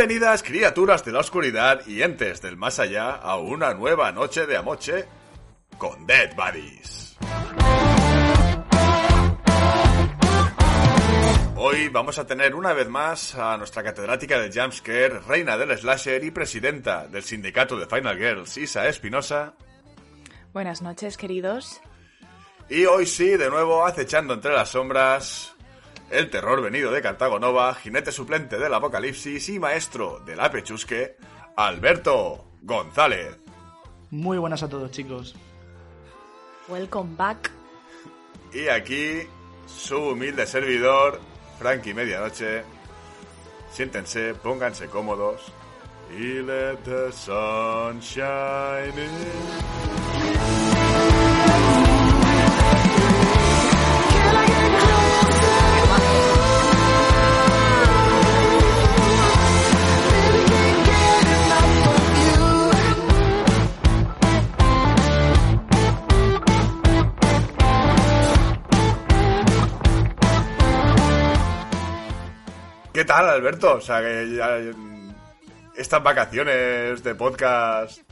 Bienvenidas criaturas de la oscuridad y entes del más allá a una nueva noche de Amoche con Dead Buddies. Hoy vamos a tener una vez más a nuestra catedrática de Jumpscare, reina del slasher y presidenta del sindicato de Final Girls, Isa Espinosa. Buenas noches, queridos. Y hoy sí, de nuevo, acechando entre las sombras, el terror venido de Cartago Nova, jinete suplente del apocalipsis y maestro de la pechusque, Alberto González. Muy buenas a todos, chicos. Welcome back. Y aquí, su humilde servidor, Frankie Medianoche. Siéntense, pónganse cómodos. Y let the sun shine in. ¿Qué tal, Alberto? O sea, que ya, estas vacaciones de podcast...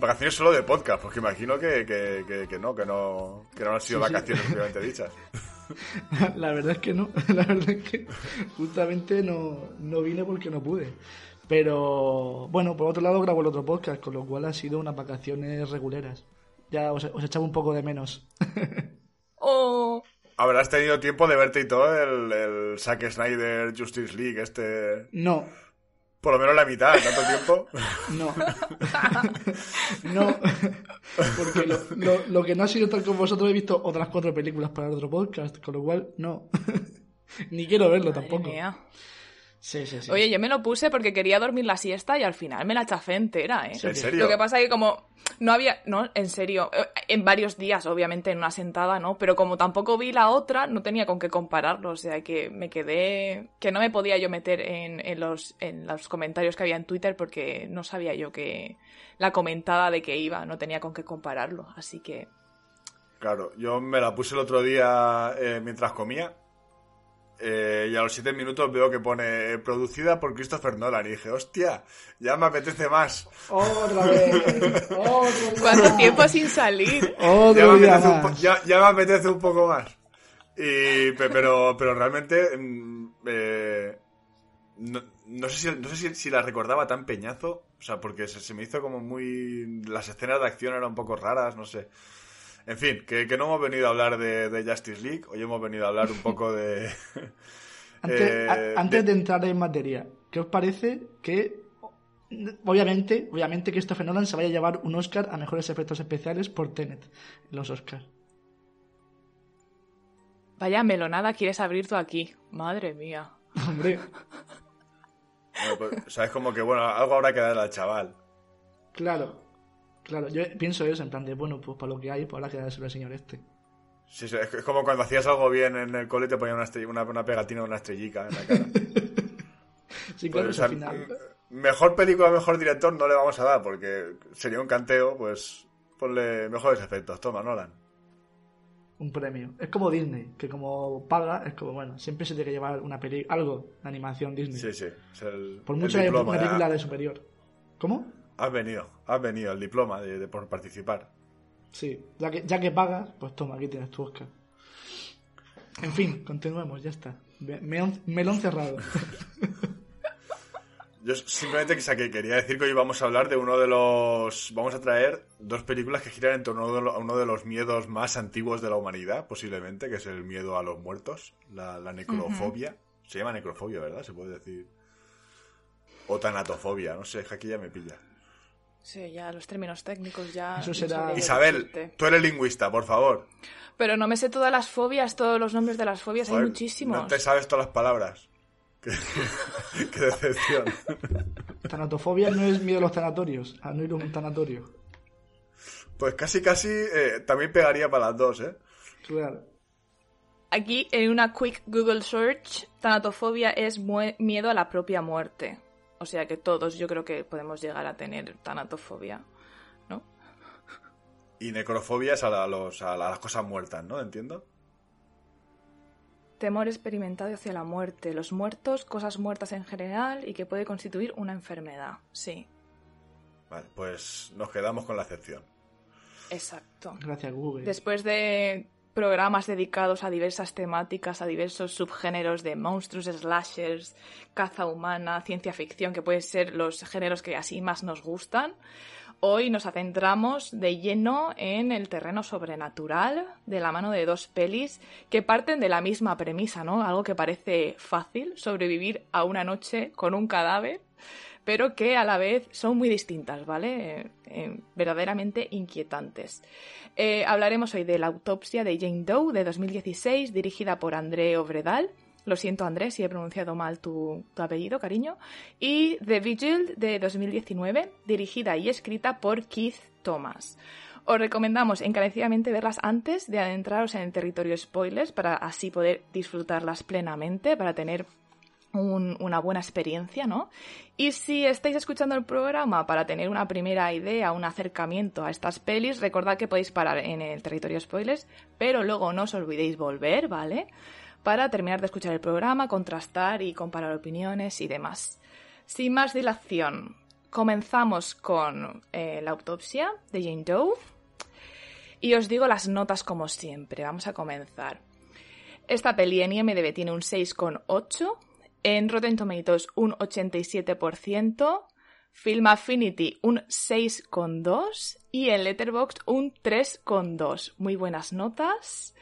Vacaciones solo de podcast, porque imagino que, que, que- que no, que no, que no han sido Sí, vacaciones propiamente dichas. La verdad es que no. La verdad es que justamente no, no vine porque no pude. Pero bueno, por otro lado grabo el otro podcast, con lo cual ha sido unas vacaciones reguleras. Ya os, os echaba un poco de menos. Oh, Habrás tenido tiempo de verte y todo el, el Zack Snyder Justice League, este... No, Por lo menos la mitad, tanto tiempo. no. no. Porque lo, lo- lo que no ha sido tal como vosotros he visto otras cuatro películas para el otro podcast, con lo cual no. Ni quiero verlo madre tampoco. mía. Sí, sí, sí. Oye, yo me lo puse porque quería dormir la siesta y al final me la chafé entera, ¿eh? ¿En serio? Lo que pasa es que como no había, no, en serio, eh, en varios días, obviamente, en una sentada, ¿no? Pero como tampoco vi la otra, no tenía con qué compararlo, o sea que me quedé, que no me podía yo meter en, en los, en los comentarios que había en Twitter porque no sabía yo que la comentada de que iba, no tenía con qué compararlo, así que... Claro, yo me la puse el otro día eh, mientras comía. Eh, y a los siete minutos veo que pone eh, producida por Christopher Nolan. Y dije, hostia, ya me apetece más. Otra vez. Otro día ¿Cuánto tiempo sin salir? Ya Otro me, apetece un ya- ya me apetece un poco más. Y, pe- pero, pero realmente mm, eh, no, no sé, si, no sé si, si la recordaba tan peñazo. O sea, porque se, se me hizo como muy... Las escenas de acción eran un poco raras, no sé. En fin, que, que no hemos venido a hablar de, de Justice League. Hoy hemos venido a hablar un poco de... Antes, eh, a- antes de entrar en materia, ¿qué os parece que, obviamente, obviamente que Christopher Nolan se vaya a llevar un Oscar a mejores efectos especiales por Tenet en los Oscars? Vaya melonada quieres abrir tú aquí, madre mía. Hombre, bueno, pues, sabes como que, bueno, algo habrá que dar al chaval. claro, claro, yo pienso eso, en plan de, bueno, pues para lo que hay, pues habrá que dárselo al señor este. Sí, sí, es como cuando hacías algo bien en el cole y te ponían una, estrella- una, una pegatina de una estrellica en la cara. Sí, claro, Pues, o al final. Mejor película, mejor director no le vamos a dar porque sería un canteo, pues ponle mejores efectos. Toma, Nolan. Un premio. Es como Disney, que como paga, es como, bueno, siempre se tiene que llevar una peli algo de animación Disney. Sí, sí. es el, por el mucho que haya una película de superior. ¿Cómo? Has venido, has venido, el diploma de, de por participar. Sí, ya que, ya que pagas, pues toma, aquí tienes tu Oscar. En fin, continuemos, ya está. Me- Melón, melón cerrado. Yo simplemente que, quería decir que hoy vamos a hablar de uno de los... Vamos a traer dos películas que giran en torno a uno de lo- a uno de los miedos más antiguos de la humanidad, posiblemente, que es el miedo a los muertos, la, la necrofobia. Se llama necrofobia, ¿verdad? Se puede decir. O tanatofobia, no sé, es que aquí ya me pilla. Sí, ya los términos técnicos ya... Eso será- Isabel, decirte. tú eres lingüista, por favor. Pero no me sé todas las fobias, todos los nombres de las fobias, hay muchísimos. No te sabes todas las palabras. Qué, qué decepción. Tanatofobia no es miedo a los tanatorios, a no ir a un tanatorio. Pues casi, casi eh, también pegaría para las dos, ¿eh? Claro. Aquí, en una quick Google search, tanatofobia es mue- miedo a la propia muerte. O sea que todos yo creo que podemos llegar a tener tanatofobia, ¿no? Y necrofobia es a, la- los, a las cosas muertas, ¿no? Entiendo. temor experimentado hacia la muerte, los muertos, cosas muertas en general y que puede constituir una enfermedad. Sí, Vale, pues nos quedamos con la excepción. exacto. Gracias, Google. Después de programas dedicados a diversas temáticas, a diversos subgéneros de monstruos, slashers, caza humana, ciencia ficción, que pueden ser los géneros que así más nos gustan, hoy nos adentramos de lleno en el terreno sobrenatural de la mano de dos pelis que parten de la misma premisa, ¿no? Algo que parece fácil, sobrevivir a una noche con un cadáver, pero que a la vez son muy distintas, ¿vale? Eh, eh, verdaderamente inquietantes. Eh, hablaremos hoy de la autopsia de Jane Doe de 2016, dirigida por André Obredal. Lo siento, André, si he pronunciado mal tu, tu apellido, cariño. Y The Vigil de 2019, dirigida y escrita por Keith Thomas. Os recomendamos encarecidamente verlas antes de adentraros en el territorio spoilers para así poder disfrutarlas plenamente, para tener un- una buena experiencia, ¿no? Y si estáis escuchando el programa para tener una primera idea, un acercamiento a estas pelis, recordad que podéis parar en el territorio spoilers, pero luego no os olvidéis volver, ¿vale? Para terminar de escuchar el programa, contrastar y comparar opiniones y demás. Sin más dilación, comenzamos con eh, la autopsia de Jane Doe. Y os digo las notas como siempre. Vamos a comenzar. Esta peli en IMDb tiene un 6,8, en Rotten Tomatoes un 87%, Film Affinity un 6,2 y en Letterboxd un 3,2. Muy buenas notas.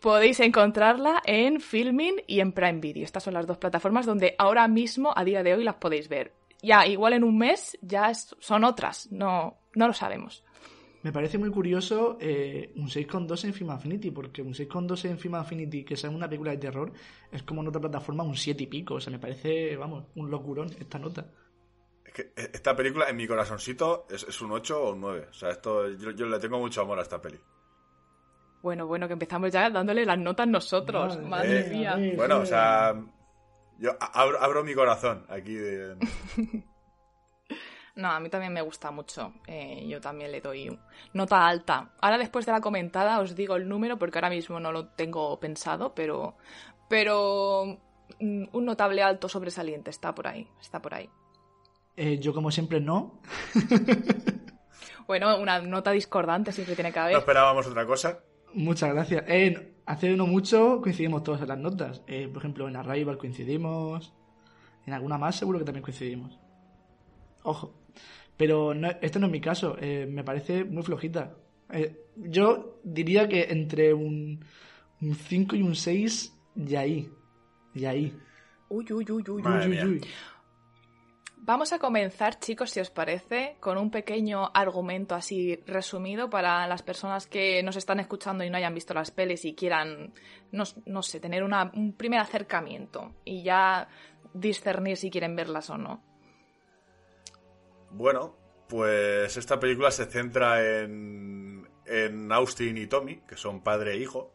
Podéis encontrarla en Filmin y en Prime Video. Estas son las dos plataformas donde ahora mismo, a día de hoy, las podéis ver. Ya, igual en un mes, ya son otras. No, no lo sabemos. Me parece muy curioso eh, un 6,2 en Film Affinity, porque un 6,2 en Film Affinity, que sea una película de terror, es como en otra plataforma un 7 y pico. O sea, me parece, vamos, un locurón esta nota. Es que e- esta película, en mi corazoncito, es, es un 8 o un 9. O sea, esto yo, yo le tengo mucho amor a esta peli. Bueno, bueno, que empezamos ya dándole las notas nosotros. Madre Madre Eh, mía. Bueno, o sea, yo abro, abro mi corazón aquí de... No, a mí también me gusta mucho. Eh, yo también le doy nota alta. Ahora después de la comentada os digo el número porque ahora mismo no lo tengo pensado, pero pero mm, un notable alto sobresaliente está por ahí, está por ahí. Eh, yo, como siempre, no. Bueno, una nota discordante siempre tiene que No haber. esperábamos otra cosa. Muchas gracias. Eh, hace no mucho coincidimos todas en las notas. Eh, por ejemplo, en Arrival coincidimos. En alguna más seguro que también coincidimos. Ojo. Pero no, este no es mi caso. Eh, me parece muy flojita. Eh, yo diría que entre un, un 5 y un 6, y ahí. Y ahí. Uy, uy, uy, uy, Madre uy. Uy, uy. Vamos a comenzar, chicos, si os parece, con un pequeño argumento así resumido para las personas que nos están escuchando y no hayan visto las pelis y quieran, no, no sé, tener una- un primer acercamiento y ya discernir si quieren verlas o no. Bueno, pues esta película se centra en, en Austin y Tommy, que son padre e hijo.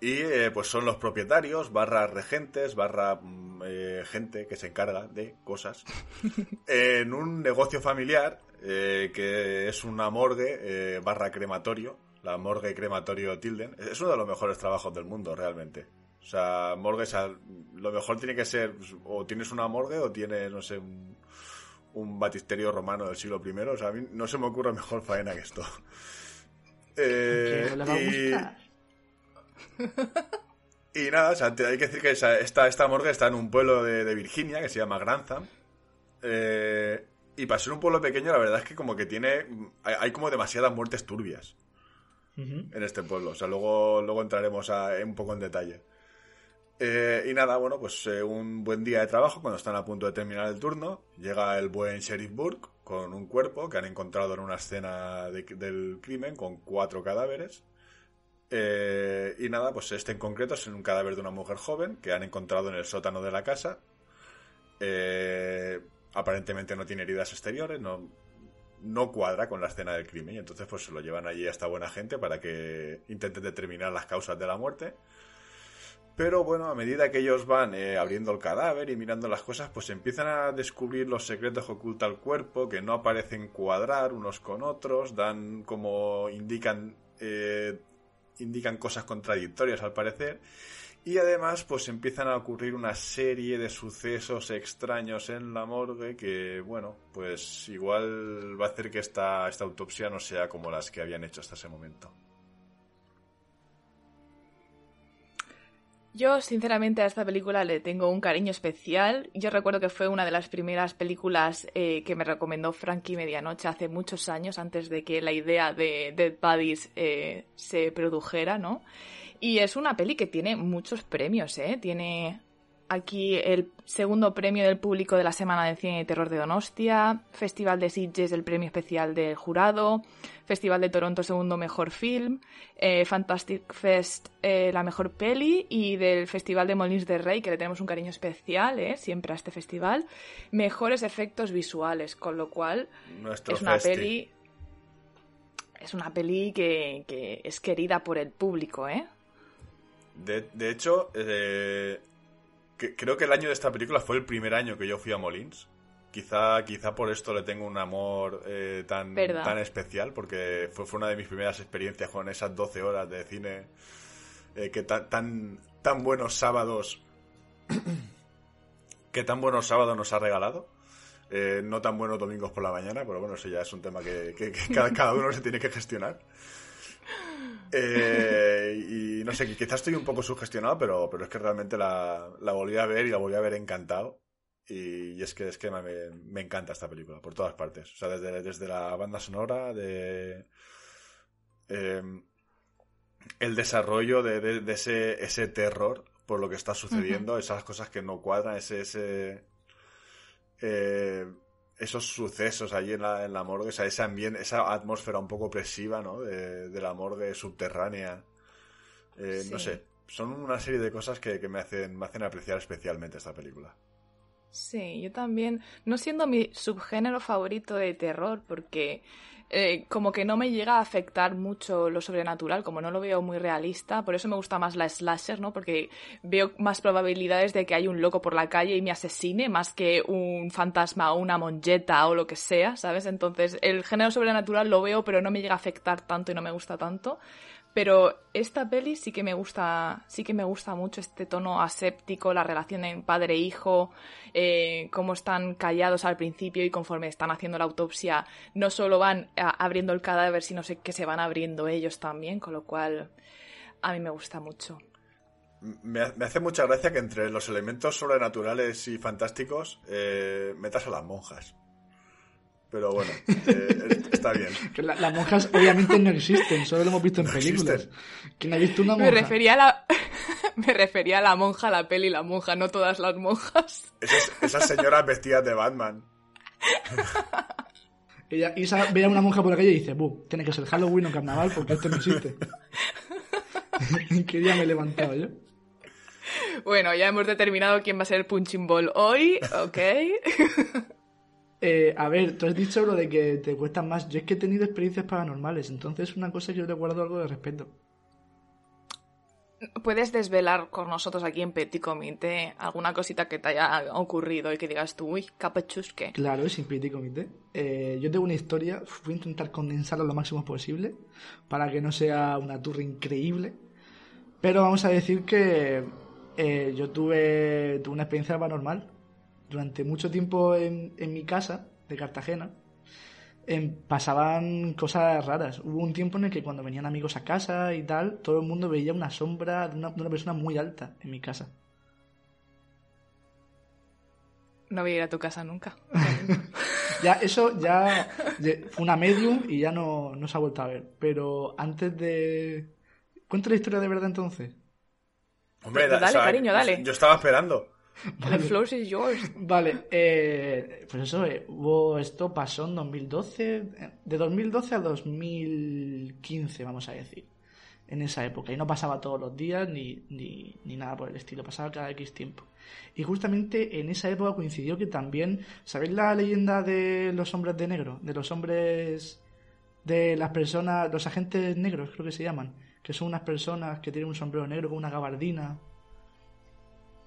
Y eh, pues son los propietarios, barra regentes, barra mm, eh, gente que se encarga de cosas. en un negocio familiar eh, que es una morgue eh, barra crematorio. La morgue crematorio Tilden. Es uno de los mejores trabajos del mundo, realmente. O sea, morgue, o sea, lo mejor tiene que ser, o tienes una morgue o tienes, no sé, un, un batisterio romano del siglo I. O sea, a mí no se me ocurre mejor faena que esto. Eh, no y- y nada, o sea, te- hay que decir que esa- esta, esta morgue está en un pueblo de, de Virginia que se llama Grantham. Eh, y para ser un pueblo pequeño, la verdad es que como que tiene. Hay, hay como demasiadas muertes turbias en este pueblo. O sea, luego, luego entraremos a- un poco en detalle. Eh, y nada, bueno, pues eh, un buen día de trabajo, cuando están a punto de terminar el turno, llega el buen Sheriff Burke con un cuerpo que han encontrado en una escena de- del crimen con cuatro cadáveres. Eh, y nada, pues este en concreto es un cadáver de una mujer joven que han encontrado en el sótano de la casa. Eh, aparentemente no tiene heridas exteriores, no, no cuadra con la escena del crimen y entonces pues se lo llevan allí a esta buena gente para que intenten determinar las causas de la muerte. Pero bueno, a medida que ellos van eh, abriendo el cadáver y mirando las cosas, pues empiezan a descubrir los secretos que oculta el cuerpo, que no aparecen cuadrar unos con otros, dan como indican, eh, indican cosas contradictorias al parecer. Y además, pues empiezan a ocurrir una serie de sucesos extraños en la morgue que, bueno, pues igual va a hacer que esta, esta autopsia no sea como las que habían hecho hasta ese momento. Yo, sinceramente, a esta película le tengo un cariño especial. Yo recuerdo que fue una de las primeras películas eh, que me recomendó Frankie Medianoche hace muchos años, antes de que la idea de Dead Bodies eh, se produjera, ¿no? Y es una peli que tiene muchos premios, ¿eh? Tiene aquí el segundo premio del público de la Semana de Cine y Terror de Donostia, Festival de Sitges, el premio especial del jurado, Festival de Toronto, segundo mejor film, eh, Fantastic Fest, eh, la mejor peli, y del Festival de Molins de Rey, que le tenemos un cariño especial, ¿eh? siempre a este festival, mejores efectos visuales, con lo cual es una peli... Es una peli que, que es querida por el público, ¿eh? De, de hecho, eh, creo que el año de esta película fue el primer año que yo fui a Molins. Quizá, quizá por esto le tengo un amor eh, tan, tan especial, porque fue, fue una de mis primeras experiencias con esas 12 horas de cine eh, que tan, tan, tan buenos sábados que tan buenos sábados nos ha regalado. no tan buenos domingos por la mañana, pero bueno, eso ya es un tema que, cada, cada, uno se tiene que gestionar. Eh, y no sé, quizás estoy un poco sugestionado, pero, pero es que realmente la, la volví a ver y la volví a ver encantado. Y, es que es que me, me, encanta esta película, por todas partes. O sea, desde, desde la banda sonora, de. Em, el desarrollo de, de, ese, ese terror por lo que está sucediendo, esas cosas que no cuadran, ese. ese eh, esos sucesos allí en la, en la morgue, o sea, ese ambiente, esa atmósfera un poco opresiva, ¿no? De, de la morgue subterránea. Eh, no sé, son una serie de cosas que, que, me, hacen, me hacen apreciar especialmente esta película. Sí, yo también, no siendo mi subgénero favorito de terror, porque eh, como que no me llega a afectar mucho lo sobrenatural, como no lo veo muy realista, por eso me gusta más la slasher, ¿no? Porque veo más probabilidades de que hay un loco por la calle y me asesine más que un fantasma o una monjeta o lo que sea, ¿sabes? Entonces el género sobrenatural lo veo, pero no me llega a afectar tanto y no me gusta tanto. Pero esta peli sí que me gusta, sí que me gusta mucho este tono aséptico, la relación en padre-hijo, eh, cómo están callados al principio y conforme están haciendo la autopsia, no solo van abriendo el cadáver, sino que se van abriendo ellos también, con lo cual a mí me gusta mucho. Me, hace mucha gracia que entre los elementos sobrenaturales y fantásticos eh, metas a las monjas. Pero bueno, eh, está bien. las monjas obviamente no existen, solo lo hemos visto en películas. ¿Quién ha visto una monja? Me refería a la, me refería a la monja, la peli, la monja, no todas las monjas. Esas, señoras vestidas de Batman. Ella, Isa ve a una monja por la calle y dice, Buh, tiene que ser Halloween o carnaval porque esto no existe. ¿En qué día me he levantado yo? Bueno, ya hemos determinado quién va a ser el punching ball hoy, ok. Eh, a ver, tú has dicho lo de que te cuestan más. Yo es que he tenido experiencias paranormales, entonces es una cosa que yo te guardo algo de respeto. ¿Puedes desvelar con nosotros aquí en Petit Comité alguna cosita que te haya ocurrido y que digas tú, uy, capachusque? Claro, es en Petit Comité. Eh, yo tengo una historia, voy a intentar condensarla lo máximo posible para que no sea una tour increíble. Pero vamos a decir que eh, yo tuve, tuve una experiencia paranormal durante mucho tiempo en, en mi casa de Cartagena em, pasaban cosas raras. Hubo un tiempo en el que cuando venían amigos a casa y tal, todo el mundo veía una sombra de una, persona muy alta en mi casa. No voy a ir a tu casa nunca. ya, eso ya fue una medium y ya no, no se ha vuelto a ver. Pero antes de... ¿Cuento la historia de verdad entonces? Hombre, dale, cariño, dale. Yo estaba esperando. Vale. The is yours. Vale, eh, pues eso, eh, hubo, esto pasó en 2012, de 2012 a 2015, vamos a decir, en esa época. Y no pasaba todos los días ni, ni, ni nada por el estilo, pasaba cada X tiempo. Y justamente en esa época coincidió que también, ¿sabéis la leyenda de los hombres de negro? De los hombres, de las personas, los agentes negros, creo que se llaman, que son unas personas que tienen un sombrero negro con una gabardina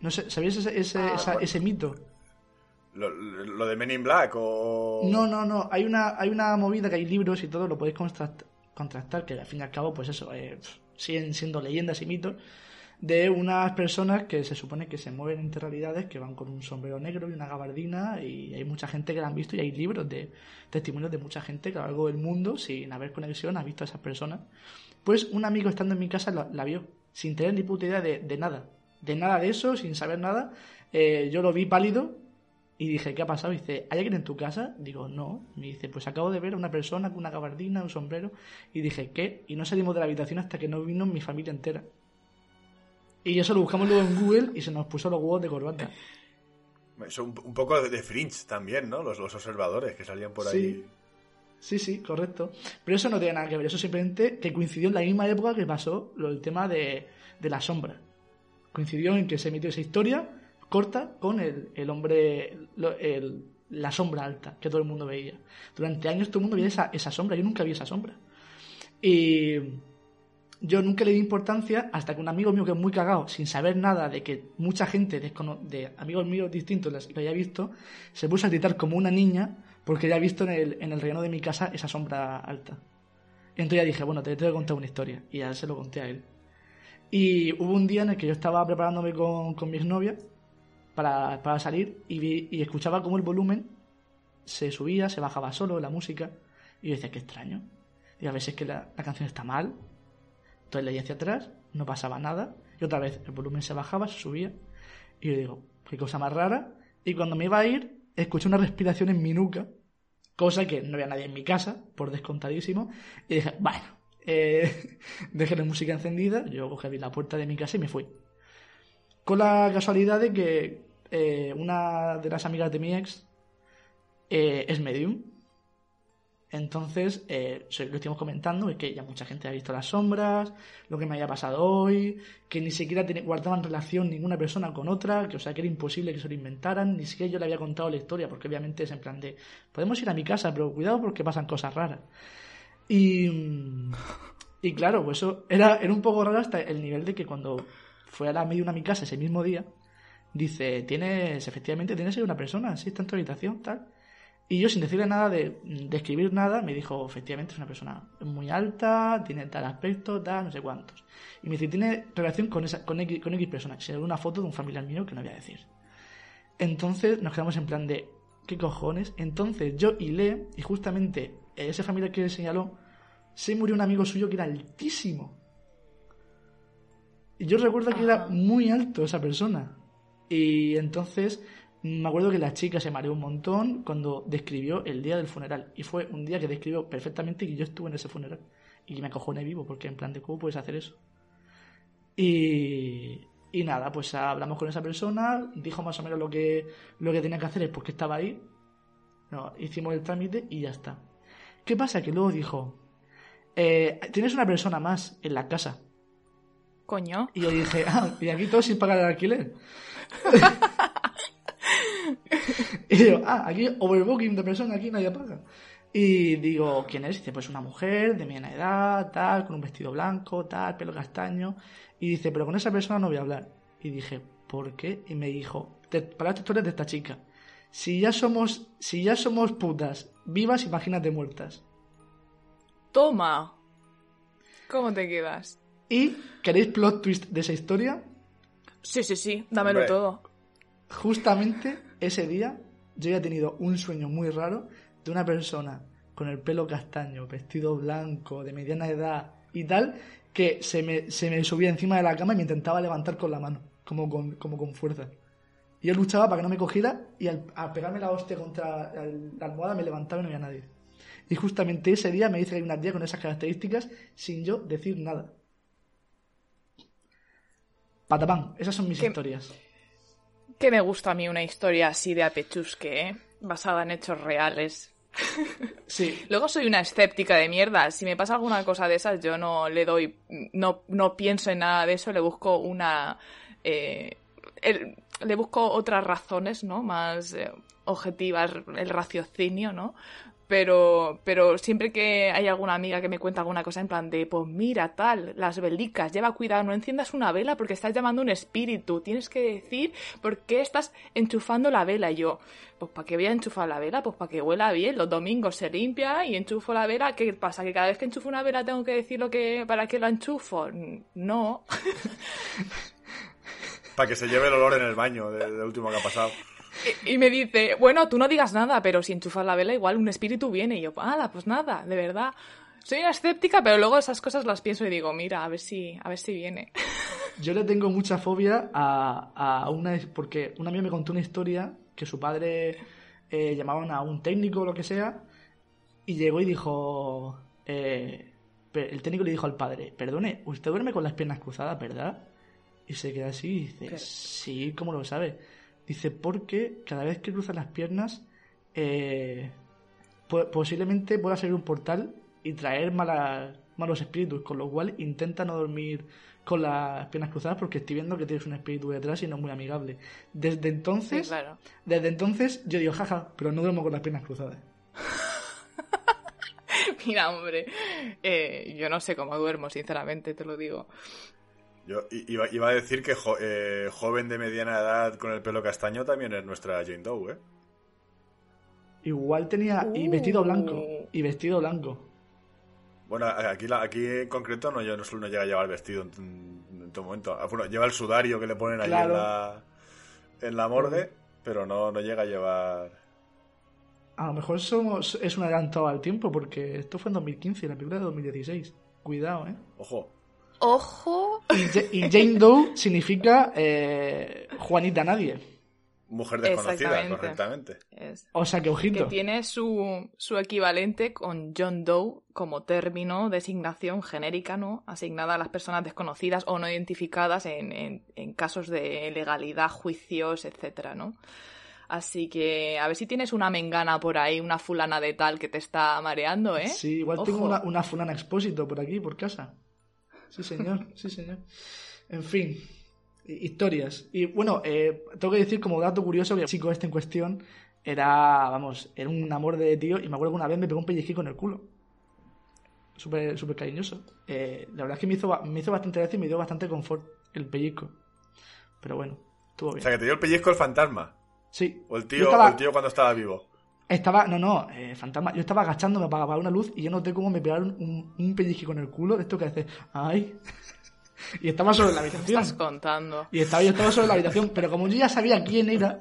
no sé, ¿sabías ese, ese, ah, ese mito? Lo, de Men in Black o...? No, no, no. Hay una, hay una movida que hay libros y todo, lo podéis contrastar, que al fin y al cabo, pues eso, eh, siguen siendo leyendas y mitos, de unas personas que se supone que se mueven entre realidades, que van con un sombrero negro y una gabardina, y hay mucha gente que la han visto y hay libros de testimonios de mucha gente que a lo largo del mundo, sin haber conexión, ha visto a esas personas. Pues un amigo estando en mi casa la, vio, sin tener ni puta idea de, nada, de nada de eso, sin saber nada. Eh, yo lo vi pálido y dije, ¿qué ha pasado? Y dice, ¿hay alguien en tu casa? Digo, no. Me dice, pues acabo de ver a una persona con una gabardina, un sombrero. Y dije, ¿qué? Y no salimos de la habitación hasta que no vino mi familia entera. Y eso lo buscamos luego en Google y se nos puso los huevos de corbata. Eso un, un poco de fringe también, ¿no? Los, los observadores que salían por ahí. Sí, sí, correcto. Pero eso no tiene nada que ver. Eso simplemente que coincidió en la misma época que pasó el tema de, de la sombra. Coincidió en que se emitió esa historia corta con el, el hombre, el, la sombra alta que todo el mundo veía. Durante años todo el mundo veía esa, esa sombra. Yo nunca vi esa sombra. Y yo nunca le di importancia hasta que un amigo mío que es muy cagado, sin saber nada de que mucha gente de amigos míos distintos lo haya visto, se puso a gritar como una niña porque ya ha visto en el, en el relleno de mi casa esa sombra alta. Entonces ya dije, bueno, te tengo que contar una historia. Y ya se lo conté a él. Y hubo un día en el que yo estaba preparándome con, con mi exnovia para, para salir y, y escuchaba como el volumen se subía, se bajaba solo, la música. Y yo decía, qué extraño. Y a veces que la, la canción está mal, entonces leía hacia atrás, no pasaba nada, y otra vez el volumen se bajaba, se subía, y yo digo, qué cosa más rara. Y cuando me iba a ir, escuché una respiración en mi nuca, cosa que no había nadie en mi casa, por descontadísimo, y dije, bueno, eh, dejé la música encendida, yo cogí la puerta de mi casa y me fui. Con la casualidad de que eh, una de las amigas de mi ex eh, es medium, entonces, lo estuvimos comentando, es que ya mucha gente ha visto las sombras, lo que me había pasado hoy, que ni siquiera guardaban relación ninguna persona con otra, que o sea que era imposible que se lo inventaran, ni siquiera yo le había contado la historia, porque obviamente es en plan de, podemos ir a mi casa, pero cuidado porque pasan cosas raras. Y, y claro, pues eso era, era un poco raro hasta el nivel de que cuando fue a la medio a mi casa ese mismo día, dice, tienes, efectivamente tienes una persona, sí, está en tu habitación, tal. Y yo, sin decirle nada de, escribir nada, me dijo, efectivamente, es una persona muy alta, tiene tal aspecto, tal, no sé cuántos. Y me dice, tiene relación con, esa, con, X, con X persona. Se una foto de un familiar mío que no voy a decir. Entonces nos quedamos en plan de, ¿qué cojones? Entonces yo le y justamente ese familiar que señaló, se murió un amigo suyo que era altísimo. Y yo recuerdo que era muy alto esa persona. Y entonces me acuerdo que la chica se mareó un montón cuando describió el día del funeral. Y fue un día que describió perfectamente que yo estuve en ese funeral. Y me acojoné vivo, porque en plan de cómo puedes hacer eso. Y, y nada, pues hablamos con esa persona, dijo más o menos lo que, lo que tenía que hacer, es porque estaba ahí. No, hicimos el trámite y ya está. ¿Qué pasa? Que luego dijo, eh, tienes una persona más en la casa. Coño. Y yo dije, ah, y aquí todo sin pagar el alquiler. y digo, ah, aquí overbooking de persona, aquí nadie paga. Y digo, ¿quién es? dice, pues una mujer de mediana edad, tal, con un vestido blanco, tal, pelo castaño. Y dice, pero con esa persona no voy a hablar. Y dije, ¿por qué? Y me dijo, para esta historia de esta chica. Si ya somos, si ya somos putas vivas, imagínate muertas. Toma. ¿Cómo te quedas? ¿Y queréis plot twist de esa historia? Sí, sí, sí, dámelo todo. Justamente ese día yo había tenido un sueño muy raro de una persona con el pelo castaño, vestido blanco, de mediana edad y tal, que se me, se me subía encima de la cama y me intentaba levantar con la mano, como con, como con fuerza. Y yo luchaba para que no me cogiera y al, pegarme la hostia contra la almohada me levantaba y no había nadie. Y justamente ese día me dice que hay una tía con esas características sin yo decir nada. Patapán, esas son mis historias que me gusta a mí una historia así de apechusque, ¿eh? basada en hechos reales. Sí. Luego soy una escéptica de mierda. Si me pasa alguna cosa de esas, yo no le doy, no, no pienso en nada de eso, le busco una... Eh, le busco otras razones, ¿no? Más eh, objetivas, el raciocinio, ¿no? Pero, pero siempre que hay alguna amiga que me cuenta alguna cosa en plan de, pues mira, tal, las velicas, lleva cuidado, no enciendas una vela porque estás llamando un espíritu, tienes que decir por qué estás enchufando la vela. Y yo, pues para qué voy a enchufar la vela, pues para que huela bien, los domingos se limpia y enchufo la vela, ¿qué pasa? ¿Que cada vez que enchufo una vela tengo que decir lo que, para qué la enchufo? No. Para que se lleve el olor en el baño de, de último que ha pasado. Y, y me dice, bueno, tú no digas nada, pero si enchufas la vela igual un espíritu viene. Y yo, ah, pues nada, de verdad. Soy una escéptica, pero luego esas cosas las pienso y digo, mira, a ver si, a ver si viene. Yo le tengo mucha fobia a, a una... Porque un amigo me contó una historia que su padre eh, llamaban a un técnico o lo que sea y llegó y dijo... eh, el técnico le dijo al padre, perdone, usted duerme con las piernas cruzadas, ¿verdad? Y se queda así y dice, ¿Qué? sí, ¿cómo lo sabe? Dice, porque cada vez que cruzas las piernas, eh, po- posiblemente pueda salir un portal y traer malos espíritus, con lo cual intenta no dormir con las piernas cruzadas porque estoy viendo que tienes un espíritu detrás y no es muy amigable. Desde Sí, entonces, claro. desde entonces yo digo, jaja, pero no duermo con las piernas cruzadas. Mira, hombre, eh, yo no sé cómo duermo, sinceramente, te lo digo. Yo iba, iba a decir que jo- eh, joven de mediana edad con el pelo castaño también es nuestra Jane Doe, ¿eh? Igual tenía y Uh. vestido blanco, y vestido blanco. Bueno, a- aquí, la- aquí en concreto no, yo no, solo no llega a llevar vestido en, en todo momento. Ah, Bueno, lleva el sudario que le ponen ahí Claro. en la, en la morgue, pero no, no llega a llevar... A lo mejor somos, es un adelantado al tiempo porque esto fue en 2015, la película de 2016. Cuidado, ¿eh? Ojo, Ojo. Y, Ja- y Jane Doe significa eh, Juanita Nadie. mujer desconocida, correctamente. Es- O sea que que ojito. tiene su, su equivalente con John Doe como término, designación genérica, ¿no? Asignada a las personas desconocidas o no identificadas en, en- en casos de legalidad, juicios, etcétera, ¿no? Así que a ver si tienes una mengana por ahí, una fulana de tal que te está mareando, ¿eh? Sí, igual tengo una, una fulana expósito por aquí, por casa. Sí, señor, sí, señor. En fin, hi- historias. Y bueno, eh, tengo que decir como dato curioso que el chico este en cuestión era, vamos, era un amor de tío y me acuerdo que una vez me pegó un pellizquico en el culo. Súper súper cariñoso. Eh, la verdad es que me hizo, me hizo bastante gracia y me dio bastante confort el pellizco. Pero bueno, estuvo O bien. sea, que te dio el pellizco el fantasma. Sí. O el tío, estaba- o el tío cuando estaba vivo. Estaba, no, no, eh, fantasma. Yo estaba agachándome para apagar una luz y yo noté cómo me pegaron un, un pellizco en el culo de esto que hace, ay. y estaba sobre la ¿Qué habitación. estás contando? Y estaba, yo estaba sobre la habitación, pero como yo ya sabía quién era,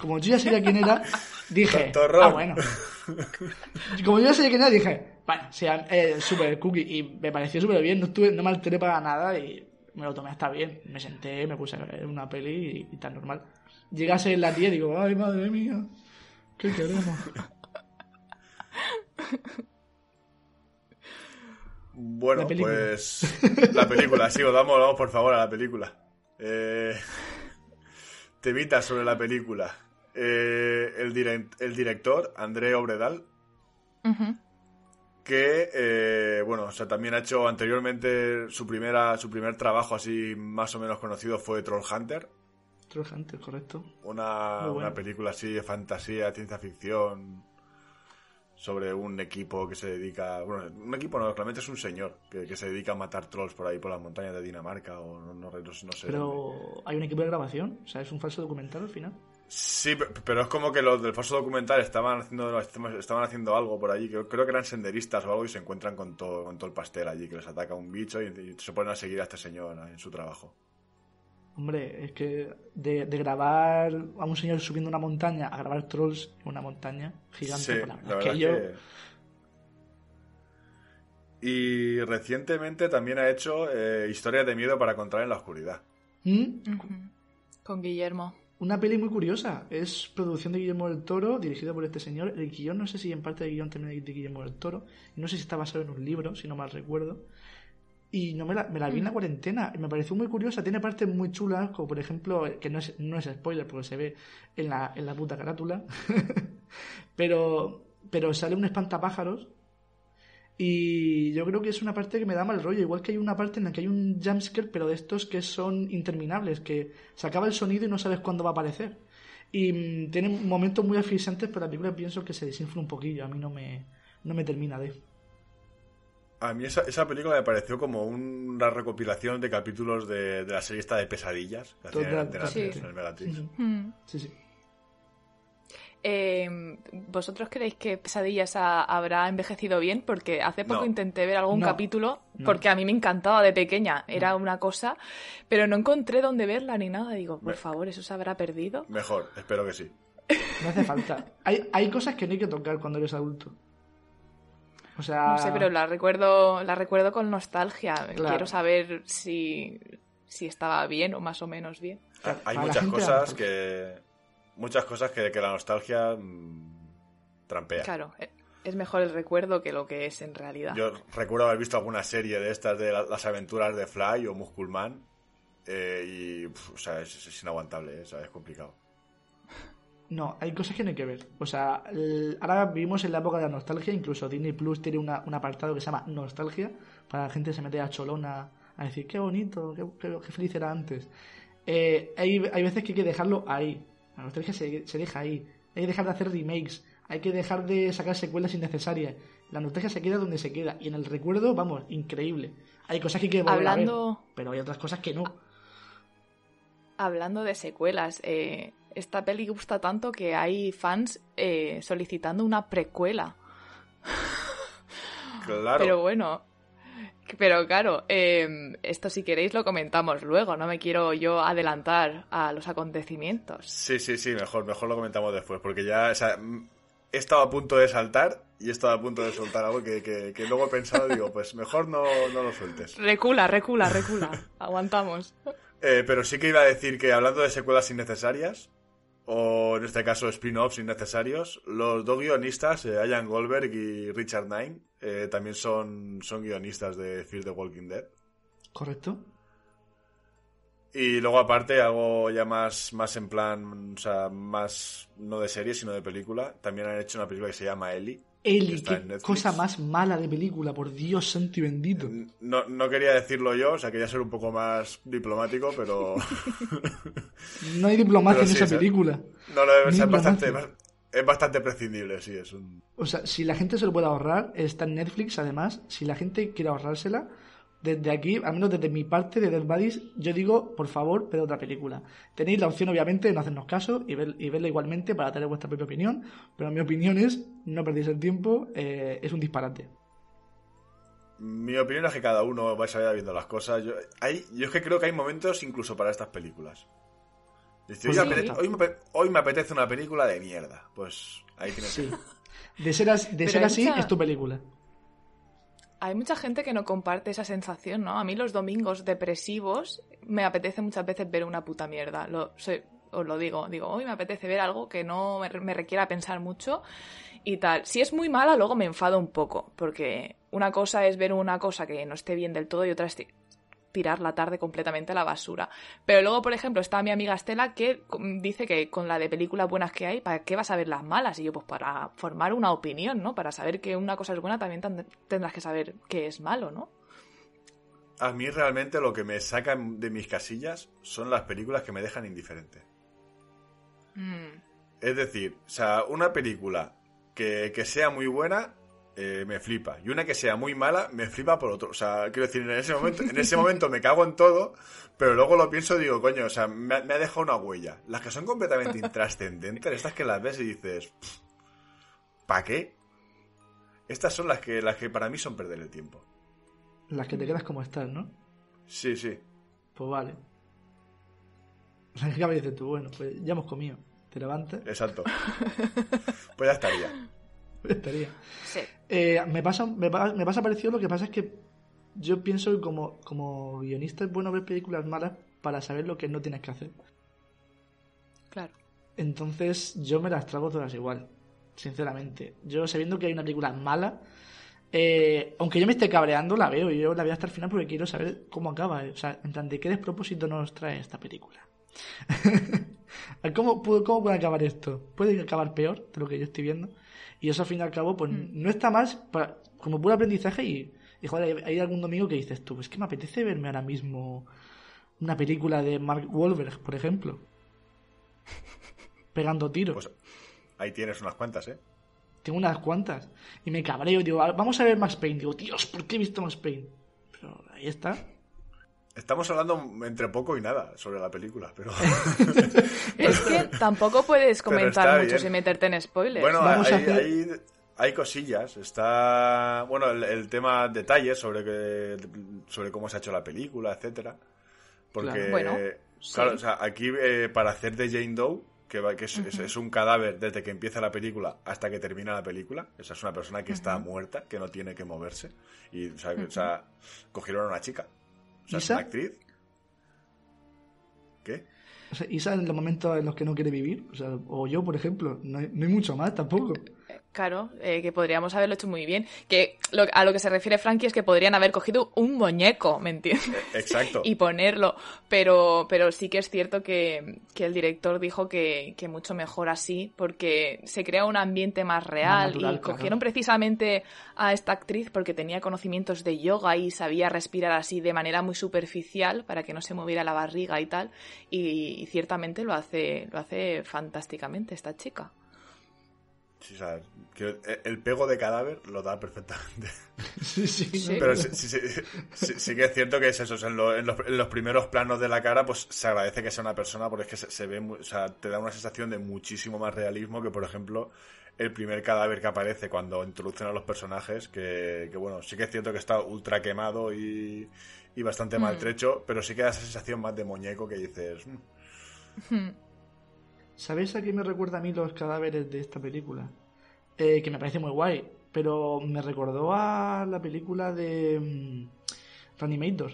como yo ya sabía quién era, dije, ah, bueno. Y como yo ya sabía quién era, dije, bueno, sí, eh, súper cookie. Y me pareció súper bien, no, estuve, no me alteré para nada y me lo tomé hasta bien. Me senté, me puse a ver una peli y, y tan normal. Llegase la tía y digo, ay, madre mía, ¿qué queremos? Bueno, La pues la película, sí, vamos, vamos por favor a la película. Eh, temita sobre la película. Eh, el, direct- el director, André Obredal, que, eh, bueno, o sea, también ha hecho anteriormente su, primera, su primer trabajo así más o menos conocido fue Troll Hunter, Trojante, correcto. una, bueno. una película así de fantasía, ciencia ficción, sobre un equipo que se dedica, bueno, un equipo no, realmente es un señor que, que se dedica a matar trolls por ahí por las montañas de Dinamarca o no, no, no- no sé. dónde. Pero hay un equipo de grabación, o sea, es un falso documental al final. Sí, pe- pero es como que los del falso documental estaban haciendo, estaban haciendo algo por allí, que creo que eran senderistas o algo y se encuentran con todo, con todo el pastel allí, que les ataca un bicho y, y se ponen a seguir a este señor en su trabajo. Hombre, es que de, de grabar a un señor subiendo una montaña a grabar trolls en una montaña gigante, Sí, pues la verdad que yo... que- Y recientemente también ha hecho eh, Historias de miedo para contar en la oscuridad. ¿Mm? Con Guillermo. Una peli muy curiosa. Es producción de Guillermo del Toro, dirigida por este señor. El guion, no sé si en parte del guion también de Guillermo del Toro. Y no sé si está basado en un libro, si no mal recuerdo. Y no me la, me la vi en la cuarentena y me pareció muy curiosa. Tiene partes muy chulas, como por ejemplo, que no es, no es spoiler porque se ve en la, en la puta carátula. pero, pero sale un espantapájaros. Y yo creo que es una parte que me da mal rollo. Igual que hay una parte en la que hay un jumpscare, pero de estos que son interminables, que se acaba el sonido y no sabes cuándo va a aparecer. Y mm, tiene momentos muy asfixiantes, pero la película pienso que se desinfla un poquillo. A mí no me, no me termina de. A mí esa, esa película me pareció como una recopilación de capítulos de, de la serie esta de pesadillas que sí. 3, en el Megatrix. Mm. Sí, sí. Eh, ¿Vosotros creéis que Pesadillas ha- habrá envejecido bien? Porque hace poco No. intenté ver algún No. capítulo, No. porque a mí me encantaba de pequeña, era una cosa, pero no encontré dónde verla ni nada. Digo, por Me- favor, ¿eso se habrá perdido? Mejor, espero que sí. No hace falta. Hay, hay cosas que no hay que tocar cuando eres adulto. O sea. No sé, pero la recuerdo, la recuerdo con nostalgia. Claro. Quiero saber si, si estaba bien o más o menos bien. Hay para muchas cosas que. Muchas cosas que, que la nostalgia mm, trampea. Claro, eh, es mejor el recuerdo que lo que es en realidad. Yo recuerdo haber visto alguna serie de estas de la- las aventuras de Fly o Musculman. eh, y, pf, o sea, es, es inaguantable, ¿eh? o sea, es complicado. No, hay cosas que no hay que ver. O sea, el- ahora vivimos en la época de la nostalgia. Incluso Disney Plus tiene una- un apartado que se llama Nostalgia. Para la gente que se mete a cholona a decir qué bonito, qué, qué- qué feliz era antes. Eh, hay, hay veces que hay que dejarlo ahí. La nostalgia se, se deja ahí. Hay que dejar de hacer remakes. Hay que dejar de sacar secuelas innecesarias. La nostalgia se queda donde se queda. Y en el recuerdo, vamos, increíble. Hay cosas que hay que volver a Hablando- ver, pero hay otras cosas que no. Hablando de secuelas, eh, esta peli gusta tanto que hay fans eh, solicitando una precuela. Claro. Pero bueno, pero claro, eh, esto si queréis lo comentamos luego, no me quiero yo adelantar a los acontecimientos. Sí, sí, sí, mejor, mejor lo comentamos después, porque ya, o sea, he estado a punto de saltar y he estado a punto de soltar algo que, que- que luego he pensado, digo, pues mejor no, no lo sueltes. Recula, recula, recula. Aguantamos. Eh, pero sí que iba a decir que hablando de secuelas innecesarias, o en este caso spin-offs innecesarios, los dos guionistas, eh, Ian Goldberg y Richard Nine, eh, también son, son guionistas de Fear the Walking Dead. ¿Correcto? Y luego aparte algo ya más, más en plan, o sea, más no de serie, sino de película. También han hecho una película que se llama Ellie. Eli, qué cosa más mala de película, por Dios santo y bendito. No, no quería decirlo yo, o sea, quería ser un poco más diplomático, pero... No hay diplomacia en esa película. No, no, es, Ni bastante, es bastante prescindible, sí, es un... O sea, si la gente se lo puede ahorrar, está en Netflix además. Si la gente quiere ahorrársela, desde aquí, al menos desde mi parte de Dead Buddies, yo digo, por favor, ved otra película. Tenéis la opción, obviamente, de no hacernos caso y, ver, y verla igualmente para tener vuestra propia opinión. Pero mi opinión es, no perdéis el tiempo, eh, es un disparate. Mi opinión es que cada uno vais a ver viendo las cosas. Yo, hay, yo es que creo que hay momentos incluso para estas películas. Dice, Pues me sí. apetece, hoy, me, hoy me apetece una película de mierda. Pues ahí tienes Sí. De ser, as- de Pero ser así, es tu película. Hay mucha gente que no comparte esa sensación, ¿no? A mí los domingos depresivos me apetece muchas veces ver una puta mierda. Lo, soy- os lo digo, digo, hoy me apetece ver algo que no me, me requiera pensar mucho y tal. Si es muy mala, luego me enfado un poco, porque una cosa es ver una cosa que no esté bien del todo y otra tirar la tarde completamente a la basura. Pero luego, por ejemplo, está mi amiga Estela que mm, dice que con la de películas buenas que hay, ¿para qué vas a ver las malas? Y yo, pues para formar una opinión, ¿no? Para saber que una cosa es buena, también tendrás que saber que es malo, ¿no? A mí realmente lo que me sacan de mis casillas son las películas que me dejan indiferente. Mm. Es decir, o sea, una película que, que sea muy buena eh, me flipa. Y una que sea muy mala me flipa por otro. O sea, quiero decir, en ese momento, en ese momento me cago en todo, pero luego lo pienso y digo, coño, o sea, me, ha- me ha dejado una huella. Las que son completamente intrascendentes, estas que las ves y dices, ¿para qué? Estas son las que, las que para mí son perder el tiempo. Las que te quedas como estás, ¿no? Sí, sí. Pues vale. La que dices tú, bueno, pues ya hemos comido. Te levantas, Exacto. Pues ya estaría. Estaría. Sí. Eh, me, pasa, me, me pasa parecido, lo que pasa es que yo pienso que como, como guionista es bueno ver películas malas para saber lo que no tienes que hacer. Claro. Entonces yo me las trago todas igual, sinceramente. Yo sabiendo que hay una película mala, eh, aunque yo me esté cabreando, la veo y yo la veo hasta el final porque quiero saber cómo acaba. eh. O sea, en plan, ¿de qué despropósito nos trae esta película? ¿Cómo, ¿Cómo puede acabar esto? ¿Puede acabar peor de lo que yo estoy viendo? Y eso al fin y al cabo, pues no está más para- como puro aprendizaje y, y joder, hay, hay algún domingo que dices tú, es que me apetece verme ahora mismo una película de Mark Wahlberg, por ejemplo. Pegando tiros. Pues ahí tienes unas cuantas, ¿eh? Tengo unas cuantas. Y me cabreo, digo, "Ah, vamos a ver Max Payne. Digo, Dios, ¿por qué he visto Max Payne? Pero ahí está. Estamos hablando entre poco y nada sobre la película, pero... es que tampoco puedes comentar mucho sin meterte en spoilers. Bueno, hay, hay, cosillas. Está, bueno, el, tema, detalles sobre, que, sobre cómo se ha hecho la película, etcétera. Porque, bueno, claro, o sea, aquí eh, para hacer de Jane Doe, que, que es, un cadáver desde que empieza la película hasta que termina la película. Esa es una persona que está muerta, que no tiene que moverse. Y, o sea, o sea cogieron a una chica ¿Isa? actriz? ¿Qué? O sea, Isa en los momentos en los que no quiere vivir, o, sea, o yo, por ejemplo, no hay, no hay mucho más tampoco. Claro, eh, que podríamos haberlo hecho muy bien. Que a lo que se refiere Frankie es que podrían haber cogido un muñeco, ¿me entiendes? E, exacto. y ponerlo. Pero, pero sí que es cierto que, el director dijo que, mucho mejor así, porque se crea un ambiente más real. y cogieron precisamente a esta actriz porque tenía conocimientos de yoga y sabía respirar así de manera muy superficial para que no se moviera la barriga y tal. Y, y ciertamente lo hace, lo hace fantásticamente esta chica. Sí, o sea, que el pego de cadáver lo da perfectamente. Sí, sí. Pero sí, sí, que es cierto que es eso. en, los, primeros planos de la cara, pues se agradece que sea una persona porque es que se, ve, o sea, te da una sensación de muchísimo más realismo que, por ejemplo, el primer cadáver que aparece cuando introducen a los personajes. Que, que bueno, sí que es cierto que está ultra quemado y, y bastante mm. maltrecho, pero sí que da esa sensación más de muñeco que dices. Mm". ¿Sabéis a qué me recuerda a mí los cadáveres de esta película? Eh, que me parece muy guay, pero me recordó a la película de um, Reanimator.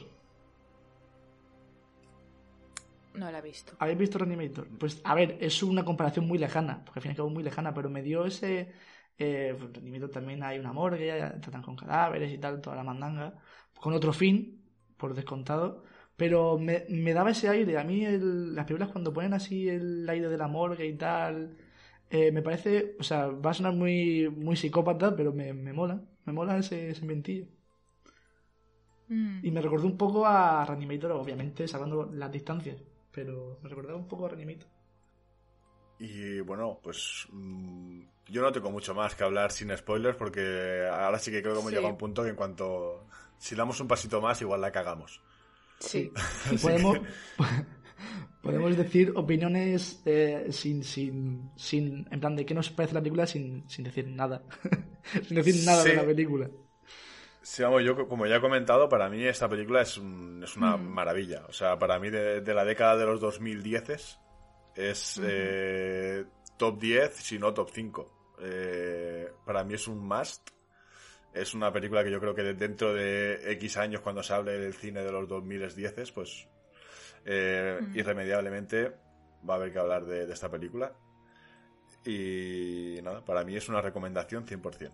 No la he visto. ¿Habéis visto Reanimator? Pues a ver, es una comparación muy lejana, porque al fin y al cabo muy lejana, pero me dio ese... Eh, Reanimator también hay una morgue, tratan con cadáveres y tal, toda la mandanga, con otro fin, por descontado pero me, me daba ese aire. A mí las películas cuando ponen así el aire de la morgue y tal, eh, me parece, o sea, va a sonar muy, muy psicópata, pero me, me mola. Me mola ese, ese mentillo. Mm. Y me recordó un poco a Reanimator, obviamente, salvando las distancias. Pero me recordaba un poco a Reanimator. Y bueno, pues mm, yo no tengo mucho más que hablar sin spoilers porque ahora sí que creo que hemos llegado a un punto que en cuanto si damos un pasito más igual la cagamos. Sí. podemos, podemos decir opiniones eh, sin, sin, sin, en plan de qué nos parece la película sin, sin decir nada. sin decir nada de la película. Sí, vamos, yo como ya he comentado, para mí esta película es, es una mm. maravilla. O sea, para mí de, la década de los 2010 es eh, top 10, si no top 5. Eh, para mí es un must es una película que yo creo que dentro de X años, cuando se hable del cine de los 2010, pues eh, mm. irremediablemente va a haber que hablar de, esta película. Y nada, para mí es una recomendación 100%.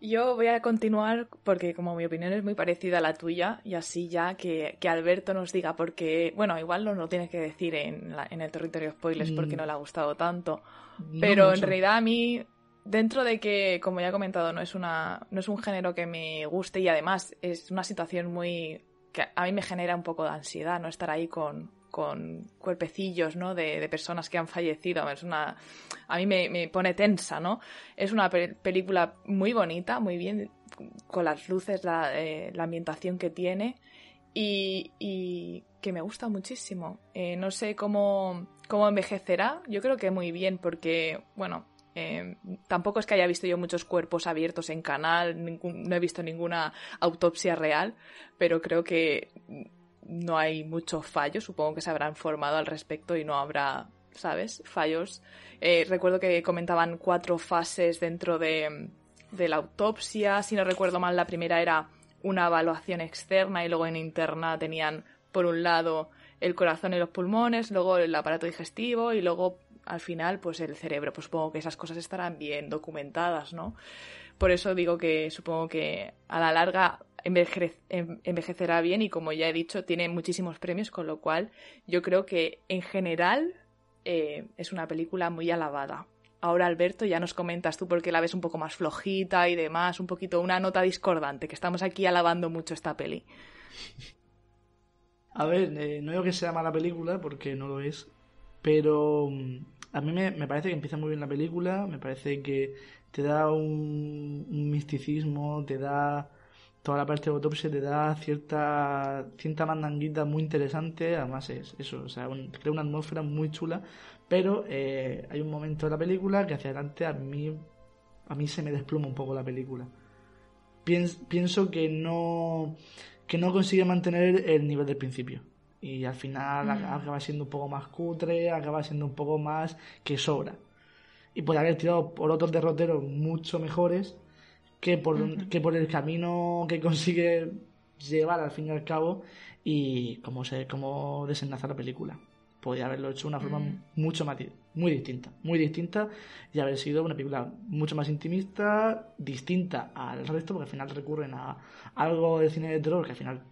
Yo voy a continuar porque como mi opinión es muy parecida a la tuya y así ya que, Alberto nos diga porque, bueno, igual no lo tienes que decir en, en el territorio spoilers porque mm. no le ha gustado tanto, pero en realidad a mí Dentro de que, como ya he comentado, no es, una, no es un género que me guste y además es una situación muy... que a mí me genera un poco de ansiedad, ¿no? Estar ahí con, con cuerpecillos, ¿no? De, personas que han fallecido. Es una... A mí me, pone tensa, ¿no? Es una película muy bonita, muy bien, con las luces, la, eh, ambientación que tiene y, que me gusta muchísimo. Eh, no sé cómo, cómo envejecerá. Yo creo que muy bien porque, bueno, eh, tampoco es que haya visto yo muchos cuerpos abiertos en canal, no he visto ninguna autopsia real, pero creo que no hay muchos fallos. Supongo que se habrán formado al respecto y no habrá, ¿sabes? Fallos. Eh, recuerdo que comentaban cuatro fases dentro de, de la autopsia. Si no recuerdo mal, la primera era una evaluación externa y luego en interna tenían, por un lado, el corazón y los pulmones, luego el aparato digestivo y luego al final, pues el cerebro, pues supongo que esas cosas estarán bien documentadas, ¿no? Por eso digo que supongo que a la larga envejecerá bien y como ya he dicho, tiene muchísimos premios, con lo cual yo creo que en general eh, es una película muy alabada. Ahora, Alberto, ya nos comentas tú porque la ves un poco más flojita y demás, un poquito una nota discordante, que estamos aquí alabando mucho esta peli. A ver, eh, no digo que sea mala película, porque no lo es, pero mm, a mí me, parece que empieza muy bien la película, me parece que te da un, misticismo, te da toda la parte de autopsia te da cierta, cierta mandanguita muy interesante, además es eso, o sea, crea una atmósfera muy chula, pero eh, hay un momento de la película que hacia adelante a mí, a mí se me desploma un poco la película. Pienso, que no, que no consigue mantener el nivel del principio. Y al final mm. acaba siendo un poco más cutre, acaba siendo un poco más que sobra. Y puede haber tirado por otros derroteros mucho mejores, que por, que por el camino que consigue llevar al fin y al cabo y cómo, se, cómo desenlaza la película. Podría haberlo hecho de una forma mm. mucho más muy distinta, muy distinta y haber sido una película mucho más intimista, distinta al resto, porque al final recurren a algo de cine de terror que al final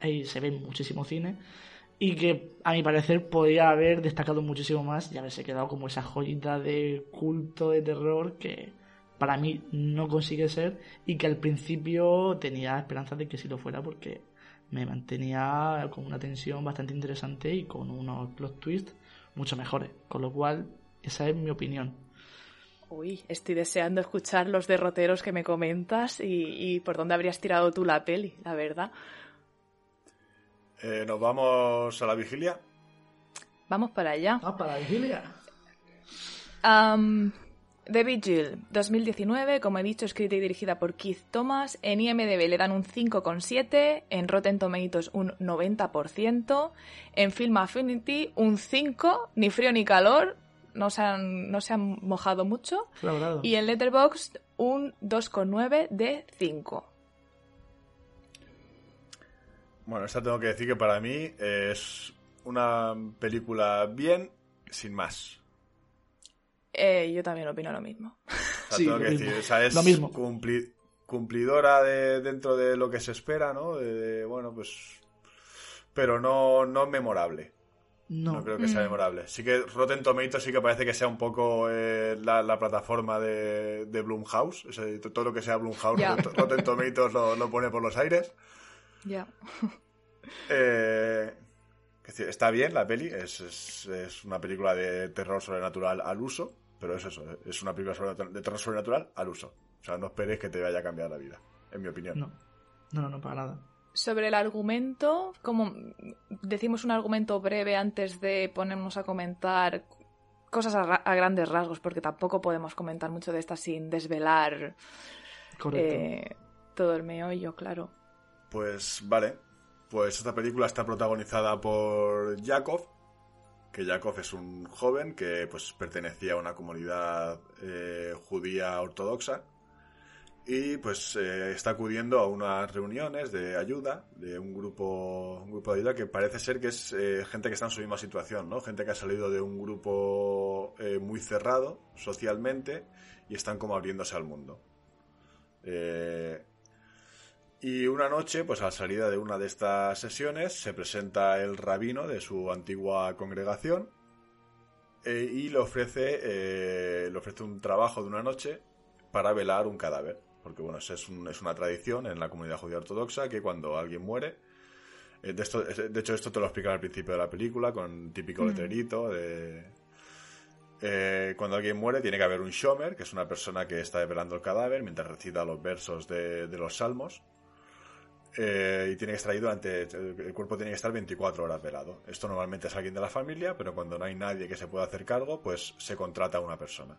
ahí se ve muchísimo cine y que a mi parecer podría haber destacado muchísimo más y haberse quedado como esa joyita de culto de terror que para mí no consigue ser y que al principio tenía esperanza de que sí lo fuera porque me mantenía con una tensión bastante interesante y con unos plot twists mucho mejores. Con lo cual, esa es mi opinión. Uy, estoy deseando escuchar los derroteros que me comentas y, por dónde habrías tirado tú la peli, la verdad. Eh, ¿Nos vamos a la vigilia? Vamos para allá. Ah, para la vigilia. The Vigil 2019, como he dicho, escrita y dirigida por Keith Thomas. En IMDb le dan un 5,7, en Rotten Tomatoes un 90%, en Film Affinity un 5, ni frío ni calor, no se han, no se han mojado mucho. Y en Letterboxd un 2,9 de 5. Bueno, esta tengo que decir que para mí es una película bien, sin más. Eh, yo también opino lo mismo. sí, tengo que decir, es lo mismo. cumplidora de, dentro de lo que se espera, ¿no? De, bueno, pues. Pero no, no memorable. No. creo que sea mm. memorable. Sí que Rotten Tomatoes sí que parece que sea un poco eh, la, plataforma de, de Blumhouse. todo lo que sea Blumhouse, Rotten Tomatoes lo, pone por los aires. Ya. Eh, está bien la peli, es, es, una película de terror sobrenatural al uso, pero es eso, es una película de terror sobrenatural al uso. O sea, no esperes que te vaya a cambiar la vida, en mi opinión. No, no, no, para nada. Sobre el argumento, como decimos un argumento breve antes de ponernos a comentar cosas a, grandes rasgos, porque tampoco podemos comentar mucho de esta sin desvelar eh, todo el meollo, claro. Pues vale, pues esta película está protagonizada por Yakov, que Yakov es un joven que pues pertenecía a una comunidad eh, judía ortodoxa y pues eh, está acudiendo a unas reuniones de ayuda de un grupo un grupo de ayuda que parece ser que es eh, gente que está en su misma situación no gente que ha salido de un grupo muy cerrado socialmente y están como abriéndose al mundo y una noche, pues a la salida de una de estas sesiones, se presenta el rabino de su antigua congregación eh, y le ofrece, eh, le ofrece un trabajo de una noche para velar un cadáver. Porque bueno, es, es una tradición en la comunidad judía ortodoxa que cuando alguien muere, eh, de, esto, de hecho esto te lo explican al principio de la película con típico mm. letrerito de... cuando alguien muere tiene que haber un shomer, que es una persona que está velando el cadáver mientras recita los versos de, de los salmos. Eh, y tiene que estar ahí durante. El cuerpo tiene que estar 24 horas velado. Esto normalmente es alguien de la familia, pero cuando no hay nadie que se pueda hacer cargo, pues se contrata a una persona.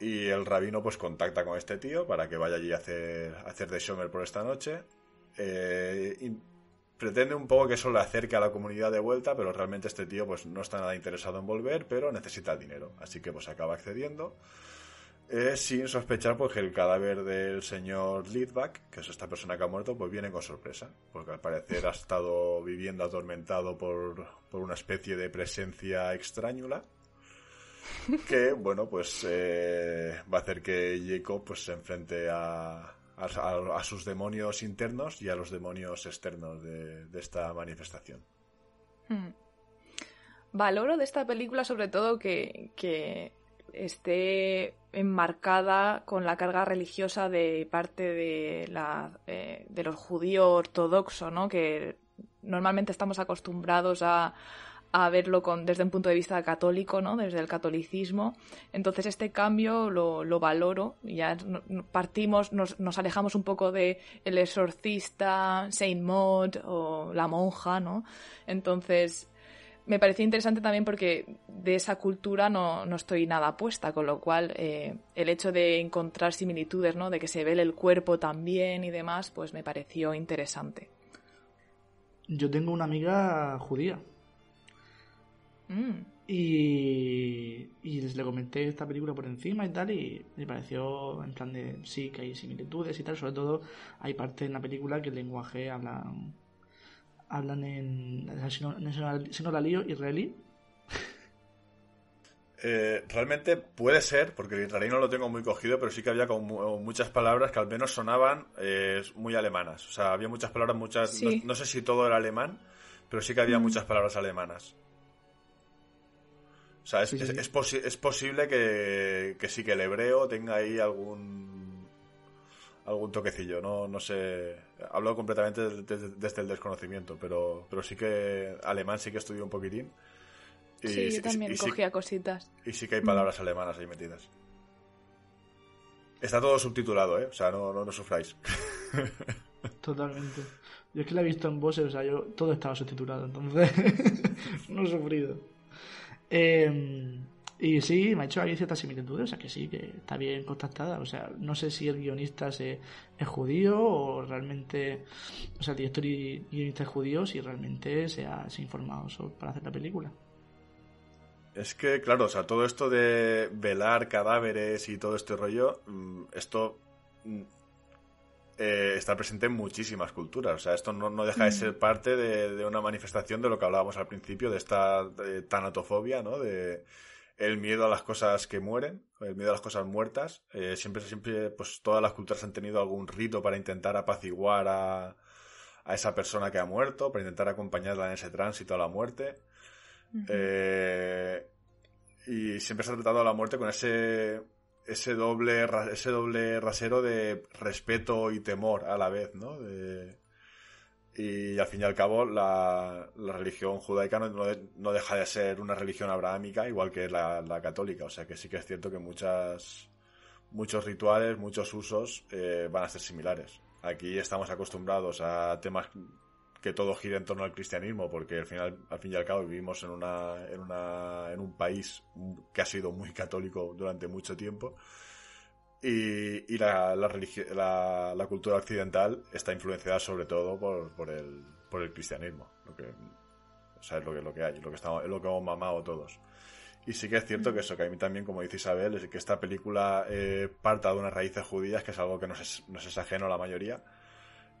Y el rabino, pues contacta con este tío para que vaya allí a hacer, hacer de Shomer por esta noche. Eh, y pretende un poco que eso le acerque a la comunidad de vuelta, pero realmente este tío, pues no está nada interesado en volver, pero necesita el dinero. Así que, pues acaba accediendo es sin sospechar pues, que el cadáver del señor Lidback, que es esta persona que ha muerto, pues viene con sorpresa, porque al parecer ha estado viviendo atormentado por, una especie de presencia extrañula que, bueno, pues eh, va a hacer que Jacob pues, se enfrente a, a, sus demonios internos y a los demonios externos de, esta manifestación. Hmm. Valoro de esta película sobre todo que, que esté enmarcada con la carga religiosa de parte de, la, eh, de los judíos ortodoxos, ¿no? Que normalmente estamos acostumbrados a, a verlo con, desde un punto de vista católico, ¿no? Desde el catolicismo. Entonces este cambio lo, lo valoro. Ya partimos, nos, nos, alejamos un poco de el exorcista, Saint Maud o la monja, ¿no? Entonces me pareció interesante también porque de esa cultura no, no estoy nada puesta, con lo cual eh, el hecho de encontrar similitudes, ¿no? De que se ve el cuerpo también y demás, pues me pareció interesante. Yo tengo una amiga judía. Mm. Y, y le comenté esta película por encima y tal, y me pareció en plan de sí, que hay similitudes y tal. Sobre todo, hay parte en la película que el lenguaje habla hablan en, si no la lío, israelí. Eh, realmente puede ser, porque el israelí no lo tengo muy cogido, pero sí que había como muchas palabras que al menos sonaban eh, muy alemanas. O sea, había muchas palabras, muchas. No, sé si todo era alemán, pero sí que había mm. muchas palabras alemanas. O sea, es, es, posible que, que, sí que el hebreo tenga ahí algún algún toquecillo, no, no sé, hablo completamente desde, el desconocimiento, pero, pero sí que alemán sí que estudié un poquitín. Y, sí, yo también cogía cositas. Y sí que hay palabras alemanas ahí metidas. Está todo subtitulado, ¿eh? O sea, no, no, no sufráis. Totalmente. Yo es que la he visto en voz, o sea, yo todo estaba subtitulado, entonces no he sufrido. Eh, y sí, me ha hecho ahí ciertas similitudes, o sea que sí, que está bien contactada. O sea, no sé si el guionista es, es judío o realmente, o sea, el director y guionista es judío, si realmente se ha, informado para hacer la película. Es que, claro, o sea, todo esto de velar cadáveres y todo este rollo, mm, esto mm, eh, está presente en muchísimas culturas. O sea, esto no, no deja de mm. ser parte de, una manifestación de lo que hablábamos al principio, de esta tanatofobia, ¿no? De, el miedo a las cosas que mueren, el miedo a las cosas muertas. Eh, siempre, siempre, pues todas las culturas han tenido algún rito para intentar apaciguar a, a esa persona que ha muerto, para intentar acompañarla en ese tránsito a la muerte. Eh, y siempre se ha tratado a la muerte con ese, ese doble, ese doble rasero de respeto y temor a la vez, ¿no? De, y al fin y al cabo, la, religión judaica no, deja de ser una religión abrahámica, igual que la, católica. O sea que sí que es cierto que muchas, muchos rituales, muchos usos eh, van a ser similares. Aquí estamos acostumbrados a temas que todo gira en torno al cristianismo, porque al final, al fin y al cabo vivimos en una, en una, en un país que ha sido muy católico durante mucho tiempo. Y, la, la, la, cultura occidental está influenciada sobre todo por, por, el, por el cristianismo. Lo que, o sea, es lo que, lo que hay, lo que estamos, es lo que hemos mamado todos. Y sí que es cierto que eso, que a mí también, como dice Isabel, es que esta película eh, parta de unas raíces judías, que es algo que nos es, nos es ajeno a la mayoría,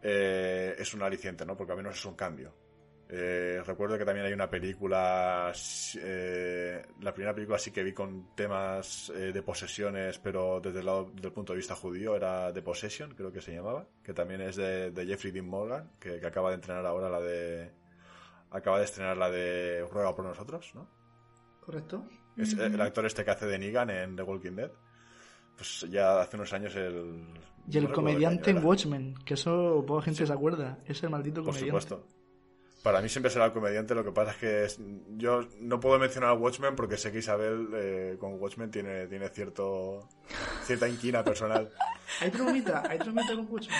eh, es un aliciente, ¿no? Porque a menos es un cambio. Eh, recuerdo que también hay una película, eh, la primera película sí que vi con temas eh, de posesiones, pero desde el lado del punto de vista judío, era The Possession, creo que se llamaba, que también es de, Jeffrey Dean Morgan, que, acaba de entrenar ahora la de, acaba de estrenar la de Ruega por nosotros, ¿no? Correcto. Es el actor este que hace de Negan en The Walking Dead. Pues ya hace unos años el... Y el comediante en Watchmen, que eso poca gente se acuerda, es el maldito comediante. Por supuesto. Para mí siempre será el comediante, lo que pasa es que yo no puedo mencionar a Watchmen porque sé que Isabel eh, con Watchmen tiene, tiene cierto cierta inquina personal. hay tromita, hay tromita con Watchmen.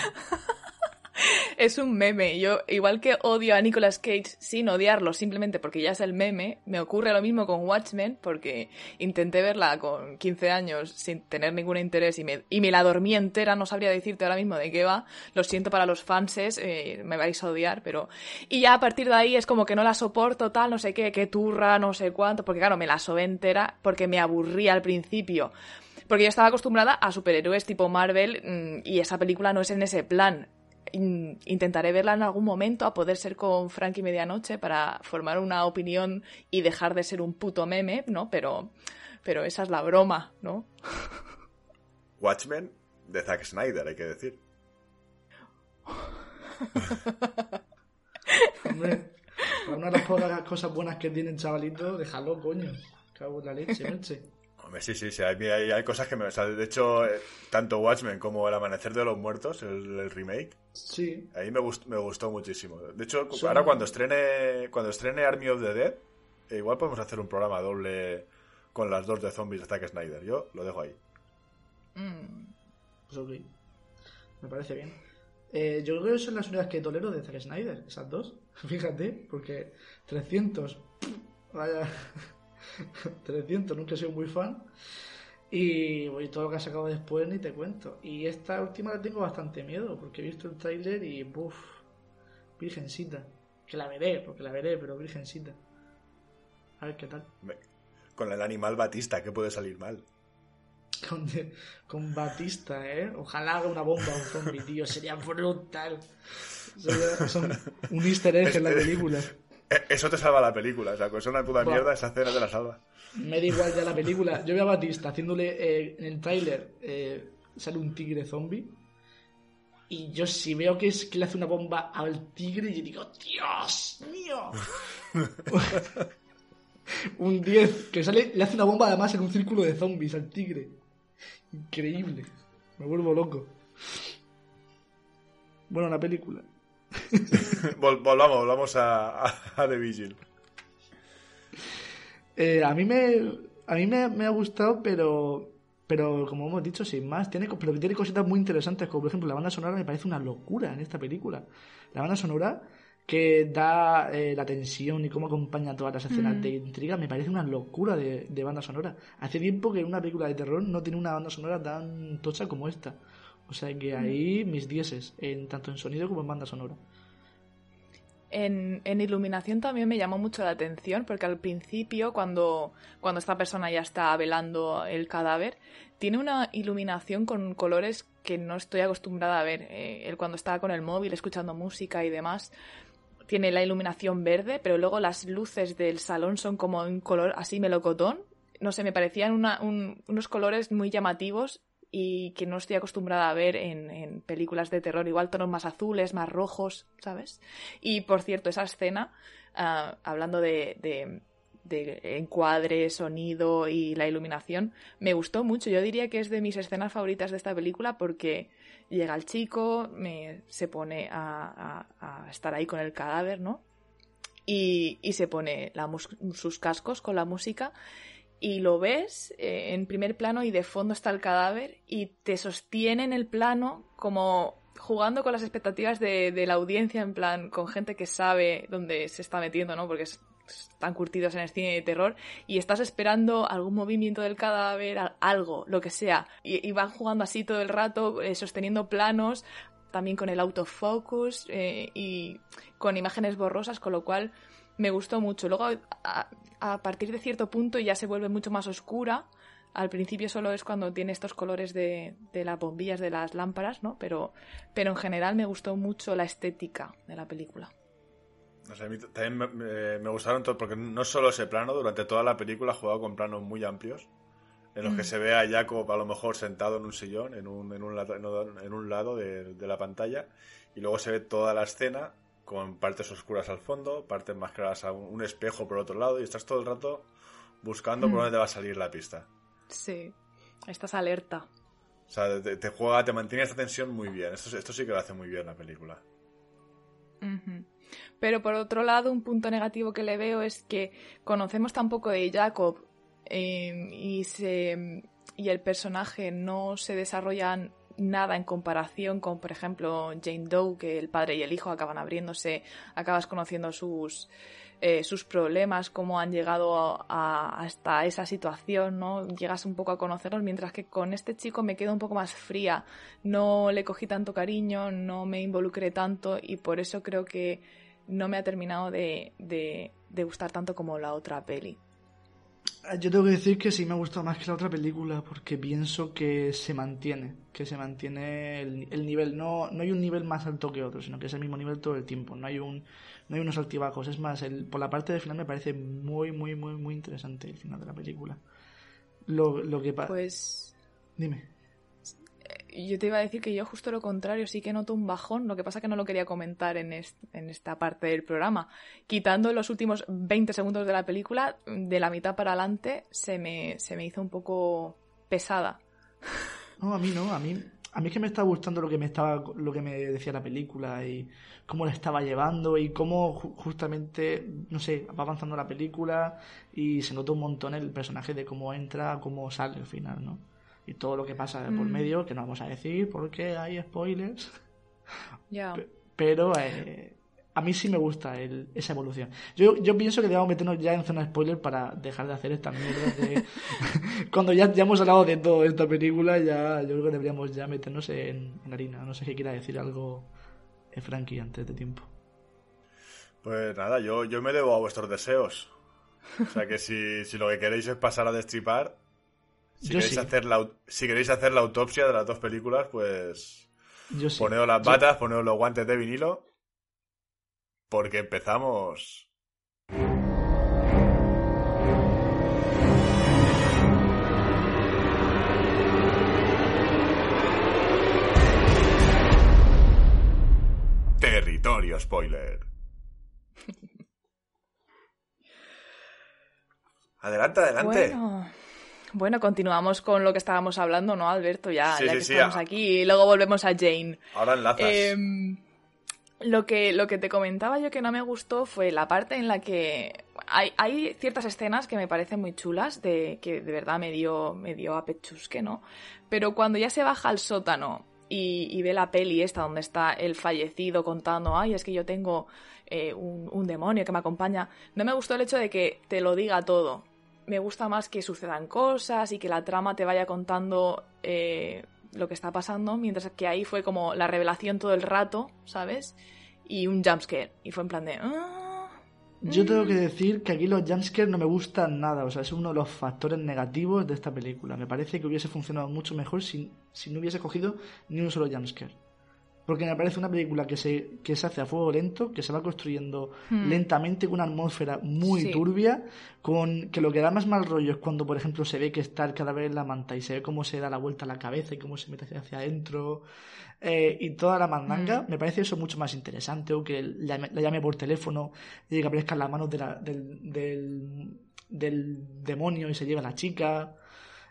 Es un meme. Yo, igual que odio a Nicolas Cage sin odiarlo, simplemente porque ya es el meme, me ocurre lo mismo con Watchmen, porque intenté verla con 15 años sin tener ningún interés y me, y me la dormí entera, no sabría decirte ahora mismo de qué va. Lo siento para los fanses, eh, me vais a odiar, pero... Y ya a partir de ahí es como que no la soporto, tal, no sé qué, qué turra, no sé cuánto, porque claro, me la sobé entera porque me aburría al principio porque yo estaba acostumbrada a superhéroes tipo Marvel mm, y esa película no es en ese plan intentaré verla en algún momento, a poder ser con Frankie Medianoche, para formar una opinión y dejar de ser un puto meme, ¿no? Pero, pero esa es la broma, ¿no? Watchmen de Zack Snyder, hay que decir. Hombre, una de las pocas cosas buenas que tienen chavalito, déjalo, coño. Cago en la leche, leche sí, sí, sí. Hay, cosas que me. de hecho, eh, tanto Watchmen como El Amanecer de los Muertos, el, remake. Sí. Ahí me, me gustó muchísimo. De hecho, ahora cuando estrene, cuando estrene Army of the Dead, e igual podemos hacer un programa doble con las dos de zombies de Zack Snyder. Yo lo dejo ahí. Mm. Pues ok. Me parece bien. Eh, yo creo que son las únicas que tolero de Zack Snyder, esas dos. Fíjate, porque 300. Vaya. 300, nunca he sido muy fan. Y bueno, todo lo que ha sacado después ni te cuento. Y esta última la tengo bastante miedo, porque he visto el tráiler y. Buf, virgencita. Que la veré, porque la veré, pero virgencita. A ver qué tal. Con el animal Batista, ¿qué puede salir mal? Con, con Batista, ¿eh? Ojalá haga una bomba a un zombie, tío. Sería brutal. Sería- son un easter egg en la película. Eh, Eso te salva la película, o sea, con eso una puta mierda, esa escena te la salva. Me da igual ya la película. Yo veo a Batista haciéndole eh, en el tráiler eh, sale un tigre zombie. Y yo si veo que es que le hace una bomba al tigre, yo digo, Dios mío. un 10 que sale, le hace una bomba además en un círculo de zombies al tigre. Increíble. Me vuelvo loco. Bueno, la película. Vol- volvamos, volvamos a, a, a The Vigil. Eh, a mí me a mí me, me ha gustado, pero pero como hemos dicho, sin más, tiene pero tiene cositas muy interesantes, como por ejemplo la banda sonora me parece una locura en esta película. La banda sonora que da eh, la tensión y cómo acompaña todas las escenas Mm. de intriga me parece una locura de, de banda sonora. Hace tiempo que una película de terror no tiene una banda sonora tan tocha como esta. O sea que ahí mis dieces, en, tanto en sonido como en banda sonora. En, iluminación también me llamó mucho la atención porque al principio, cuando, cuando esta persona ya está velando el cadáver, tiene una iluminación con colores que no estoy acostumbrada a ver. Eh, él cuando está con el móvil escuchando música y demás, tiene la iluminación verde, pero luego las luces del salón son como un color así melocotón. No sé, me parecían una- un- unos colores muy llamativos y que no estoy acostumbrada a ver en, en películas de terror. Igual tonos más azules, más rojos, ¿sabes? Y por cierto, esa escena, ah, hablando de, de- de encuadre, sonido y la iluminación, me gustó mucho. Yo diría que es de mis escenas favoritas de esta película porque llega el chico, me, se pone a, a- a estar ahí con el cadáver, ¿no? Y, y se pone la sus cascos con la música y lo ves eh, en primer plano y de fondo está el cadáver y te sostiene en el plano como jugando con las expectativas de, la audiencia, en plan, con gente que sabe dónde se está metiendo, ¿no? Porque es- están curtidos en el cine de terror y estás esperando algún movimiento del cadáver, al- algo, lo que sea. Y, y van jugando así todo el rato, eh, sosteniendo planos, también con el autofocus eh, y con imágenes borrosas, con lo cual me gustó mucho. Luego, a, a partir de cierto punto ya se vuelve mucho más oscura. Al principio solo es cuando tiene estos colores de, de las bombillas de las lámparas, ¿no? Pero, pero en general me gustó mucho la estética de la película. No sé, a mí también me, me- me gustaron todo, porque no solo ese plano, durante toda la película ha jugado con planos muy amplios, en los que Mm. se ve a Jacob a lo mejor sentado en un sillón, en un, en un, lado- en un lado de, de la pantalla, y luego se ve toda la escena con partes oscuras al fondo, partes más claras a un, un espejo por otro lado, y estás todo el rato buscando por Mm. dónde te va a salir la pista. Sí, estás alerta. O sea, te, te juega, te mantiene esta tensión muy bien. Esto, esto sí que lo hace muy bien la película. Pero por otro lado, un punto negativo que le veo es que conocemos tan poco de Jacob eh, y, se, y el personaje no se desarrolla nada en comparación con, por ejemplo, Jane Doe, que el padre y el hijo acaban abriéndose, acabas conociendo sus, eh, sus problemas, cómo han llegado a- hasta esa situación, ¿no? Llegas un poco a conocerlos, mientras que con este chico me quedo un poco más fría, no le cogí tanto cariño, no me involucré tanto y por eso creo que no me ha terminado de, de, de gustar tanto como la otra peli. Yo tengo que decir que sí me ha gustado más que la otra película porque pienso que se mantiene, que se mantiene el, el nivel. No, no hay un nivel más alto que otro, sino que es el mismo nivel todo el tiempo. No hay un, no hay unos altibajos. Es más, el, por la parte del final me parece muy, muy, muy, muy interesante el final de la película. Lo, lo que pasa. Pues Dime. Yo te iba a decir que yo justo lo contrario, sí que noto un bajón, lo que pasa que no lo quería comentar en, est- en esta parte del programa. Quitando los últimos 20 segundos de la película, de la mitad para adelante se me, se me hizo un poco pesada. No, a mí no, a mí, a mí es que me está gustando lo que me estaba lo que me decía la película y cómo la estaba llevando y cómo justamente no sé va avanzando la película y se nota un montón el personaje de cómo entra cómo sale al final no y todo lo que pasa por Mm. medio que no vamos a decir porque hay spoilers Ya. Pe- pero eh, a mí sí me gusta el- esa evolución. Yo, yo pienso que debemos meternos ya en zona spoiler para dejar de hacer estas mierdas de... Cuando ya, ya hemos hablado de toda esta película, ya yo creo que deberíamos ya meternos en, en harina. No sé qué quiera decir algo eh, Frankie antes de tiempo. Pues nada, yo, yo me debo a vuestros deseos. O sea que si, si lo que queréis es pasar a destripar, si Yo queréis, sí. hacer la, si queréis hacer la autopsia de las dos películas, pues Yo sí. poneos las Yo- batas, poneos los guantes de vinilo, porque empezamos. Territorio spoiler. Adelante, adelante. Bueno, bueno, continuamos con lo que estábamos hablando, ¿no, Alberto? Ya, Sí, ya sí, que sí, estamos aquí y luego volvemos a Jane. Ahora enlazas. Em, lo, que, lo que te comentaba yo que no me gustó fue la parte en la que hay, hay ciertas escenas que me parecen muy chulas, de que de verdad me dio, me dio a pechusque, ¿no? Pero cuando ya se baja al sótano y, y ve la peli esta donde está el fallecido contando, ay, es que yo tengo eh, un, un demonio que me acompaña, no me gustó el hecho de que te lo diga todo. Me gusta más que sucedan cosas y que la trama te vaya contando eh, lo que está pasando, mientras que ahí fue como la revelación todo el rato, ¿sabes? Y un jumpscare. Y fue en plan de... "Ah, Yo tengo mm". que decir que aquí los jumpscares no me gustan nada, o sea, es uno de los factores negativos de esta película. Me parece que hubiese funcionado mucho mejor si, si no hubiese cogido ni un solo jumpscare. Porque me parece una película que se, que se hace a fuego lento, que se va construyendo Hmm. lentamente, con una atmósfera muy Sí. turbia, con que lo que da más mal rollo es cuando, por ejemplo, se ve que está el cadáver en la manta y se ve cómo se da la vuelta a la cabeza y cómo se mete hacia, adentro eh, y toda la mandanga. Mm. Me parece eso mucho más interesante, o que la, la llame por teléfono y que aparezcan las manos de la- del, del, del demonio y se lleva a la chica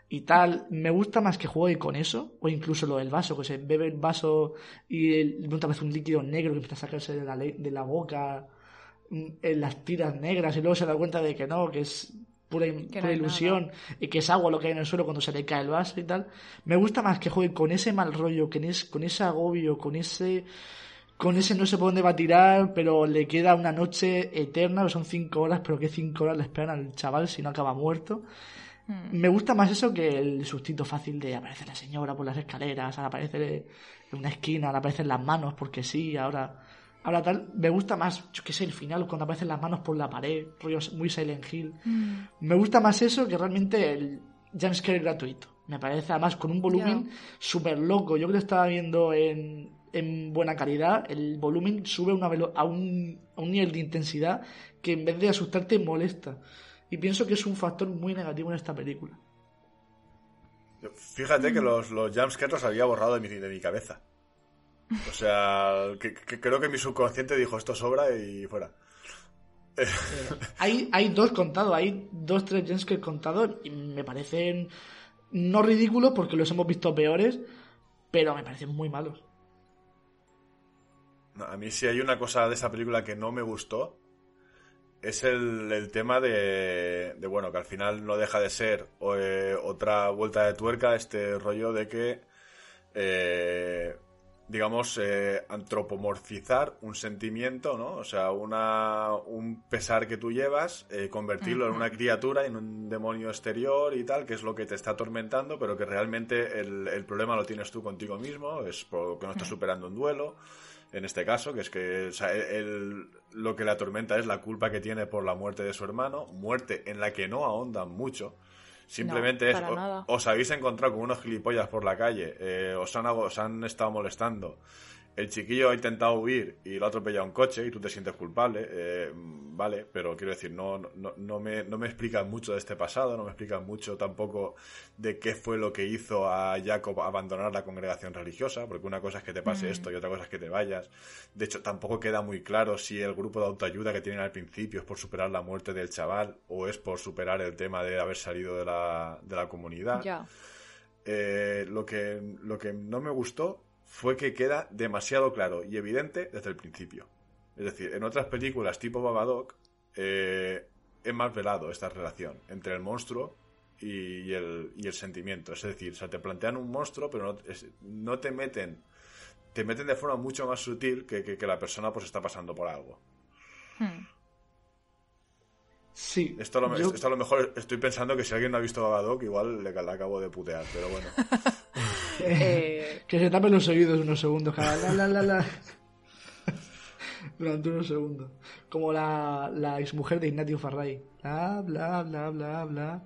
y tal. Me gusta más que juegue con eso, o incluso lo del vaso, que se bebe el vaso y el- de pronto aparece un líquido negro que empieza a sacarse de la, de la boca, mm, en las tiras negras, y luego se da cuenta de que no, que es pura, Que pura ilusión, y que es agua lo que hay en el suelo cuando se le cae el vaso y tal. Me gusta más que juegue con ese mal rollo, con, es, con ese agobio, con ese con ese no sé por dónde va a tirar, pero le queda una noche eterna, que son cinco horas, pero que cinco horas le esperan al chaval si no acaba muerto. Mm. Me gusta más eso que el sustito fácil de aparecer la señora por las escaleras, ahora aparece en una esquina, ahora aparecen las manos porque sí, ahora, ahora tal. Me gusta más, yo qué sé, el final, cuando aparecen las manos por la pared, rollo muy Silent Hill. Mm. Me gusta más eso que realmente el jumpscare gratuito. Me parece además con un volumen Ya. súper loco. Yo que lo estaba viendo en, en buena calidad, el volumen sube a, una a, un, a un nivel de intensidad que en vez de asustarte molesta. Y pienso que es un factor muy negativo en esta película. Fíjate Mm. que los, los jumpscares los había borrado de mi, de mi cabeza. O sea, que, que creo que mi subconsciente dijo esto sobra y fuera. Hay, hay dos contados, hay dos, tres jumpscares contados y me parecen no ridículos porque los hemos visto peores, pero me parecen muy malos. No, a mí si hay una cosa de esa película que no me gustó, es el, el tema de, de, bueno, que al final no deja de ser eh, otra vuelta de tuerca, este rollo de que, eh, digamos, eh, antropomorfizar un sentimiento, ¿no? O sea, una, un pesar que tú llevas, eh, convertirlo en una criatura, en un demonio exterior y tal, que es lo que te está atormentando, pero que realmente el, el problema lo tienes tú contigo mismo, es porque no estás superando un duelo en este caso, que es que o sea, él- lo que le atormenta es la culpa que tiene por la muerte de su hermano, muerte en la que no ahondan mucho. Simplemente No, es, o- os habéis encontrado con unos gilipollas por la calle, eh, os, han, os han estado molestando, el chiquillo ha intentado huir y lo ha atropellado un coche y tú te sientes culpable, eh, vale, pero quiero decir, no, no, no, me, no me explican mucho de este pasado, no me explican mucho tampoco de qué fue lo que hizo a Jacob abandonar la congregación religiosa, porque una cosa es que te pase Mm. esto y otra cosa es que te vayas. De hecho, tampoco queda muy claro si el grupo de autoayuda que tienen al principio es por superar la muerte del chaval o es por superar el tema de haber salido de la, de la comunidad. Eh, lo, que, lo que no me gustó fue que queda demasiado claro y evidente desde el principio. Es decir, en otras películas tipo Babadook eh, es más velado esta relación entre el monstruo y el, y el sentimiento. Es decir, o sea, te plantean un monstruo, pero no, no te meten te meten de forma mucho más sutil que, que, la persona pues está pasando por algo. Hmm. Sí. Esto a, lo, esto a, lo, mejor estoy pensando que si alguien no ha visto Babadook, igual le, le acabo de putear, pero bueno. Eh, que se tapen los oídos unos segundos, la, la, la, la. Durante unos segundos. Como la, la exmujer de Ignatius Farray. Bla, bla, bla, bla, bla.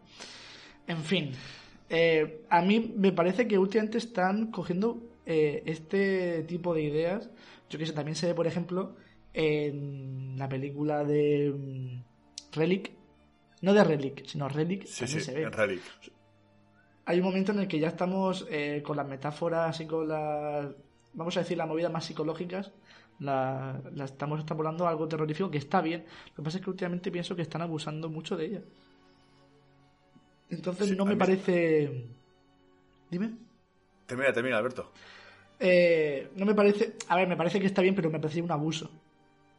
En fin. Eh, a mí me parece que últimamente están cogiendo eh, este tipo de ideas. Yo que sé, también se ve, por ejemplo, en la película de mm, Relic. No de Relic, sino Relic. Sí, sí, se ve. En Relic hay un momento en el que ya estamos eh, con las metáforas y con las, vamos a decir, las movidas más psicológicas, la, estamos extrapolando a algo terrorífico que está bien. Lo que pasa es que últimamente pienso que están abusando mucho de ella. Entonces no me parece... Dime. Termina, termina, Alberto. Eh, no me parece... A ver, me parece que está bien, pero me parece un abuso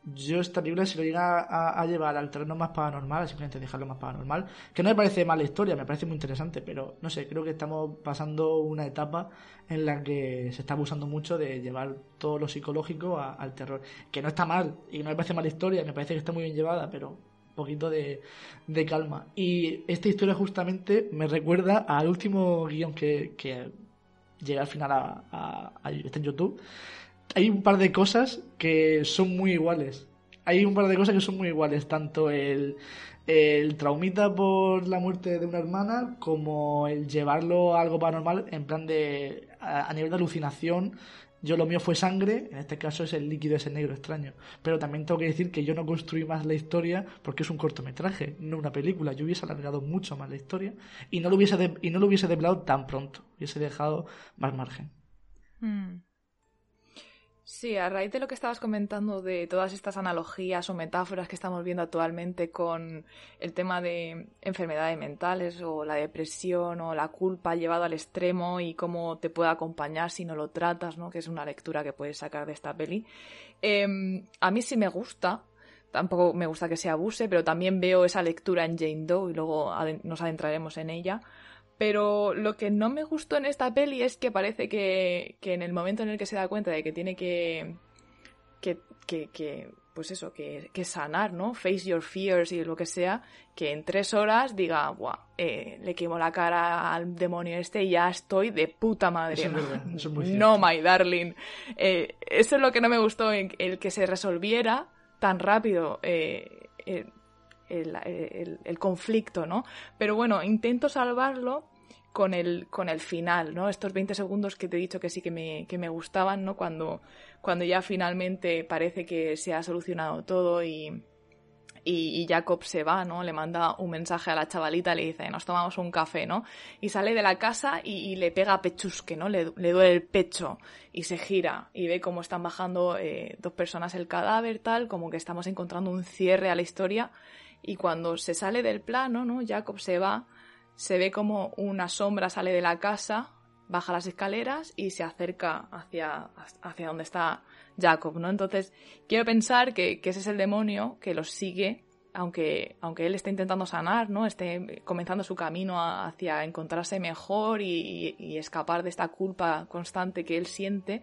yo esta película si lo llega a, llevar al terreno más paranormal, simplemente dejarlo más paranormal, que no me parece mala historia, me parece muy interesante, pero no sé, creo que estamos pasando una etapa en la que se está abusando mucho de llevar todo lo psicológico al terror, que no está mal, y no me parece mala historia, me parece que está muy bien llevada, pero un poquito de, calma. Y esta historia justamente me recuerda al último guion que, que llega al final a, a, está en YouTube hay un par de cosas que son muy iguales. Hay un par de cosas que son muy iguales, tanto el, el traumita por la muerte de una hermana como el llevarlo a algo paranormal en plan de a, nivel de alucinación. Yo lo mío fue sangre, en este caso es el líquido ese negro extraño. Pero también tengo que decir que yo no construí más la historia porque es un cortometraje, no una película. Yo hubiese alargado mucho más la historia y no lo hubiese, y no lo hubiese develado tan pronto. Hubiese dejado más margen. Mm. Sí, a raíz de lo que estabas comentando de todas estas analogías o metáforas que estamos viendo actualmente con el tema de enfermedades mentales o la depresión o la culpa llevado al extremo y cómo te puede acompañar si no lo tratas, ¿no? que es una lectura que puedes sacar de esta peli. Em, a mí sí me gusta, tampoco me gusta que se abuse, pero también veo esa lectura en Jane Doe y luego nos adentraremos en ella. Pero lo que no me gustó en esta peli es que parece que, en el momento en el que se da cuenta de que tiene que. que, que, pues eso, que, que, sanar, ¿no? Face your fears y lo que sea, que en tres horas diga, Buah, eh, le quemo la cara al demonio este y ya estoy de puta madre. no, my darling. Eh, eso es lo que no me gustó, el que se resolviera tan rápido. Eh, el, conflicto, ¿no? Pero bueno, intento salvarlo con el, con el final, ¿no? Estos 20 segundos que te he dicho que sí que me, que me gustaban, ¿no? Cuando, cuando ya finalmente parece que se ha solucionado todo y, y, Jacob se va, ¿no? Le manda un mensaje a la chavalita, le dice, nos tomamos un café, ¿no? Y sale de la casa y, le pega a pechusque, ¿no? Le, le, duele el pecho y se gira y ve cómo están bajando eh, dos personas el cadáver, tal, como que estamos encontrando un cierre a la historia y cuando se sale del plano, ¿no? Jacob se va, se ve como una sombra sale de la casa, baja las escaleras y se acerca hacia, hacia donde está Jacob, ¿no? Entonces, quiero pensar que, ese es el demonio que los sigue, aunque, aunque él esté intentando sanar, ¿no? Esté comenzando su camino hacia encontrarse mejor y, escapar de esta culpa constante que él siente.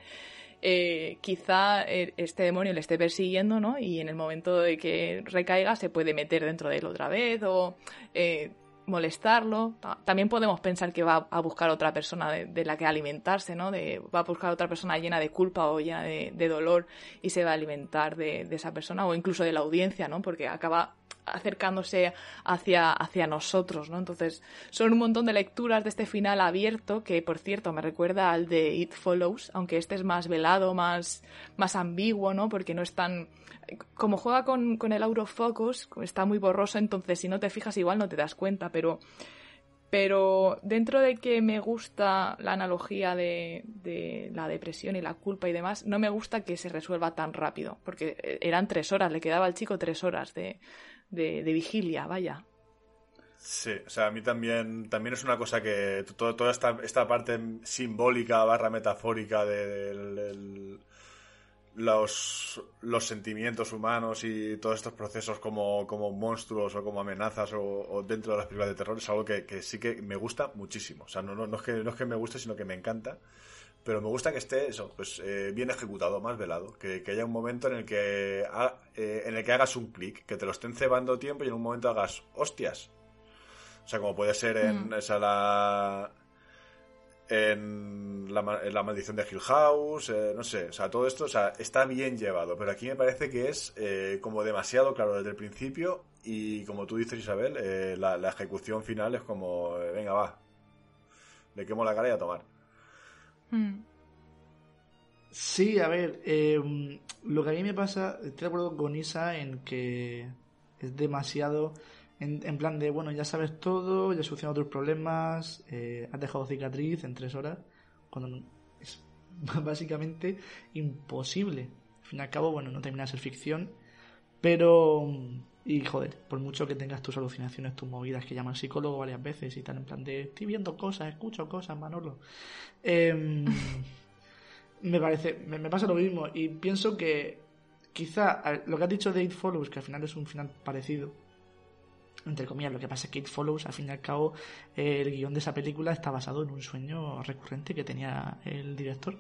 Eh, quizá eh, este demonio le esté persiguiendo, ¿no? Y en el momento de que recaiga se puede meter dentro de él otra vez o eh, molestarlo. También podemos pensar que va a buscar otra persona de, la que alimentarse, ¿no? De, va a buscar otra persona llena de culpa o llena de, dolor y se va a alimentar de, esa persona o incluso de la audiencia, ¿no? Porque acaba acercándose hacia, hacia nosotros, ¿no? Entonces, son un montón de lecturas de este final abierto que, por cierto, me recuerda al de It Follows, aunque este es más velado, más, más ambiguo, ¿no? Porque no es tan como juega con, con el autofocus, está muy borroso, entonces si no te fijas igual no te das cuenta, pero, pero dentro de que me gusta la analogía de, de, la depresión y la culpa y demás, no me gusta que se resuelva tan rápido, porque eran tres horas, le quedaba al chico tres horas de, de, de vigilia, vaya. Sí, o sea, a mí también, también es una cosa que todo, toda esta, esta parte simbólica barra metafórica de, los, los sentimientos humanos y todos estos procesos como, como monstruos o como amenazas o, dentro de las películas de terror es algo que, sí que me gusta muchísimo. O sea, no, no, no, es que, no es que me guste, sino que me encanta pero me gusta que esté eso, pues eh, bien ejecutado, más velado, que, haya un momento en el que eh, en el que hagas un clic, que te lo estén cebando tiempo y en un momento hagas hostias. O sea, como puede ser en mm. esa la en la, maldición de Hill House, eh, no sé, o sea, todo esto, o sea, está bien llevado, pero aquí me parece que es como demasiado claro desde el principio y como tú dices Isabel, la, la, ejecución final es como, venga va, le quemo la cara y a tomar. Hmm. Sí, a ver, em, lo que a mí me pasa, estoy de acuerdo con Isa en que es demasiado en, plan de, bueno, ya sabes todo, ya has solucionado tus problemas, eh, has dejado cicatriz en tres horas, cuando es básicamente imposible. Al fin y al cabo, bueno, no termina de ser ficción, pero y joder, por mucho que tengas tus alucinaciones, tus movidas que llaman psicólogo varias veces y tal, en plan de estoy viendo cosas, escucho cosas, Manolo. Em, me parece, me, pasa lo mismo y pienso que quizá lo que has dicho de It Follows, que al final es un final parecido, entre comillas, lo que pasa es que It Follows, al fin y al cabo, el guion de esa película está basado en un sueño recurrente que tenía el director.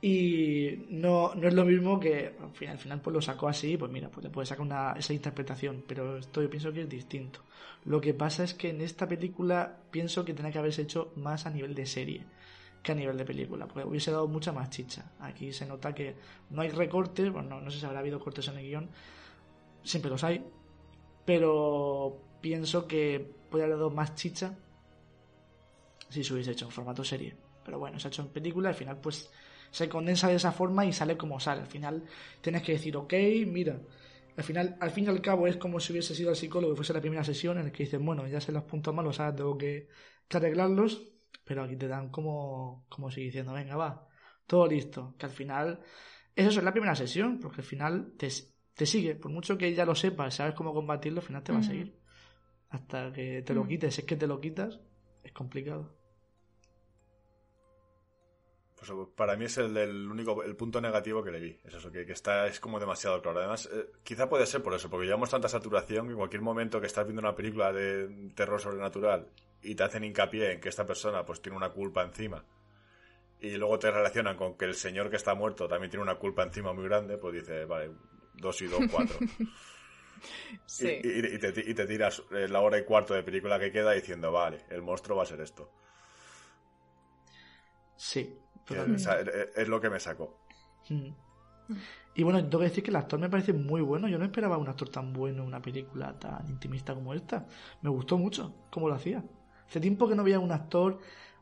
Y no, no es lo mismo que al final, al final pues lo sacó así, pues mira, pues le puede sacar una, esa interpretación, pero esto yo pienso que es distinto. Lo que pasa es que en esta película pienso que tenía que haberse hecho más a nivel de serie que a nivel de película, porque hubiese dado mucha más chicha. Aquí se nota que no hay recortes, bueno, no sé si habrá habido cortes en el guion, siempre los hay, pero pienso que podría haber dado más chicha si se hubiese hecho en formato serie. Pero bueno, se ha hecho en película, al final pues se condensa de esa forma y sale como sale. Al final tienes que decir, ok, mira. Al final, al fin y al cabo, es como si hubiese sido el psicólogo y fuese la primera sesión en la que dices, bueno, ya sé los puntos malos, ahora tengo que, arreglarlos, pero aquí te dan como, como si diciendo, venga, va, todo listo. Que al final, eso es la primera sesión, porque al final te, te sigue, por mucho que ya lo sepas, sabes cómo combatirlo, al final te va a seguir. Hasta que te lo quites, si es que te lo quitas, es complicado. Pues para mí es el, único el punto negativo que le vi. Es eso, que, está es como demasiado claro. Además, eh, quizá puede ser por eso, porque llevamos tanta saturación que en cualquier momento que estás viendo una película de terror sobrenatural y te hacen hincapié en que esta persona pues tiene una culpa encima y luego te relacionan con que el señor que está muerto también tiene una culpa encima muy grande, pues dices, vale, dos y dos, cuatro. y, te, y te tiras la hora y cuarto de película que queda diciendo, vale, el monstruo va a ser esto. Sí, es, lo que me sacó. Mm. Y bueno, tengo que decir que el actor me parece muy bueno. Yo no esperaba un actor tan bueno en una película tan intimista como esta. Me gustó mucho cómo lo hacía. Hace tiempo que no veía un actor,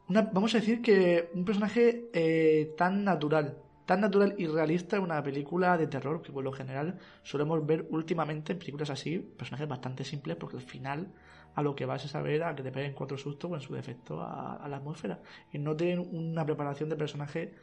una, vamos a decir que un personaje eh, tan natural, tan natural y realista en una película de terror, que por lo general solemos ver últimamente en películas así, personajes bastante simples, porque al final a lo que vas a saber a que te peguen cuatro sustos o en su defecto a, la atmósfera. Y no tienen una preparación de personaje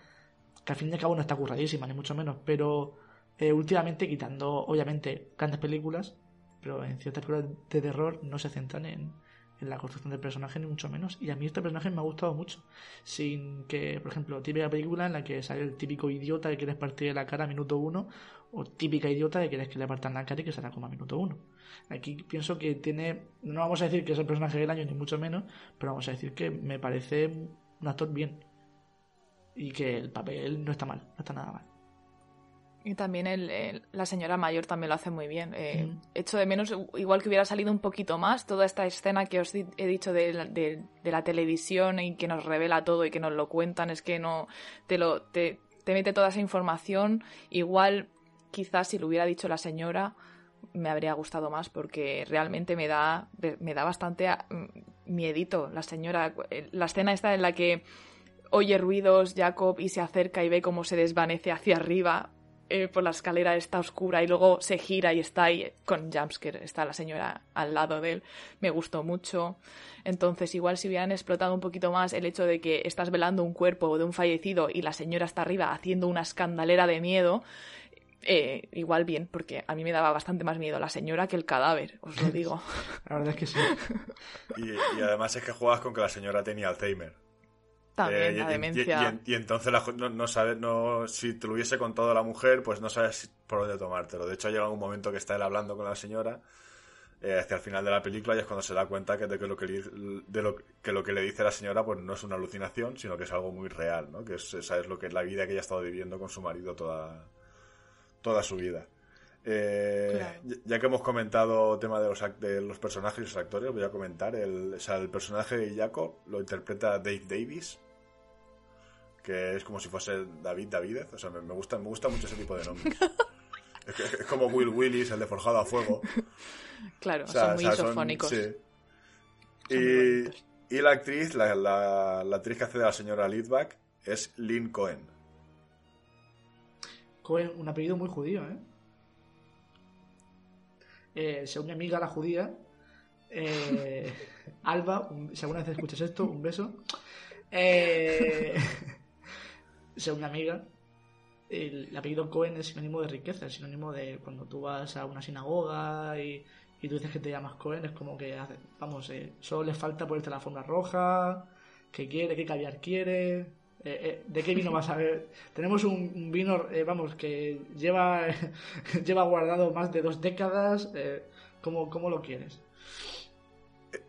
que al fin y al cabo no está curradísima, ni mucho menos, pero eh, últimamente quitando, obviamente, grandes películas, pero en ciertas películas de terror no se centran en, la construcción del personaje, ni mucho menos. Y a mí este personaje me ha gustado mucho. Sin que, por ejemplo, típica película en la que sale el típico idiota que quieres partir la cara a minuto uno, o típica idiota que quieres que le partan la cara y que será como a minuto uno. Aquí pienso que tiene, no vamos a decir que es el personaje del año, ni mucho menos, pero vamos a decir que me parece un actor bien. Y que el papel no está mal, no está nada mal. Y también el, la señora mayor también lo hace muy bien. Eh, Hecho de menos, igual que hubiera salido un poquito más, toda esta escena que os he dicho de la, de, la televisión y que nos revela todo y que nos lo cuentan, es que no te lo te, te mete toda esa información. Igual, quizás si lo hubiera dicho la señora, me habría gustado más porque realmente me da, me da bastante mm, miedito la señora. La escena esta en la que oye ruidos Jacob y se acerca y ve cómo se desvanece hacia arriba eh, por la escalera está oscura y luego se gira y está ahí con jumpscare, está la señora al lado de él. Me gustó mucho. Entonces, igual si hubieran explotado un poquito más el hecho de que estás velando un cuerpo de un fallecido y la señora está arriba haciendo una escandalera de miedo, eh, igual bien, porque a mí me daba bastante más miedo la señora que el cadáver, os lo digo. la verdad es que sí. Y, además es que juegas con que la señora tenía Alzheimer. También, eh, la demencia. Y, entonces no, no sabes, no, si te lo hubiese contado la mujer, pues no sabes por dónde tomártelo. De hecho, llega un momento que está él hablando con la señora eh, hacia el final de la película y es cuando se da cuenta que, de, que, lo que, de lo, que lo que le dice la señora pues no es una alucinación, sino que es algo muy real, ¿no? Que es, esa es lo que es la vida que ella ha estado viviendo con su marido toda, toda su vida. Eh, ya que hemos comentado el tema de los, de los personajes y los actores, voy a comentar. El, el personaje de Jacob lo interpreta Dave Davis, que es como si fuese David Davidez. O sea, me, me gusta, me gusta mucho ese tipo de nombres. es, como Will Willis, el de Forjado a Fuego. Claro, son muy isofónicos. y, la actriz, la, la, actriz que hace de la señora Lidback es Lynn Cohen. Cohen, un apellido muy judío, ¿eh? eh según mi amiga la judía, eh, Alba, si alguna vez escuchas esto, un beso. Eh, según mi amiga, el, apellido Cohen es sinónimo de riqueza, es sinónimo de cuando tú vas a una sinagoga y, y tú dices que te llamas Cohen, es como que, vamos, eh, solo le falta ponerte la forma roja, qué quiere, qué caviar quiere, eh, eh, ¿De qué vino vas a ver? Tenemos un, vino, vamos, que lleva, lleva guardado más de dos décadas. ¿cómo, ¿Cómo lo quieres?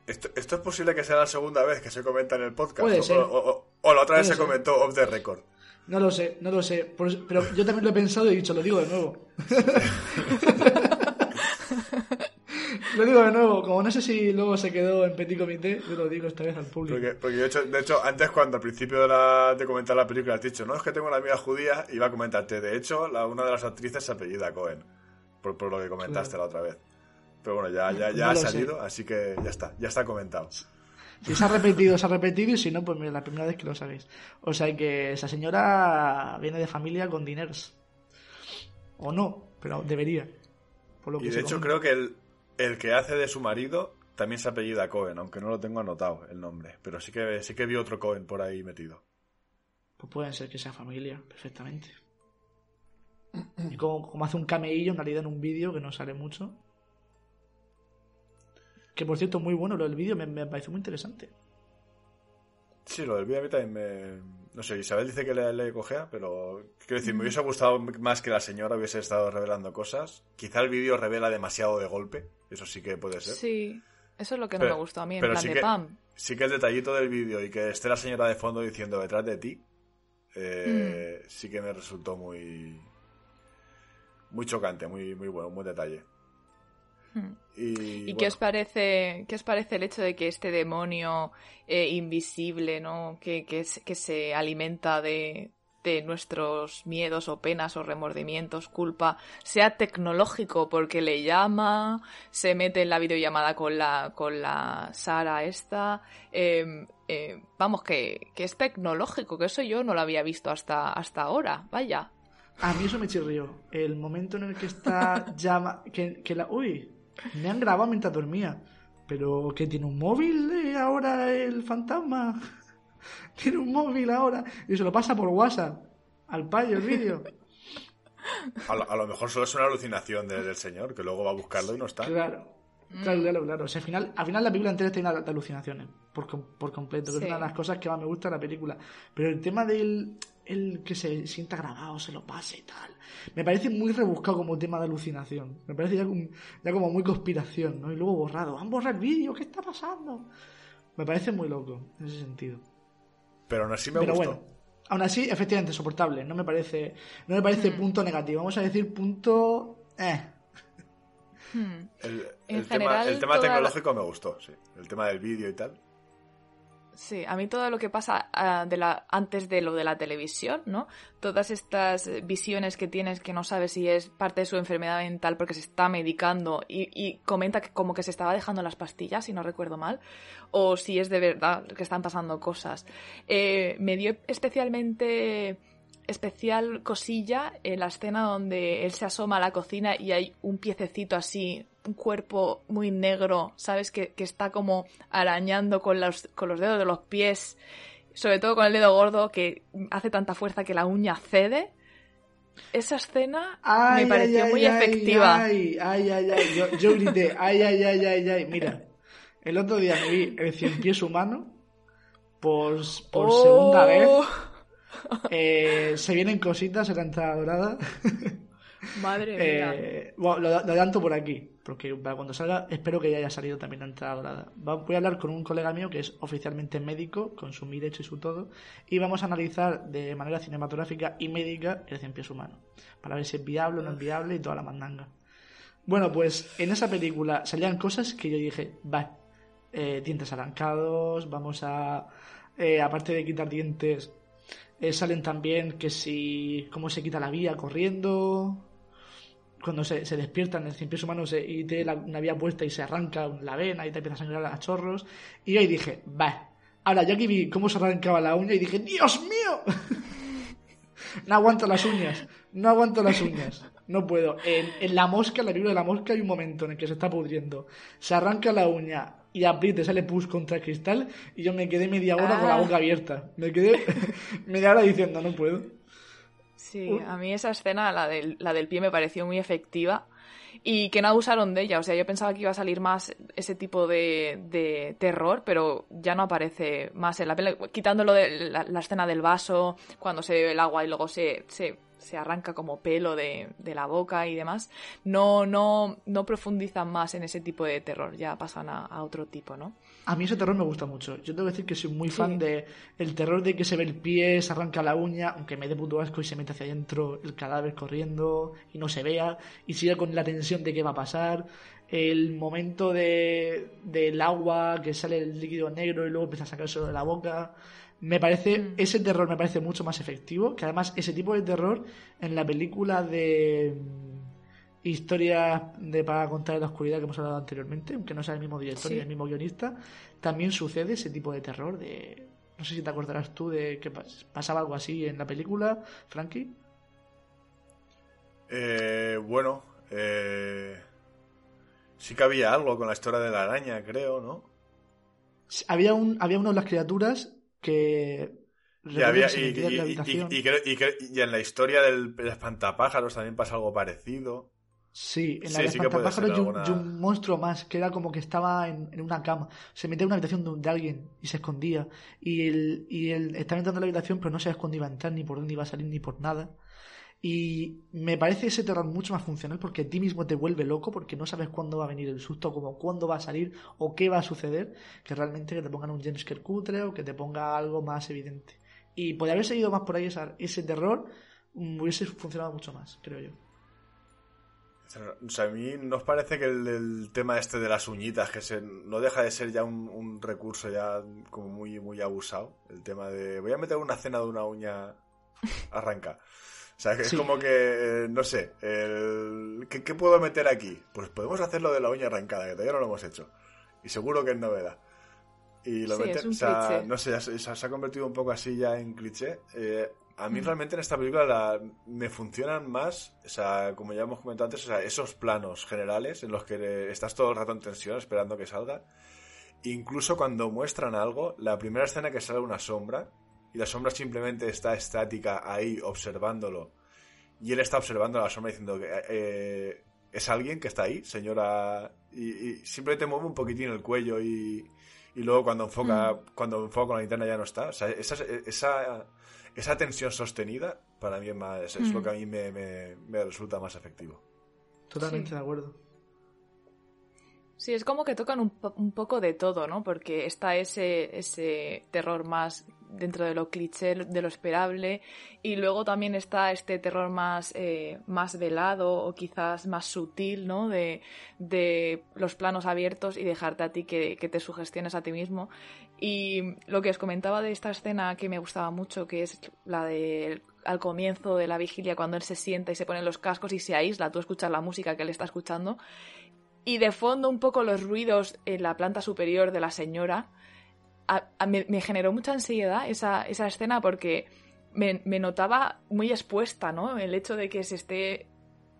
Esto, es posible que sea la segunda vez que se comenta en el podcast. Puede ser. O, la otra vez se comentó off the record. No lo sé, no lo sé. Pero yo también lo he pensado y he dicho, lo digo de nuevo. lo digo de nuevo, como no sé si luego se quedó en petit comité, yo lo digo esta vez al público. Porque, de, hecho, de, hecho, antes cuando al principio de, la, de comentar la película has dicho, no, es que tengo una amiga judía, iba a comentarte, de hecho, la, una de las actrices se apellida Cohen, por, por lo que comentaste la otra vez. Pero bueno, ya, ya, ya ha salido, así que ya está, ya está comentado. Si se ha repetido, se ha repetido, y si no, pues mira, la primera vez que lo sabéis. O sea que esa señora viene de familia con dineros. O no, pero debería. Por lo que y de hecho creo que el, el, que hace de su marido también se apellida Cohen, aunque no lo tengo anotado el nombre. Pero sí que, sí que vi otro Cohen por ahí metido. Pues pueden ser que sea familia, perfectamente. Y como, como hace un cameillo en realidad en un vídeo que no sale mucho, que por cierto, muy bueno lo del vídeo, me, me parece muy interesante. Sí, lo del vídeo a mí también me... No sé, Isabel dice que le, le cogea, pero... Quiero decir, me hubiese gustado más que la señora hubiese estado revelando cosas. Quizá el vídeo revela demasiado de golpe, eso sí que puede ser. Sí, eso es lo que no me gustó a mí, en plan sí de que, Pam. Sí que el detallito del vídeo y que esté la señora de fondo diciendo detrás de ti, eh, mm. sí que me resultó muy... Muy chocante, muy, muy bueno, un buen detalle. ¿Y, qué os parece qué os parece el hecho de que este demonio eh, invisible, ¿no? Que, que, se alimenta de, de nuestros miedos o penas o remordimientos, culpa, sea tecnológico porque le llama, se mete en la videollamada con la, con la Sara esta, em, eh, vamos, que, que, es tecnológico, que eso yo no lo había visto hasta, hasta ahora, vaya. A mí eso me chirrió. El momento en el que está llama, que, que la, uy, me han grabado mientras dormía. Pero que tiene un móvil ahora el fantasma. tiene un móvil ahora. Y se lo pasa por WhatsApp. Al payo el vídeo. A lo, mejor solo es una alucinación del señor, que luego va a buscarlo y no está. Claro. Claro, claro, claro. O sea, al final, al final la película entera tiene de alucinaciones. Por, por completo. Que es una de las cosas que más me gusta de la película. Pero el tema del el que se sienta grabado, se lo pase y tal. Me parece muy rebuscado como tema de alucinación. Me parece ya como, ya como muy conspiración, ¿no? Y luego borrado. Han borrado el vídeo, ¿qué está pasando? Me parece muy loco, en ese sentido. Pero aún así me Pero bueno, aún así, efectivamente, soportable. No me parece, no me parece mm. punto negativo. Vamos a decir punto... Eh. Hmm. El, tema, el tema tecnológico me gustó, sí. El tema del vídeo y tal. Sí, a mí todo lo que pasa ah, de la, antes de lo de la televisión, ¿no? Todas estas visiones que tienes que no sabes si es parte de su enfermedad mental porque se está medicando y, comenta que como que se estaba dejando las pastillas, si no recuerdo mal, o si es de verdad que están pasando cosas. Eh, me dio especialmente especial cosilla en la escena donde él se asoma a la cocina y hay un piececito así un cuerpo muy negro, ¿sabes? Que, está como arañando con los, con los dedos de los pies, sobre todo con el dedo gordo, que hace tanta fuerza que la uña cede. esa escena me pareció muy efectiva. Ay, ay, ay, ay. Yo, yo, grité, ay, ay, ay, ay, ay. Mira, el otro día me vi el cien pies humano por, por Oh. segunda vez. Eh, se vienen cositas en la entrada dorada. Madre mía. Eh, bueno, lo, lo adelanto por aquí, porque para cuando salga espero que ya haya salido también la entrada dorada. Voy a hablar con un colega mío que es oficialmente médico, con su derecho y su todo, y vamos a analizar de manera cinematográfica y médica el cien pies humano, para ver si es viable o no es viable y toda la mandanga. Bueno, pues en esa película salían cosas que yo dije, va, eh, dientes arrancados, vamos a, eh, aparte de quitar dientes, eh, salen también que si, cómo se quita la vía corriendo, cuando se, se despierta en el cien pies humano se- y tiene la- una vía puesta y se arranca la vena y te empieza a sangrar a chorros. Y ahí dije, va. Ahora, yo aquí vi cómo se arrancaba la uña y dije, ¡Dios mío! no aguanto las uñas, no aguanto las uñas. No puedo. En, en la mosca, en la película de la mosca, hay un momento en el que se está pudriendo. Se arranca la uña y apriete, sale pus contra el cristal y yo me quedé media hora con la Ah. boca abierta. Me quedé media hora diciendo, no puedo. Sí, a mí esa escena, la del, la del pie, me pareció muy efectiva y que no abusaron de ella. O sea, yo pensaba que iba a salir más ese tipo de, de terror, pero ya no aparece más en la peli. Quitándolo de la, la escena del vaso, cuando se bebe el agua y luego se, se, se arranca como pelo de, de la boca y demás, no, no, no profundizan más en ese tipo de terror. Ya pasan a, a otro tipo, ¿no? A mí ese terror me gusta mucho. Yo tengo que decir que soy muy Sí. fan de el terror de que se ve el pie, se arranca la uña, aunque me dé puto asco y se mete hacia adentro el cadáver corriendo y no se vea y siga con la tensión de qué va a pasar. El momento de, del agua que sale el líquido negro y luego empieza a sacarse de la boca. Me parece, Mm. ese terror me parece mucho más efectivo, que además ese tipo de terror en la película de historias de para contar en la oscuridad que hemos hablado anteriormente, aunque no sea el mismo director Sí. ni el mismo guionista, también sucede ese tipo de terror de no sé si te acordarás tú de que pas- pasaba algo así en la película, Frankie. Eh, bueno, eh, sí que había algo con la historia de la araña, creo, ¿no? Había un había uno de las criaturas que Y, había, y, y- y en la historia del, del espantapájaros también pasa algo parecido. Sí, en la Sí, de sí y un, alguna- y un monstruo más, que era como que estaba en, en una cama. Se metía en una habitación de, de alguien y se escondía. Y él, y él estaba entrando en la habitación, pero no sabía cuándo iba a entrar, ni por dónde iba a salir, ni por nada. Y me parece ese terror mucho más funcional porque a ti mismo te vuelve loco porque no sabes cuándo va a venir el susto, como cuándo va a salir o qué va a suceder, que realmente que te pongan un jumpscare cutre o que te ponga algo más evidente. Y podría haber seguido más por ahí esa- ese terror, hubiese funcionado mucho más, creo yo. O sea, a mí nos parece que el, el tema este de las uñitas, que se, no deja de ser ya un, un recurso ya como muy, muy abusado. El tema de voy a meter una cena de una uña arranca. O sea, que es como que, eh, no sé, el, ¿qué, qué puedo meter aquí? Pues podemos hacerlo de la uña arrancada, que todavía no lo hemos hecho. Y seguro que es novedad. Y lo Sí, meten, o sea, no sé, se ha convertido un poco así ya en cliché. Eh, a mí Mm. realmente en esta película la- me funcionan más, o sea, como ya hemos comentado antes, o sea, esos planos generales en los que estás todo el rato en tensión esperando que salga. Incluso cuando muestran algo, la primera escena que sale una sombra y la sombra simplemente está estática ahí observándolo y él está observando la sombra diciendo que eh, es alguien que está ahí, señora, y, y simplemente mueve un poquitín el cuello y, y luego cuando enfoca, cuando enfoca con la linterna ya no está. O sea, esa, esa, esa tensión sostenida para mí es, más, es, es lo que a mí me, me- me resulta más efectivo. Totalmente Sí. de acuerdo. Sí, es como que tocan un, po- un poco de todo, ¿no? Porque está ese, ese terror más dentro de lo cliché, de lo esperable, y luego también está este terror más, eh, más velado o quizás más sutil, ¿no? De, de los planos abiertos y dejarte a ti que, que te sugestiones a ti mismo. Y lo que os comentaba de esta escena que me gustaba mucho, que es la de al comienzo de la vigilia, cuando él se sienta y se pone los cascos y se aísla, tú escuchas la música que él está escuchando, y de fondo un poco los ruidos en la planta superior de la señora. Me, me generó mucha ansiedad esa, esa escena porque me, me notaba muy expuesta, ¿no? El hecho de que se esté,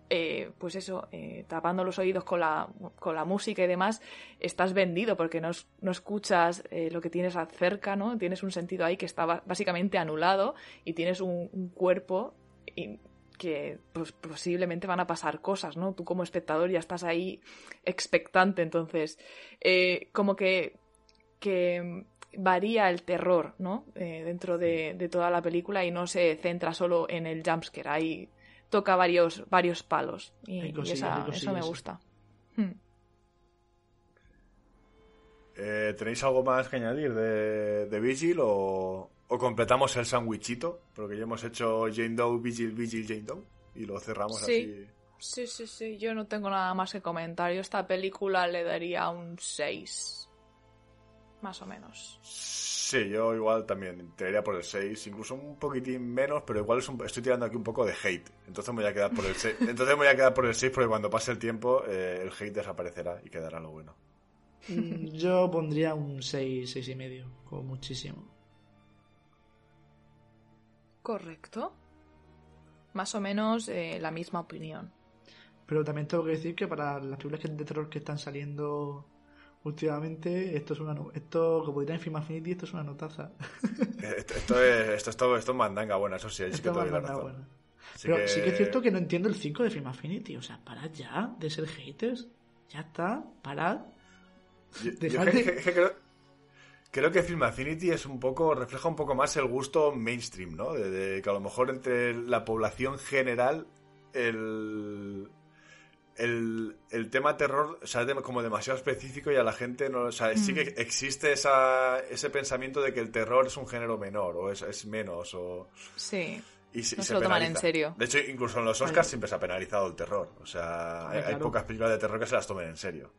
eh, pues eso, eh, tapando los oídos con la, con la música y demás, estás vendido porque no, no escuchas eh, lo que tienes cerca, ¿no? Tienes un sentido ahí que está básicamente anulado y tienes un, un cuerpo y que pues, posiblemente van a pasar cosas, ¿no? Tú como espectador ya estás ahí expectante, entonces como que, que varía el terror, ¿no? Dentro de, de, toda la película y no se centra solo en el jumpscare, toca varios, varios palos y, esa, eso me gusta. Hmm. Eh, ¿Tenéis algo más que añadir de, de Vigil o, o completamos el sandwichito, porque ya hemos hecho Jane Doe, Vigil, Vigil, Jane Doe, y lo cerramos así. Sí, sí, sí, yo no tengo nada más que comentar. Yo esta película le daría un 6. Más o menos. Sí, yo igual también tiraría por el 6, incluso un poquitín menos, pero igual estoy tirando aquí un poco de hate. Entonces me voy a quedar por el 6. Entonces me voy a quedar por el 6 porque cuando pase el tiempo eh, el hate desaparecerá y quedará lo bueno. Mm, yo pondría un 6, 6 y medio, como muchísimo. Correcto. Más o menos eh, la misma opinión. Pero también tengo que decir que para las películas de terror que están saliendo últimamente, esto es una esto, como dirán en Film Affinity, esto es una notaza. Eh, esto, esto, es, esto, esto, esto es mandanga buena, eso sí, sí que mandanga buena. Pero sí que es cierto que no entiendo el 5 de Film Affinity. O sea, parad ya de ser haters. Ya está, parad. De... Creo que Film Affinity es un poco, refleja un poco más el gusto mainstream, ¿no? De, que a lo mejor entre la población general el, el, tema terror sale como demasiado específico y a la gente no... O sea, sí que mm. existe esa, ese pensamiento de que el terror es un género menor o es, menos o... Sí. Y, no se, lo toman en serio. De hecho, incluso en los Oscars siempre se ha penalizado el terror. O sea, hay, hay, pocas películas de terror que se las tomen en serio.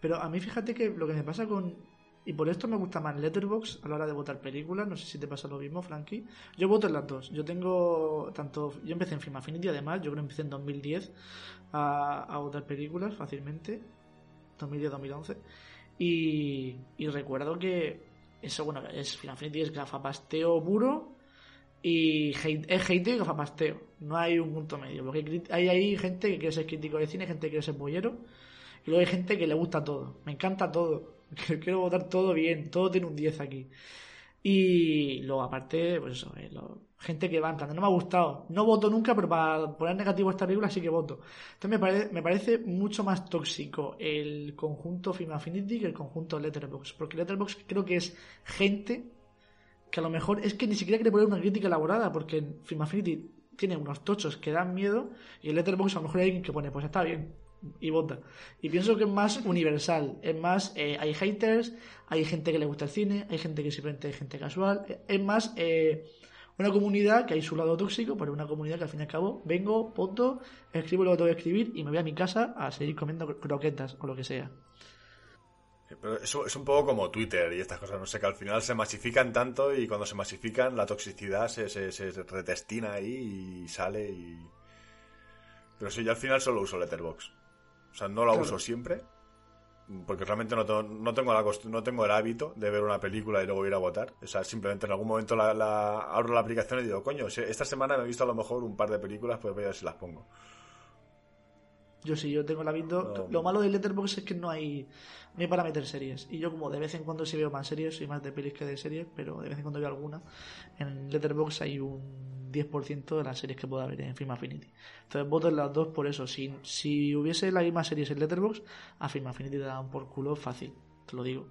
Pero a mí fíjate que lo que me pasa con, y por esto me gusta más Letterbox a la hora de votar películas. No sé si te pasa lo mismo, Frankie. Yo voto en las dos. Yo tengo tanto. Yo empecé en Film Affinity, además. Yo creo que empecé en 2010 a, a votar películas fácilmente. 2010-2011. Y, y recuerdo que. Eso, bueno, es Film Affinity es gafapasteo puro. Y hate, es hate y gafapasteo. No hay un punto medio. Porque hay, hay gente que quiere ser crítico de cine, gente que quiere ser bollero. Y luego hay gente que le gusta todo. Me encanta todo Quiero votar todo bien, todo tiene un 10 aquí. Y luego, aparte, pues eso, eh, gente que va en no me ha gustado. No voto nunca, pero para poner negativo esta película sí que voto. Entonces me, parece, mucho más tóxico el conjunto Film Affinity que el conjunto Letterboxd. Porque Letterboxd creo que es gente que a lo mejor es que ni siquiera quiere poner una crítica elaborada, porque Film Affinity tiene unos tochos que dan miedo y en Letterboxd a lo mejor hay alguien que pone, pues está bien, y vota. Y pienso que es más universal, es más, eh, hay haters, hay gente que le gusta el cine, hay gente que simplemente es gente casual, es más eh, una comunidad que hay su lado tóxico, pero una comunidad que al fin y al cabo vengo, voto, escribo lo que tengo que escribir y me voy a mi casa a seguir comiendo croquetas o lo que sea. Pero eso es un poco como Twitter y estas cosas, no sé, que al final se masifican tanto y cuando se masifican la toxicidad se, se, se retestina ahí y sale y... Pero sí, yo al final solo uso Letterboxd. O sea, no la uso siempre, porque realmente no tengo, no, tengo la no tengo el hábito de ver una película y luego ir a votar. O sea, simplemente en algún momento la, abro la aplicación y digo, coño, esta semana me he visto a lo mejor un par de películas, pues voy a ver si las pongo. Yo sí, yo tengo el hábito. Lo malo de Letterboxd es que no hay, no hay para meter series. Y yo como de vez en cuando sí veo más series, soy más de pelis que de series, pero de vez en cuando veo alguna. En Letterboxd hay un 10% de las series que pueda haber en Film Affinity. Entonces voto en las dos por eso. Si, si hubiese las mismas series en Letterboxd, a Film Affinity te dan por culo fácil, te lo digo.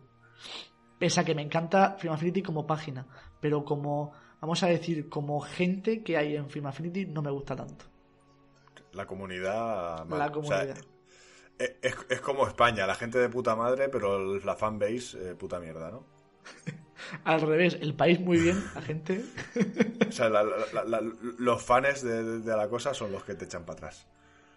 Pese a que me encanta Film Affinity como página, pero como, vamos a decir, como gente que hay en Film Affinity no me gusta tanto. La comunidad... La comunidad. es, es, como España, la gente de puta madre, pero la fanbase eh, puta mierda, ¿no? Al revés, el país muy bien, la gente. o sea, los fans de, la cosa son los que te echan para atrás.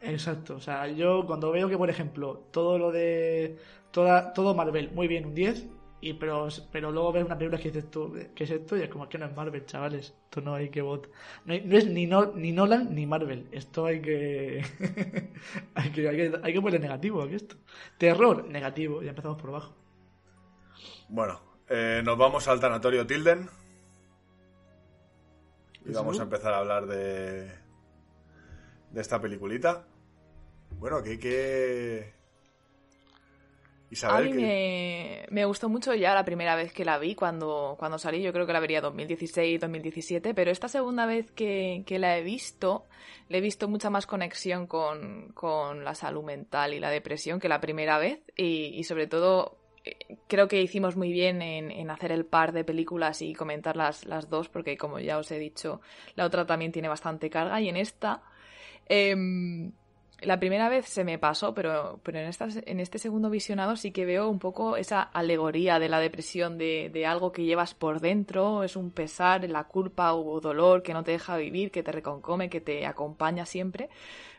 Exacto, o sea, yo cuando veo que, por ejemplo, todo lo de. Toda, todo Marvel, muy bien, un 10, y pero, pero luego ves una película que dices tú, ¿qué es esto? Y es como que no es Marvel, chavales. Esto no hay que votar. No, es ni, no, ni Nolan ni Marvel. Esto hay que. hay que, hay que, hay que ponerle negativo aquí esto. Terror, negativo. Ya empezamos por abajo. Bueno, eh, nos vamos al tanatorio Tilden. Y vamos a empezar a hablar de. de esta peliculita. Bueno, ¿qué, qué, Isabel, a mí me, me, gustó mucho ya la primera vez que la vi, cuando, cuando salí, yo creo que la vería 2016, 2017, pero esta segunda vez que, que la he visto, le he visto mucha más conexión con, con, la salud mental y la depresión que la primera vez, y, y sobre todo creo que hicimos muy bien en, hacer el par de películas y comentar las, las dos, porque como ya os he dicho, la otra también tiene bastante carga, y en esta... Eh, la primera vez se me pasó, pero, pero en, estas, en este segundo visionado sí que veo un poco esa alegoría de la depresión, de, de, algo que llevas por dentro, es un pesar, la culpa o dolor que no te deja vivir, que te reconcome, que te acompaña siempre,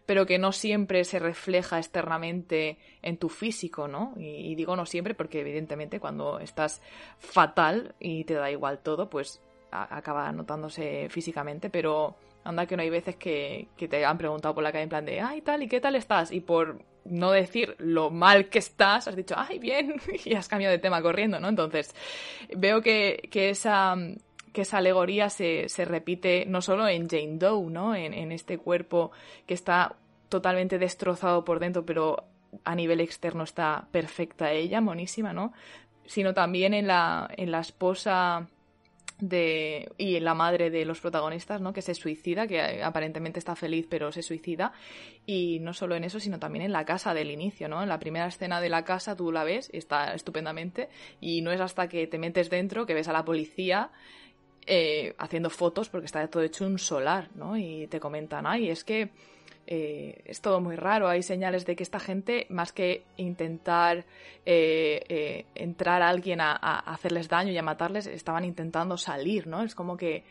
pero que no siempre se refleja externamente en tu físico, ¿no? Y, digo no siempre porque evidentemente cuando estás fatal y te da igual todo, pues acaba notándose físicamente, pero Anda que no hay veces que, que, te han preguntado por la calle en plan de, ay, tal, ¿y qué tal estás? Y por no decir lo mal que estás, has dicho, ay, bien, y has cambiado de tema corriendo, ¿no? Entonces, veo que, que esa que esa alegoría se, se, repite no solo en Jane Doe, ¿no? En, en, este cuerpo que está totalmente destrozado por dentro, pero a nivel externo está perfecta ella, monísima, ¿no? Sino también en la, en la esposa de y la madre de los protagonistas, ¿no? Que se suicida, que aparentemente está feliz pero se suicida y no solo en eso, sino también en la casa del inicio, ¿no? En la primera escena de la casa tú la ves, está estupendamente y no es hasta que te metes dentro que ves a la policía eh, haciendo fotos porque está todo hecho un solar, ¿no? Y te comentan, ay, es que eh, es todo muy raro. Hay señales de que esta gente, más que intentar eh, eh, entrar a alguien a, a, hacerles daño y a matarles, estaban intentando salir, ¿no? Es como que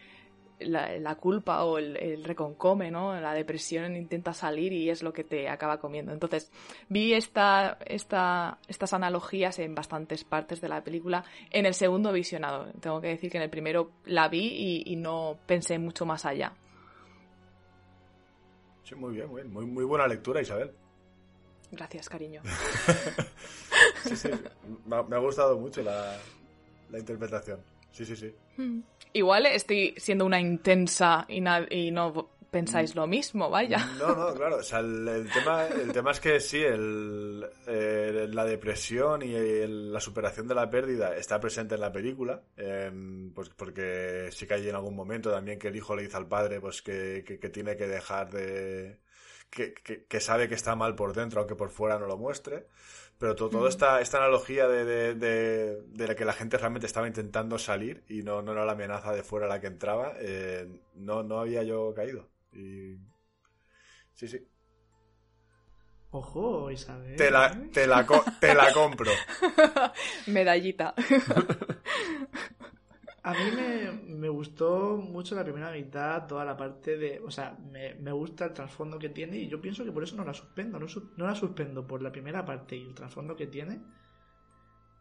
la, la culpa o el, el, reconcome, ¿no? La depresión intenta salir y es lo que te acaba comiendo. Entonces, vi esta, esta, estas analogías en bastantes partes de la película en el segundo visionado. Tengo que decir que en el primero la vi y, y no pensé mucho más allá. Sí, muy bien, muy bien. Muy, muy buena lectura, Isabel. Gracias, cariño. sí, sí. Me ha, me ha gustado mucho la, la, interpretación. Sí, sí, sí. Igual estoy siendo una intensa y, y no pensáis lo mismo, vaya. No, no, claro. O sea, el, el tema, el tema es que sí, el, eh, la depresión y el, la superación de la pérdida está presente en la película. Eh, pues porque sí que hay en algún momento también que el hijo le dice al padre pues que, que, que tiene que dejar de. Que, que, sabe que está mal por dentro, aunque por fuera no lo muestre. Pero todo, toda esta, esta analogía de, de, de, de, la que la gente realmente estaba intentando salir y no, no era la amenaza de fuera la que entraba, eh, no, no había yo caído. Y... Sí, sí. Ojo, Isabel. Te la, te la, te la compro. Medallita. A mí me, me, gustó mucho la primera mitad, toda la parte de... O sea, me, me, gusta el trasfondo que tiene y yo pienso que por eso no la suspendo. No, no la suspendo por la primera parte y el trasfondo que tiene.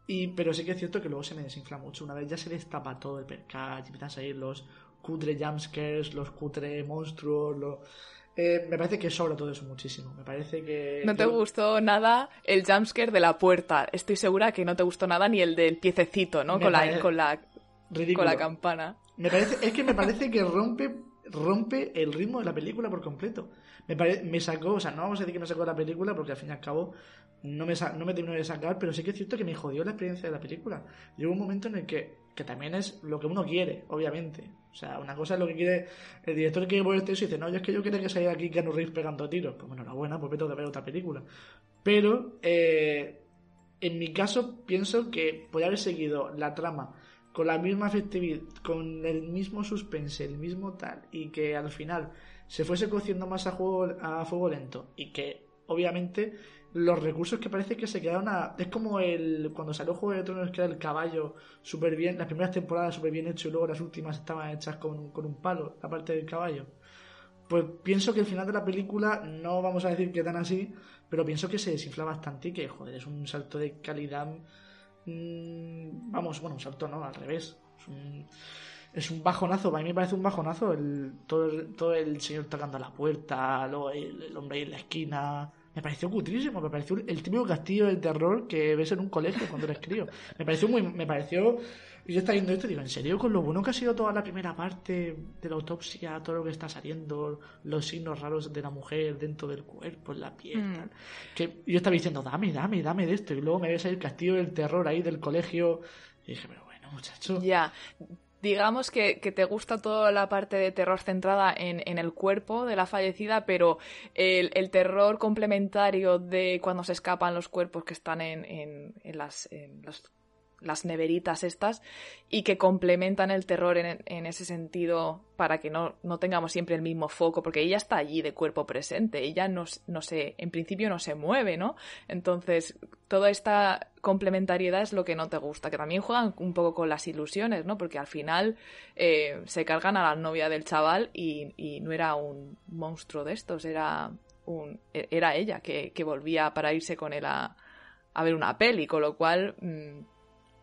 Y, pero sí que es cierto que luego se me desinfla mucho. Una vez ya se destapa todo el percal y empiezan a salir los cutre jumpscares, los cutre monstruos, los... Eh, me parece que sobra todo eso muchísimo. Me parece que. No te yo... gustó nada el jumpscare de la puerta. Estoy segura que no te gustó nada ni el del piececito, ¿no? Con la, con la, Ridículo. con la campana. Me parece, es que me parece que rompe, rompe el ritmo de la película por completo. Me, pare, me sacó, o sea, no vamos a decir que me sacó la película porque al fin y al cabo no me, no me terminó de sacar, pero sí que es cierto que me jodió la experiencia de la película. Llegó un momento en el que, que también es lo que uno quiere, obviamente. O sea, una cosa es lo que quiere el director quiere poner el texto y dice, no, yo es que yo quiero que salga aquí Keanu Reeves pegando tiros. Pues bueno, enhorabuena, pues vete a ver otra película. Pero, eh, en mi caso, pienso que podría haber seguido la trama con la misma efectividad, con el mismo suspense, el mismo tal, y que al final se fuese cociendo más a, juego, a fuego lento y que, obviamente, los recursos que parece que se quedaron a... Es como el cuando salió Juego de Tronos que era el caballo súper bien, las primeras temporadas súper bien hecho y luego las últimas estaban hechas con, con, un palo, la parte del caballo. Pues pienso que el final de la película, no vamos a decir que tan así, pero pienso que se desinfla bastante y que, joder, es un salto de calidad... Mmm, vamos, bueno, un salto no, al revés. Es un, es un bajonazo, a mí me parece un bajonazo el, todo, el, todo el señor tocando la puerta, luego el, el hombre ahí en la esquina me pareció cutrísimo, me pareció el típico castillo de terror que ves en un colegio cuando eres crío. Me pareció muy, me pareció, y yo estaba viendo esto y digo, ¿en serio? Con lo bueno que ha sido toda la primera parte de la autopsia, todo lo que está saliendo, los signos raros de la mujer dentro del cuerpo, en la piel, Mm. tal. Que yo estaba diciendo, dame, dame, dame de esto. Y luego me ves el castillo del terror ahí del colegio. Y dije, pero bueno, muchacho. Ya. Digamos que, que te gusta toda la parte de terror centrada en, en el cuerpo de la fallecida, pero el, el terror complementario de cuando se escapan los cuerpos que están en, en, en las, los- las neveritas estas y que complementan el terror en, ese sentido para que no, no tengamos siempre el mismo foco, porque ella está allí de cuerpo presente, ella no, no se, en principio no se mueve, ¿no? Entonces, toda esta complementariedad es lo que no te gusta, que también juegan un poco con las ilusiones, ¿no? Porque al final eh, se cargan a la novia del chaval y, no era un monstruo de estos, era, un, e- era ella que, que volvía para irse con él a, a ver una peli, con lo cual mm,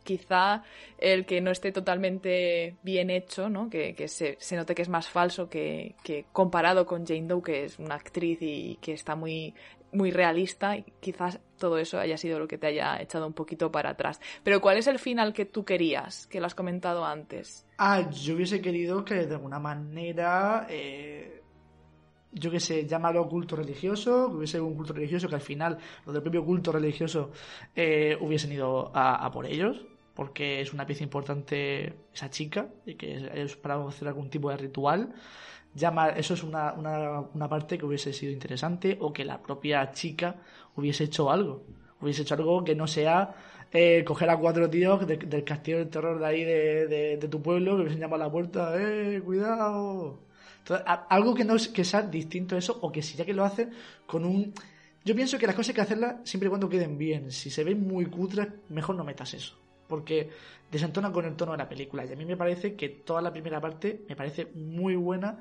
quizá el que no esté totalmente bien hecho, ¿no? que, que se, se note que es más falso que, que comparado con Jane Doe, que es una actriz y que está muy, muy realista, y quizás todo eso haya sido lo que te haya echado un poquito para atrás. Pero ¿cuál es el final que tú querías? Que lo has comentado antes. Ah, yo hubiese querido que de alguna manera, eh, yo qué sé, llámalo culto religioso, que hubiese un culto religioso que al final, los del propio culto religioso, eh, hubiesen ido a, a por ellos, porque es una pieza importante esa chica, y que es, para hacer algún tipo de ritual. Llama, eso es una, una, una parte que hubiese sido interesante, o que la propia chica hubiese hecho algo. Hubiese hecho algo que no sea eh, coger a cuatro tíos de- del castillo del terror de ahí de, de- tu pueblo que hubiesen llamado a la puerta, ¡eh, cuidado! Algo que no que sea distinto a eso, o que si ya que lo hacen con un... Yo pienso que las cosas hay que hacerlas siempre y cuando queden bien. Si se ven muy cutres, mejor no metas eso. Porque desentona con el tono de la película. Y a mí me parece que toda la primera parte me parece muy buena,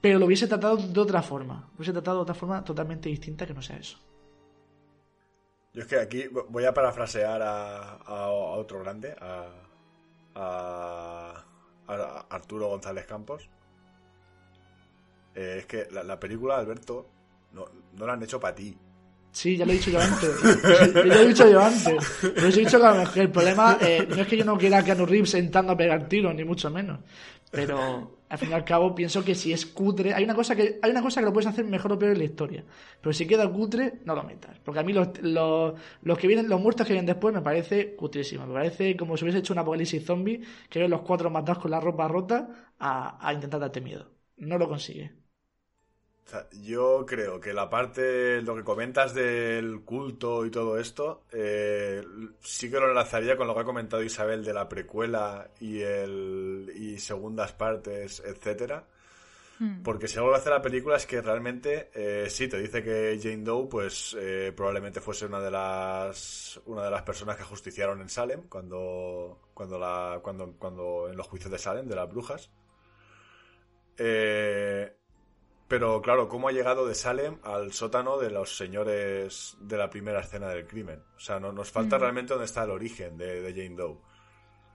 pero lo hubiese tratado de otra forma. Lo hubiese tratado de otra forma totalmente distinta que no sea eso. Yo es que aquí voy a parafrasear a, a- otro grande, a, a- Arturo González Campos. Eh, es que la, la película, Alberto, no, no la han hecho para ti. Sí, ya lo he dicho yo antes. ya lo he dicho yo antes. Pero he dicho que el problema eh, no es que yo no quiera a Keanu Reeves sentando a pegar tiros, ni mucho menos. Pero al fin y al cabo pienso que si es cutre, hay una cosa que hay una cosa que lo puedes hacer mejor o peor en la historia. Pero si queda cutre, no lo metas. Porque a mí los, los, los que vienen, los muertos que vienen después me parece cutrísimo. Me parece como si hubiese hecho un apocalipsis zombie, que ven los cuatro matados con la ropa rota a, a intentar darte miedo. No lo consigue. O sea, yo creo que la parte, lo que comentas del culto y todo esto, eh, sí que lo enlazaría con lo que ha comentado Isabel de la precuela y el y segundas partes, etcétera. Porque si algo que hace la película es que realmente eh, sí te dice que Jane Doe, pues eh, probablemente fuese una de las una de las personas que justiciaron en Salem cuando cuando la cuando cuando en los juicios de Salem de las brujas. Eh, pero claro, ¿cómo ha llegado de Salem al sótano de los señores de la primera escena del crimen? O sea, no, nos falta Mm. realmente dónde está el origen de, de Jane Doe.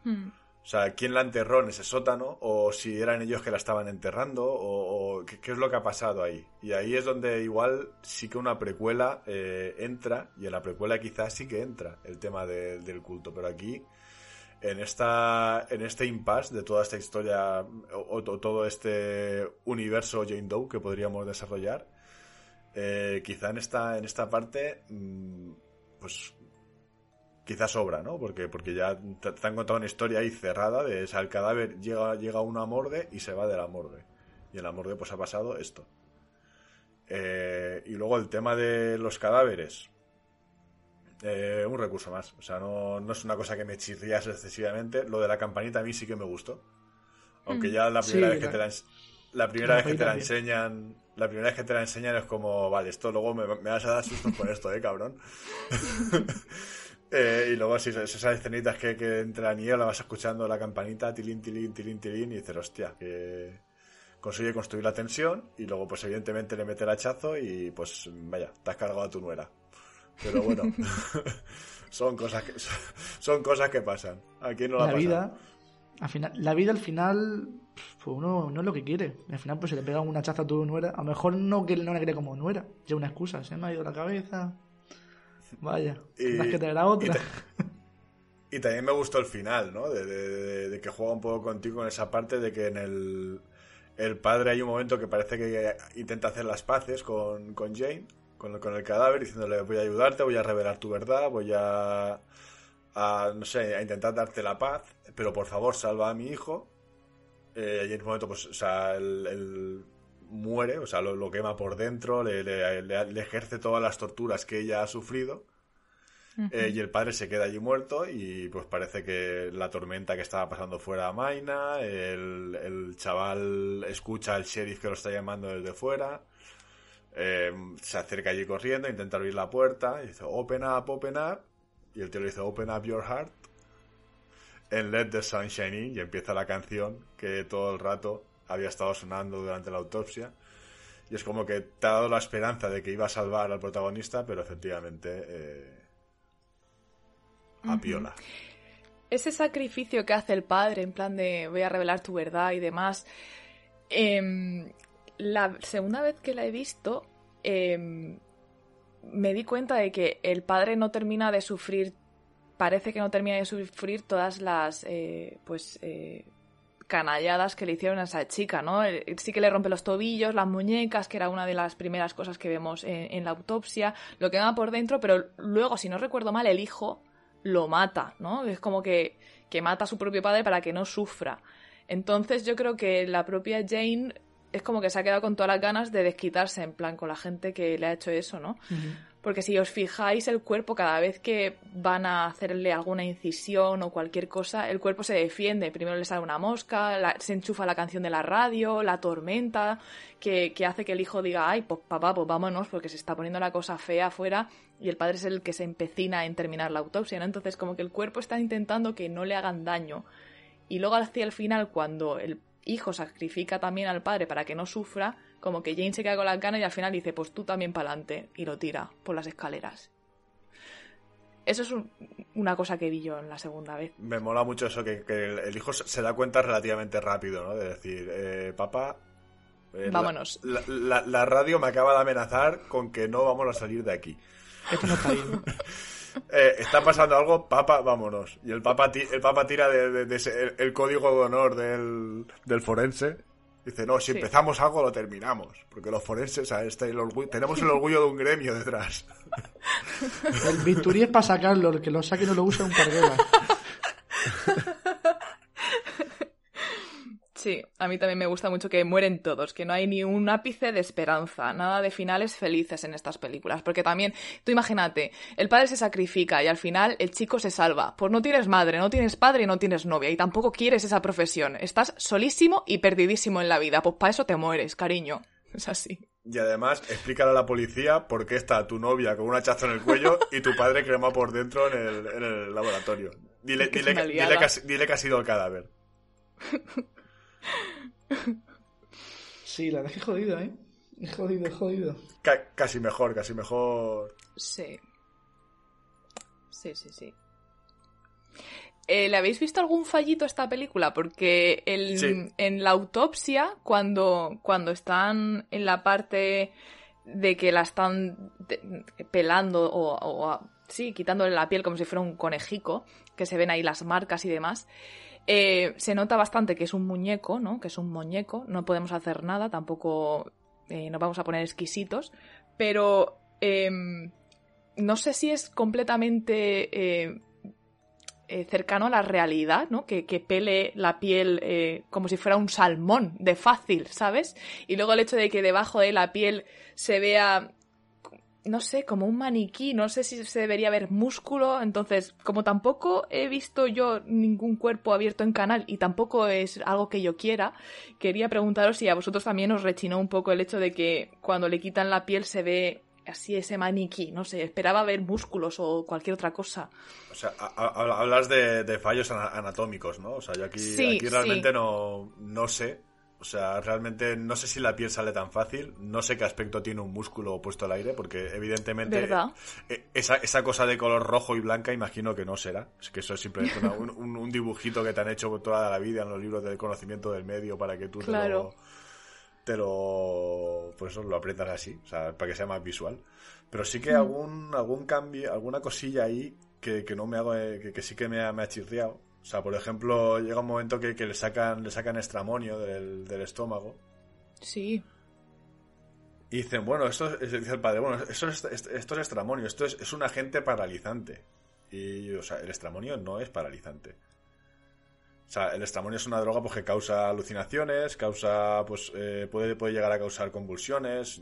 Hmm. O sea, ¿quién la enterró en ese sótano? O si eran ellos que la estaban enterrando, o, o qué, qué es lo que ha pasado ahí. Y ahí es donde igual sí que una precuela eh, entra, y en la precuela quizás sí que entra el tema de- del culto, pero aquí, en esta en este impasse de toda esta historia, o, todo este universo Jane Doe que podríamos desarrollar, eh, quizá en esta, en esta parte, mm, pues quizás sobra, ¿no? Porque, porque ya te, han contado una historia ahí cerrada de, o sea, el cadáver llega, llega a una morgue y se va de la morgue. Y en la morgue pues ha pasado esto. Eh, y luego el tema de los cadáveres. Eh, un recurso más. O sea, no, no es una cosa que me chirrías excesivamente. Lo de la campanita a mí sí que me gustó. Aunque ya la primera Sí, vez que te la, la primera vez que te la bien. enseñan, la primera vez que te la enseñan es como, vale, esto luego me, me vas a dar sustos con esto, eh, cabrón. Eh, y luego si esas escenitas que, que entre la niebla vas escuchando la campanita, tilín, tilín, tilín, tilín, y dices, hostia, que consigue construir la tensión y luego pues evidentemente le mete el hachazo y pues vaya, te has cargado a tu nuera. Pero bueno, son cosas que son cosas que pasan. ¿A quién no la, la vida, al final, la vida al final pues uno no es lo que quiere. Al final, pues se le pega una chaza a tu nuera. A lo mejor no que no le quiere como nuera. Ya una excusa, se me ha ido la cabeza. Vaya, tendrás que tener a otra. Y, también me gustó el final, ¿no? De, que juega un poco contigo en esa parte de que en el, el padre hay un momento que parece que intenta hacer las paces con, con Jane, con, con el cadáver, diciéndole voy a ayudarte, voy a revelar tu verdad, voy a, a, no sé, a intentar darte la paz, pero por favor salva a mi hijo. Eh, y en un momento, pues, o sea, él, muere, o sea, lo, quema por dentro, le, le, ejerce todas las torturas que ella ha sufrido. Eh, y el padre se queda allí muerto y pues parece que la tormenta que estaba pasando fuera amaina, el, el chaval escucha al sheriff que lo está llamando desde fuera, eh, se acerca allí corriendo, intenta abrir la puerta, y dice, open up, open up, y el tío le dice, open up your heart, en Let the Sun Shine In, y empieza la canción que todo el rato había estado sonando durante la autopsia. Y es como que te ha dado la esperanza de que iba a salvar al protagonista, pero efectivamente eh, a piola. Ese sacrificio que hace el padre, en plan de voy a revelar tu verdad y demás. Em, la segunda vez que la he visto, em, me di cuenta de que el padre no termina de sufrir, parece que no termina de sufrir todas las, eh, pues, eh, canalladas que le hicieron a esa chica, ¿no? Sí que le rompe los tobillos, las muñecas, que era una de las primeras cosas que vemos en, la autopsia, lo que va por dentro, pero luego, si no recuerdo mal, el hijo lo mata, ¿no? Es como que, que mata a su propio padre para que no sufra. Entonces yo creo que la propia Jane es como que se ha quedado con todas las ganas de desquitarse, en plan, con la gente que le ha hecho eso, ¿no? Porque si os fijáis, el cuerpo, cada vez que van a hacerle alguna incisión o cualquier cosa, el cuerpo se defiende. Primero le sale una mosca, se enchufa la canción de la radio, la tormenta, que, que, hace que el hijo diga, ay, pues papá, pues vámonos, porque se está poniendo la cosa fea afuera y el padre es el que se empecina en terminar la autopsia, ¿no? Entonces, como que el cuerpo está intentando que no le hagan daño. Y luego hacia el final, cuando el hijo sacrifica también al padre para que no sufra, como que Jane se queda con la gana y al final dice, pues tú también para adelante, y lo tira por las escaleras. Eso es una cosa que vi yo en la segunda vez. Me mola mucho eso, que, el, hijo se da cuenta relativamente rápido, ¿no? De decir, eh, papá... Eh, Vámonos. La, radio me acaba de amenazar con que no vamos a salir de aquí. Esto no está eh, está pasando algo, papa, vámonos. Y el papa, el papa tira de, el, código de honor del, forense. Dice, no, si empezamos algo lo terminamos. Porque los forenses, este, tenemos el orgullo de un gremio detrás. El bisturí es para sacarlo, el que lo saque no lo usa un carguera. Sí, a mí también me gusta mucho que mueren todos, que no hay ni un ápice de esperanza, nada de finales felices en estas películas. Porque también, tú imagínate, el padre se sacrifica y al final el chico se salva. Pues no tienes madre, no tienes padre y no tienes novia y tampoco quieres esa profesión. Estás solísimo y perdidísimo en la vida. Pues para eso te mueres, cariño. Es así. Y además, explícale a la policía por qué está tu novia con un hachazo en el cuello y tu padre crema por dentro en el, laboratorio. Dile, dile, dile que ha sido el cadáver. Sí, la que jodido, ¿eh? Es jodido, es jodido. casi mejor, casi mejor. Sí. Sí, sí, sí. Eh, ¿Le habéis visto algún fallito a esta película? Porque en la autopsia, cuando, cuando están en la parte de que la están pelando o, o, sí, quitándole la piel como si fuera un conejico, que se ven ahí las marcas y demás, eh, se nota bastante que es un muñeco, ¿no? Que es un muñeco. No podemos hacer nada, tampoco eh, nos vamos a poner exquisitos. Pero em, no sé si es completamente eh, cercano a la realidad, ¿no? Que, que pele la piel como si fuera un salmón de fácil, ¿sabes? Y luego el hecho de que debajo de la piel se vea no sé, como un maniquí, no sé si se debería ver músculo, entonces, como tampoco he visto yo ningún cuerpo abierto en canal y tampoco es algo que yo quiera, quería preguntaros si a vosotros también os rechinó un poco el hecho de que cuando le quitan la piel se ve así ese maniquí, no sé, esperaba ver músculos o cualquier otra cosa. O sea, hablas de, fallos anatómicos, ¿no? O sea, yo aquí, aquí realmente no, no sé, O sea, realmente no sé si la piel sale tan fácil, no sé qué aspecto tiene un músculo puesto al aire, porque evidentemente ¿Verdad? eh, esa, esa cosa de color rojo y blanca imagino que no será. Es que eso es simplemente una- un, un- dibujito que te han hecho toda la vida en los libros del conocimiento del medio para que tú te Claro. lo... Te lo... Pues lo aprietas así, o sea, para que sea más visual. Pero sí que algún, algún cambio, alguna cosilla ahí que, que no me hago, eh, que, que sí que me ha, me ha chirriado. O sea, por ejemplo, llega un momento que, que le sacan, le sacan estramonio del, del estómago. Sí. Y dicen, bueno, esto es, dice el padre, bueno, esto es, esto es estramonio, esto es, es un agente paralizante. Y, o sea, el estramonio no es paralizante. O sea, el estramonio es una droga pues, que causa alucinaciones, causa, pues, eh, puede, puede llegar a causar convulsiones,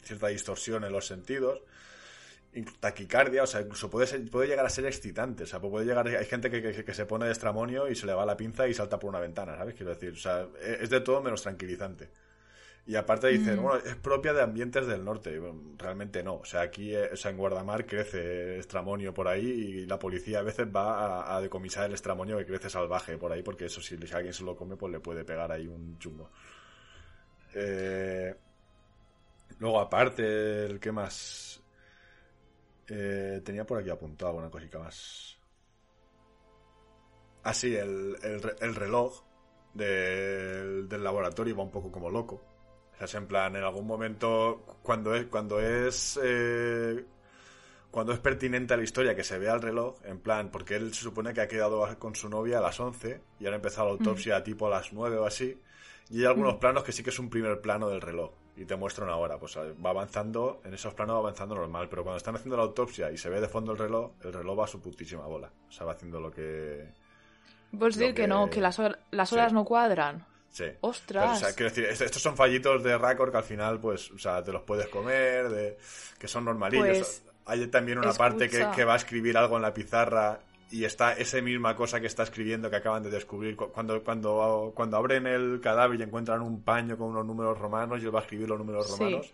cierta distorsión en los sentidos, taquicardia, o sea, incluso puede, ser- puede llegar a ser excitante. O sea, puede llegar, hay gente que, que- que se pone de estramonio y se le va la pinza y salta por una ventana, ¿sabes? Quiero decir, o sea, e, es de todo menos tranquilizante. Y aparte dicen, Mm. bueno, es propia de ambientes del norte. Bueno, realmente no. O sea, aquí eh, o sea, en Guardamar crece estramonio por ahí y la policía a veces va a, a decomisar el estramonio que crece salvaje por ahí, porque eso si, si alguien se lo come, pues le puede pegar ahí un chungo. Eh, luego, aparte, el que más. Eh, tenía por aquí apuntado una cosita más. Ah, sí, el, el re- el reloj del, del laboratorio va un poco como loco. O sea, es en plan, en algún momento, cuando es, cuando es, eh, cuando es pertinente a la historia que se vea el reloj, en plan, porque él se supone que ha quedado con su novia a las 11 y ahora ha empezado la autopsia tipo a las 9 o así, y hay algunos planos que sí que es un primer plano del reloj y te muestra una hora, pues va avanzando, en esos planos va avanzando normal, pero cuando están haciendo la autopsia y se ve de fondo el reloj, el reloj va a su putísima bola, o sea, va haciendo lo que... Pues Lo decir que, que- no, que las, hor- las sí. horas no cuadran. Sí. ¡Ostras! Pero, o sea, quiero decir, est- estos son fallitos de récord que al final, pues, o sea, te los puedes comer, de, que son normalillos. Pues, Hay también una parte que va a escribir algo en la pizarra y está esa misma cosa que está escribiendo que acaban de descubrir. Cu- Cuando, cuando, cuando abren el cadáver y encuentran un paño con unos números romanos y él va a escribir los números Sí. romanos,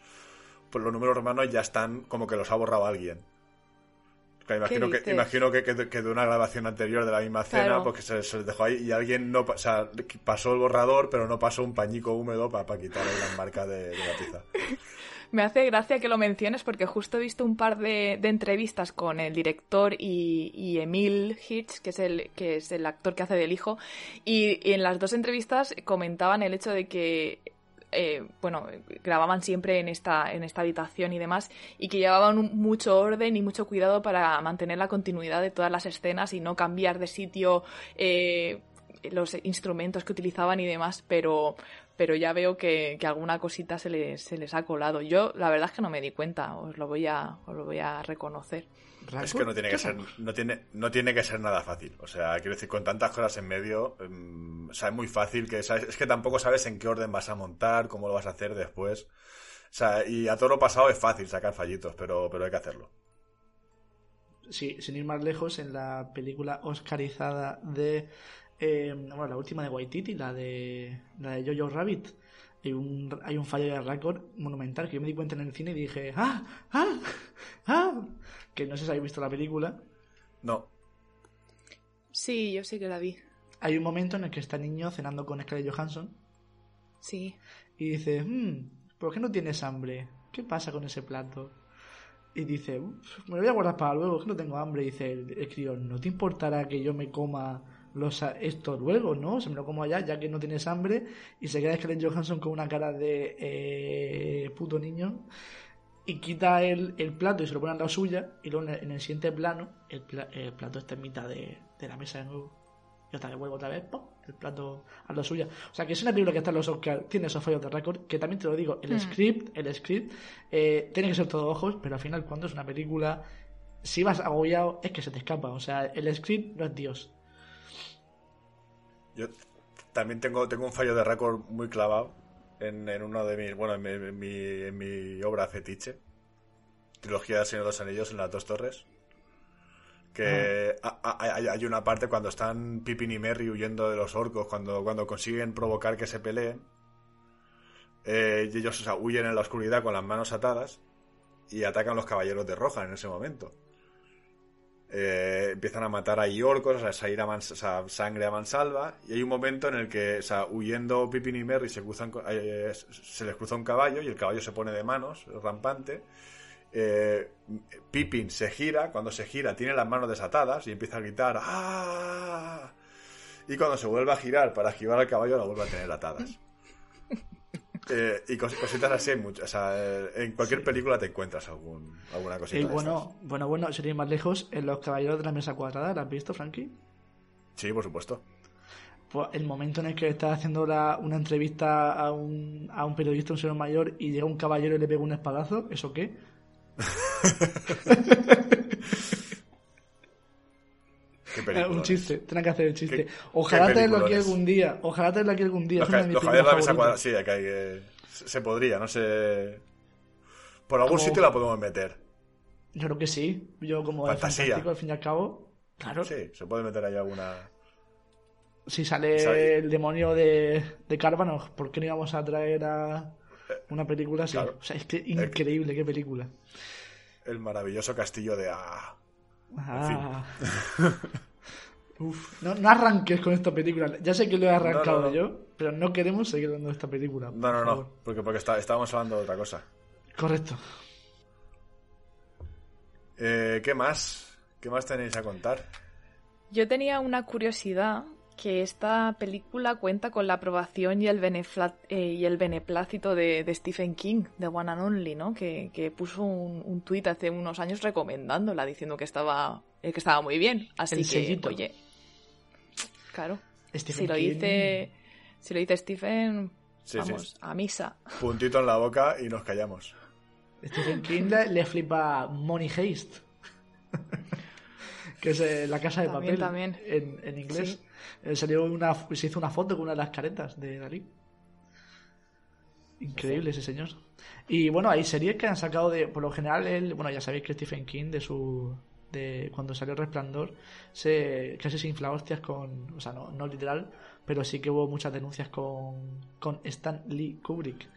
pues los números romanos ya están como que los ha borrado alguien. Que imagino, que, imagino que, que de, que de una grabación anterior de la misma cena, Claro. pues que se, se les dejó ahí y alguien no o sea, pasó el borrador, pero no pasó un pañico húmedo para quitar ahí las marcas de, de la pizza. Me hace gracia que lo menciones porque justo he visto un par de, entrevistas con el director y, y Emil Hitch, que es, el, que es el actor que hace del hijo, y, en las dos entrevistas comentaban el hecho de que eh, bueno, grababan siempre en esta, en esta habitación y demás, y que llevaban mucho orden y mucho cuidado para mantener la continuidad de todas las escenas y no cambiar de sitio eh, los instrumentos que utilizaban y demás, pero, pero ya veo que, que alguna cosita se les, se les ha colado. Yo la verdad es que no me di cuenta, os lo voy a, os lo voy a reconocer. Es que no tiene que ser, no tiene, no tiene que ser nada fácil. O sea, quiero decir, con tantas cosas en medio, mm, o sea, es muy fácil que, ¿sabes? es que tampoco sabes en qué orden vas a montar, cómo lo vas a hacer después. O sea, y a todo lo pasado es fácil sacar fallitos, pero, pero hay que hacerlo. Sí, sin ir más lejos, en la película oscarizada de. Eh, bueno, la última de Waititi, la de. La de Jojo Rabbit. Hay un, hay un fallo de récord monumental que yo me di cuenta en el cine y dije. ¡Ah! ¡Ah! ¡Ah! Que no sé si habéis visto la película. No, Sí, yo sí que la vi. Hay un momento en el que está el niño cenando con Scarlett Johansson Sí. y dice: "Hmm, ¿Por qué no tienes hambre? ¿Qué pasa con ese plato? Y dice: "Uf, Me lo voy a guardar para luego, que no tengo hambre. Y dice el, el crío: ¿No te importará que yo me coma los, a- esto luego, no? Se me lo como allá, ya que no tienes hambre. Y se queda Scarlett Johansson con una cara de eh, puto niño. Y quita el, el plato y se lo pone a la suya. Y luego en el, en el siguiente plano, el, pla- el plato está en mitad de, de la mesa de nuevo. Y hasta que vuelvo otra vez, ¡pum! el plato a la suya. O sea, que es una película que está en los Oscars, tiene esos fallos de récord, que también te lo digo, el Mm. script, el script, eh, tiene que ser todo ojos, pero al final cuando es una película, si vas agobiado, es que se te escapa. O sea, el script no es Dios. Yo también tengo, tengo un fallo de récord muy clavado en, en uno de mis, bueno, en mi, en mi, en mi obra fetiche, trilogía del Señor de los Anillos en las dos torres. Que ha- hay, hay una parte cuando están Pippin y Merry huyendo de los orcos, cuando, cuando consiguen provocar que se peleen. eh, y ellos o sea, huyen en la oscuridad con las manos atadas y atacan los caballeros de Roja en ese momento. Eh, empiezan a matar a orcos, o sea, salir a sangre a mansalva, y hay un momento en el que, huyendo Pippin y Merry se cruzan, co- eh, se les cruza un caballo y el caballo se pone de manos, rampante. Eh, Pippin se gira, cuando se gira tiene las manos desatadas y empieza a gritar ¡Ah! Y cuando se vuelve a girar para esquivar al caballo la vuelve a tener atadas. Eh, y cos- cositas así muchas. O sea, eh, en cualquier película te encuentras algún, alguna cosita. Y de bueno, bueno, bueno, ir más lejos, en Los Caballeros de la Mesa Cuadrada, ¿la has visto, Frankie? Sí, por supuesto. Pues el momento en el que está haciendo la- una entrevista a un, a un periodista, un señor mayor, y llega un caballero y le pega un espadazo, ¿eso qué? Película. un chiste, tendrán que hacer el chiste. ¿Qué- Ojalá qué tenerlo aquí algún día, ojalá tenerlo aquí algún día. Los, es los la sí, hay que- se podría, no sé. Por algún Como- sitio la podemos meter. Yo creo que sí, yo como Fantasía. al fin y al cabo, claro, Sí, se puede meter ahí alguna. si sale Sabe- el demonio de, de Carvanos, ¿por qué no íbamos a traer a una película así? claro. O sea, es que increíble, qué película. El maravilloso castillo de Ah. Ah. Uf, no, no arranques con esta película. Ya sé que lo he arrancado No, no, no. yo, pero no queremos seguir hablando de esta película. No, por no, favor. no. Porque, porque está- estábamos hablando de otra cosa. Correcto. Eh, ¿Qué más? ¿Qué más tenéis a contar? Yo tenía una curiosidad que esta película cuenta con la aprobación y el, eh, y el beneplácito de, de Stephen King, de One and Only, ¿no? Que, que puso un, un tuit hace unos años recomendándola, diciendo que estaba, eh, que estaba muy bien. Así El que, sellito. oye, claro, Stephen si lo King- dice, si lo dice Stephen, Sí, vamos, sí. a misa. Puntito en la boca y nos callamos. Stephen King le, le flipa Money Heist. que es eh, la casa de También, papel también. En, en inglés. Eh, salió una, se hizo una foto con una de las caretas de Dalí. Increíble ese señor. Y bueno, hay series que han sacado de. Por lo general, él, bueno, ya sabéis que Stephen King, de su. De cuando salió Resplandor, se casi se infla hostias con. O sea, no, no literal, pero sí que hubo muchas denuncias con, con Stan Lee Kubrick.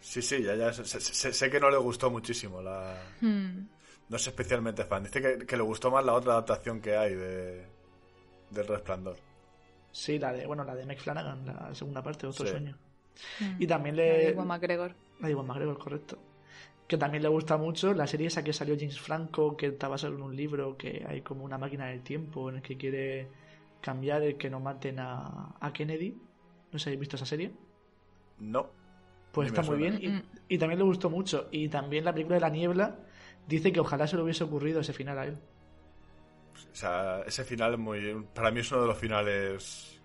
Sí, sí, ya, ya. Sé, sé- sé que no le gustó muchísimo la. Hmm. No es especialmente fan. Dice que, que le gustó más la otra adaptación que hay de. del resplandor. Sí, la de, bueno, la de Mike Flanagan, la segunda parte, otro Sí. sueño. Hmm. Y también La de le. McGregor. La de Ewan McGregor, correcto. Que también le gusta mucho la serie esa que salió James Franco, que está basada en un libro que hay como una máquina del tiempo en el que quiere cambiar el que no maten a, a Kennedy. No sé si habéis visto esa serie. No. Pues está muy bien y, y también le gustó mucho. Y también la película de la niebla dice que ojalá se le hubiese ocurrido ese final a él. O sea, ese final es muy. Para mí es uno de los finales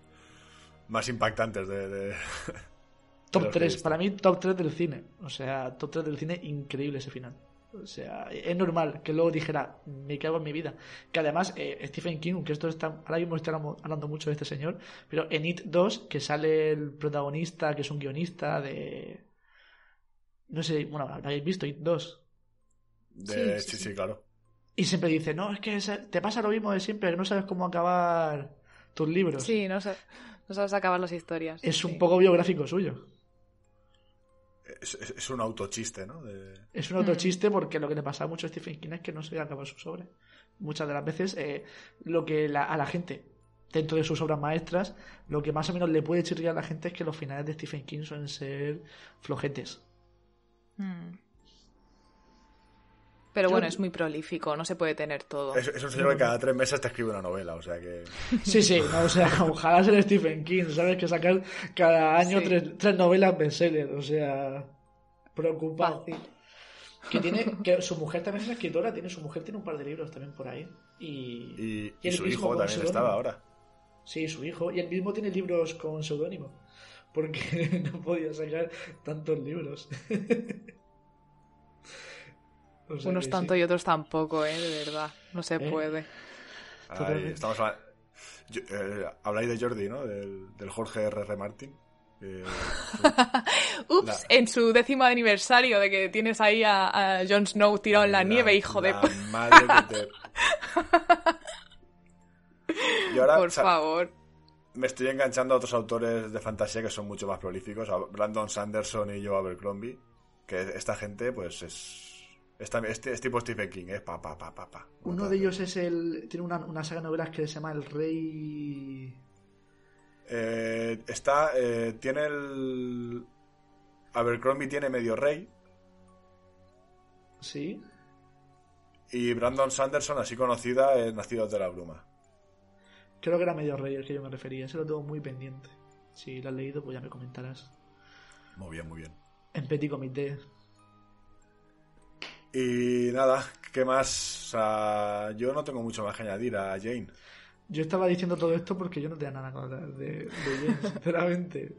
más impactantes de. de- Top Pero 3, sí, para mí top 3 del cine. O sea, top 3 del cine, increíble ese final. O sea, es normal que luego dijera, me cago en mi vida. Que además, eh, Stephen King, que esto está, ahora mismo estamos hablando mucho de este señor, pero en It 2, que sale el protagonista, que es un guionista de... No sé, bueno, ¿lo habéis visto? It 2. de- Sí, sí, sí, claro. Y siempre dice, no, es que te pasa lo mismo de siempre, que no sabes cómo acabar tus libros. Sí, no, sa- no sabes acabar las historias. Es un poco biográfico suyo. Es, es- es un autochiste, ¿no? De- Es un otro Mm. chiste porque lo que le pasaba mucho a Stephen King es que no se acaba sus obras. Muchas de las veces eh, lo que la- a la gente, dentro de sus obras maestras, lo que más o menos le puede chirriar a la gente es que los finales de Stephen King suelen ser flojetes. Hmm. Pero Yo- bueno, es muy prolífico, no se puede tener todo. Es, es un señor que cada tres meses te escribe una novela, o sea que. Sí, sí, no, o sea, ojalá ser Stephen King, ¿sabes? Que sacar cada año Sí. tres, tres novelas bestseller, o sea, preocupado. Fácil. Que tiene, que su mujer también es escritora, tiene, su mujer tiene un par de libros también por ahí. Y, Y, y su hijo también estaba ahora. Sí, su hijo. Y él mismo tiene libros con seudónimo. Porque no podía sacar tantos libros. O sea Unos tanto sí. y otros tampoco, ¿eh? De verdad. No se ¿Eh? puede. Ahí estamos hablando- Yo- eh, habláis de Jordi, ¿no? Del, del Jorge R.R. Martin. Eh, Ups, La- en su décimo aniversario de que tienes ahí a, a Jon Snow tirado en la, nieve, hijo de... la madre que te- Y ahora Por o sea, favor. me estoy enganchando a otros autores de fantasía que son mucho más prolíficos, a Brandon Sanderson y Joe Abercrombie, que esta gente pues es Es, también- es, es tipo Stephen King, ¿eh? Pa, pa, pa, pa, pa. Uno de ellos es el. Tiene una, una saga de novelas que se llama El Rey. Eh, está. eh, tiene el. Abercrombie tiene medio rey. Sí. Y Brandon Sanderson, así conocida, es Nacidos de la Bruma. Creo que era medio rey el que yo me refería. Ese lo tengo muy pendiente. Si lo has leído, pues ya me comentarás. Muy bien, muy bien. En Petit Comité. Y nada, ¿qué más? O sea, yo no tengo mucho más que añadir a Jane. Yo estaba diciendo todo esto porque yo no tenía nada que hablar de, de Jane, sinceramente.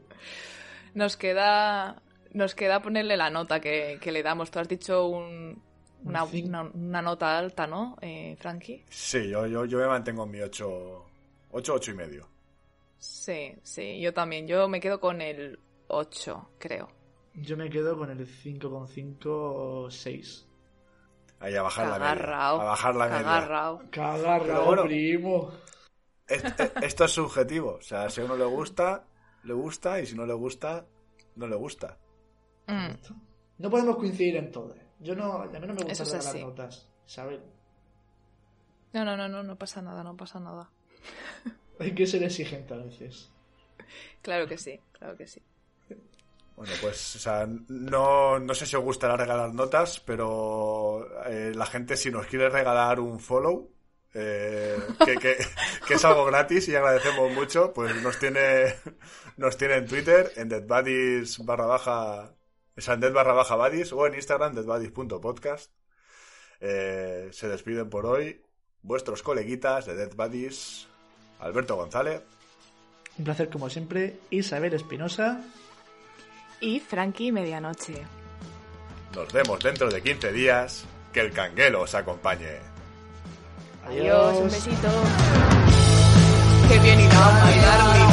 Nos queda, nos queda ponerle la nota que, que le damos. Tú has dicho un- una, una- una nota alta, ¿no, eh, Frankie? Sí, yo, yo, yo me mantengo en mi 8, 8, 8 y medio. Sí, sí, yo también. Yo me quedo con el 8, creo. Yo me quedo con el 5,5 o 6. Ahí a bajar la media. A bajar la media. Cagarrao. Bueno. primo. Es- es- Esto es subjetivo. O sea, si a uno le gusta, le gusta. Y si no le gusta, no le gusta. Mm. No podemos coincidir en todo. Yo no, a mí no me gusta es así. notas, ¿sabes? No, no, no, no, no pasa nada, no pasa nada. Hay que ser exigente a veces. Claro que sí, claro que sí. Bueno, pues, no, no sé si os gustará regalar notas, pero eh, la gente, si nos quiere regalar un follow, eh, que, es algo gratis y agradecemos mucho, pues nos tiene, nos tiene en Twitter, en deadbuddies barra baja, dead barra baja buddies, o en Instagram, deadbuddies.podcast. Eh, se despiden por hoy vuestros coleguitas de Dead Buddies, Alberto González. Un placer como siempre. Isabel Espinosa. Y Frankie Medianoche. Nos vemos dentro de 15 días. Que el canguelo os acompañe. Adiós, un besito. Qué bien irá a bailar,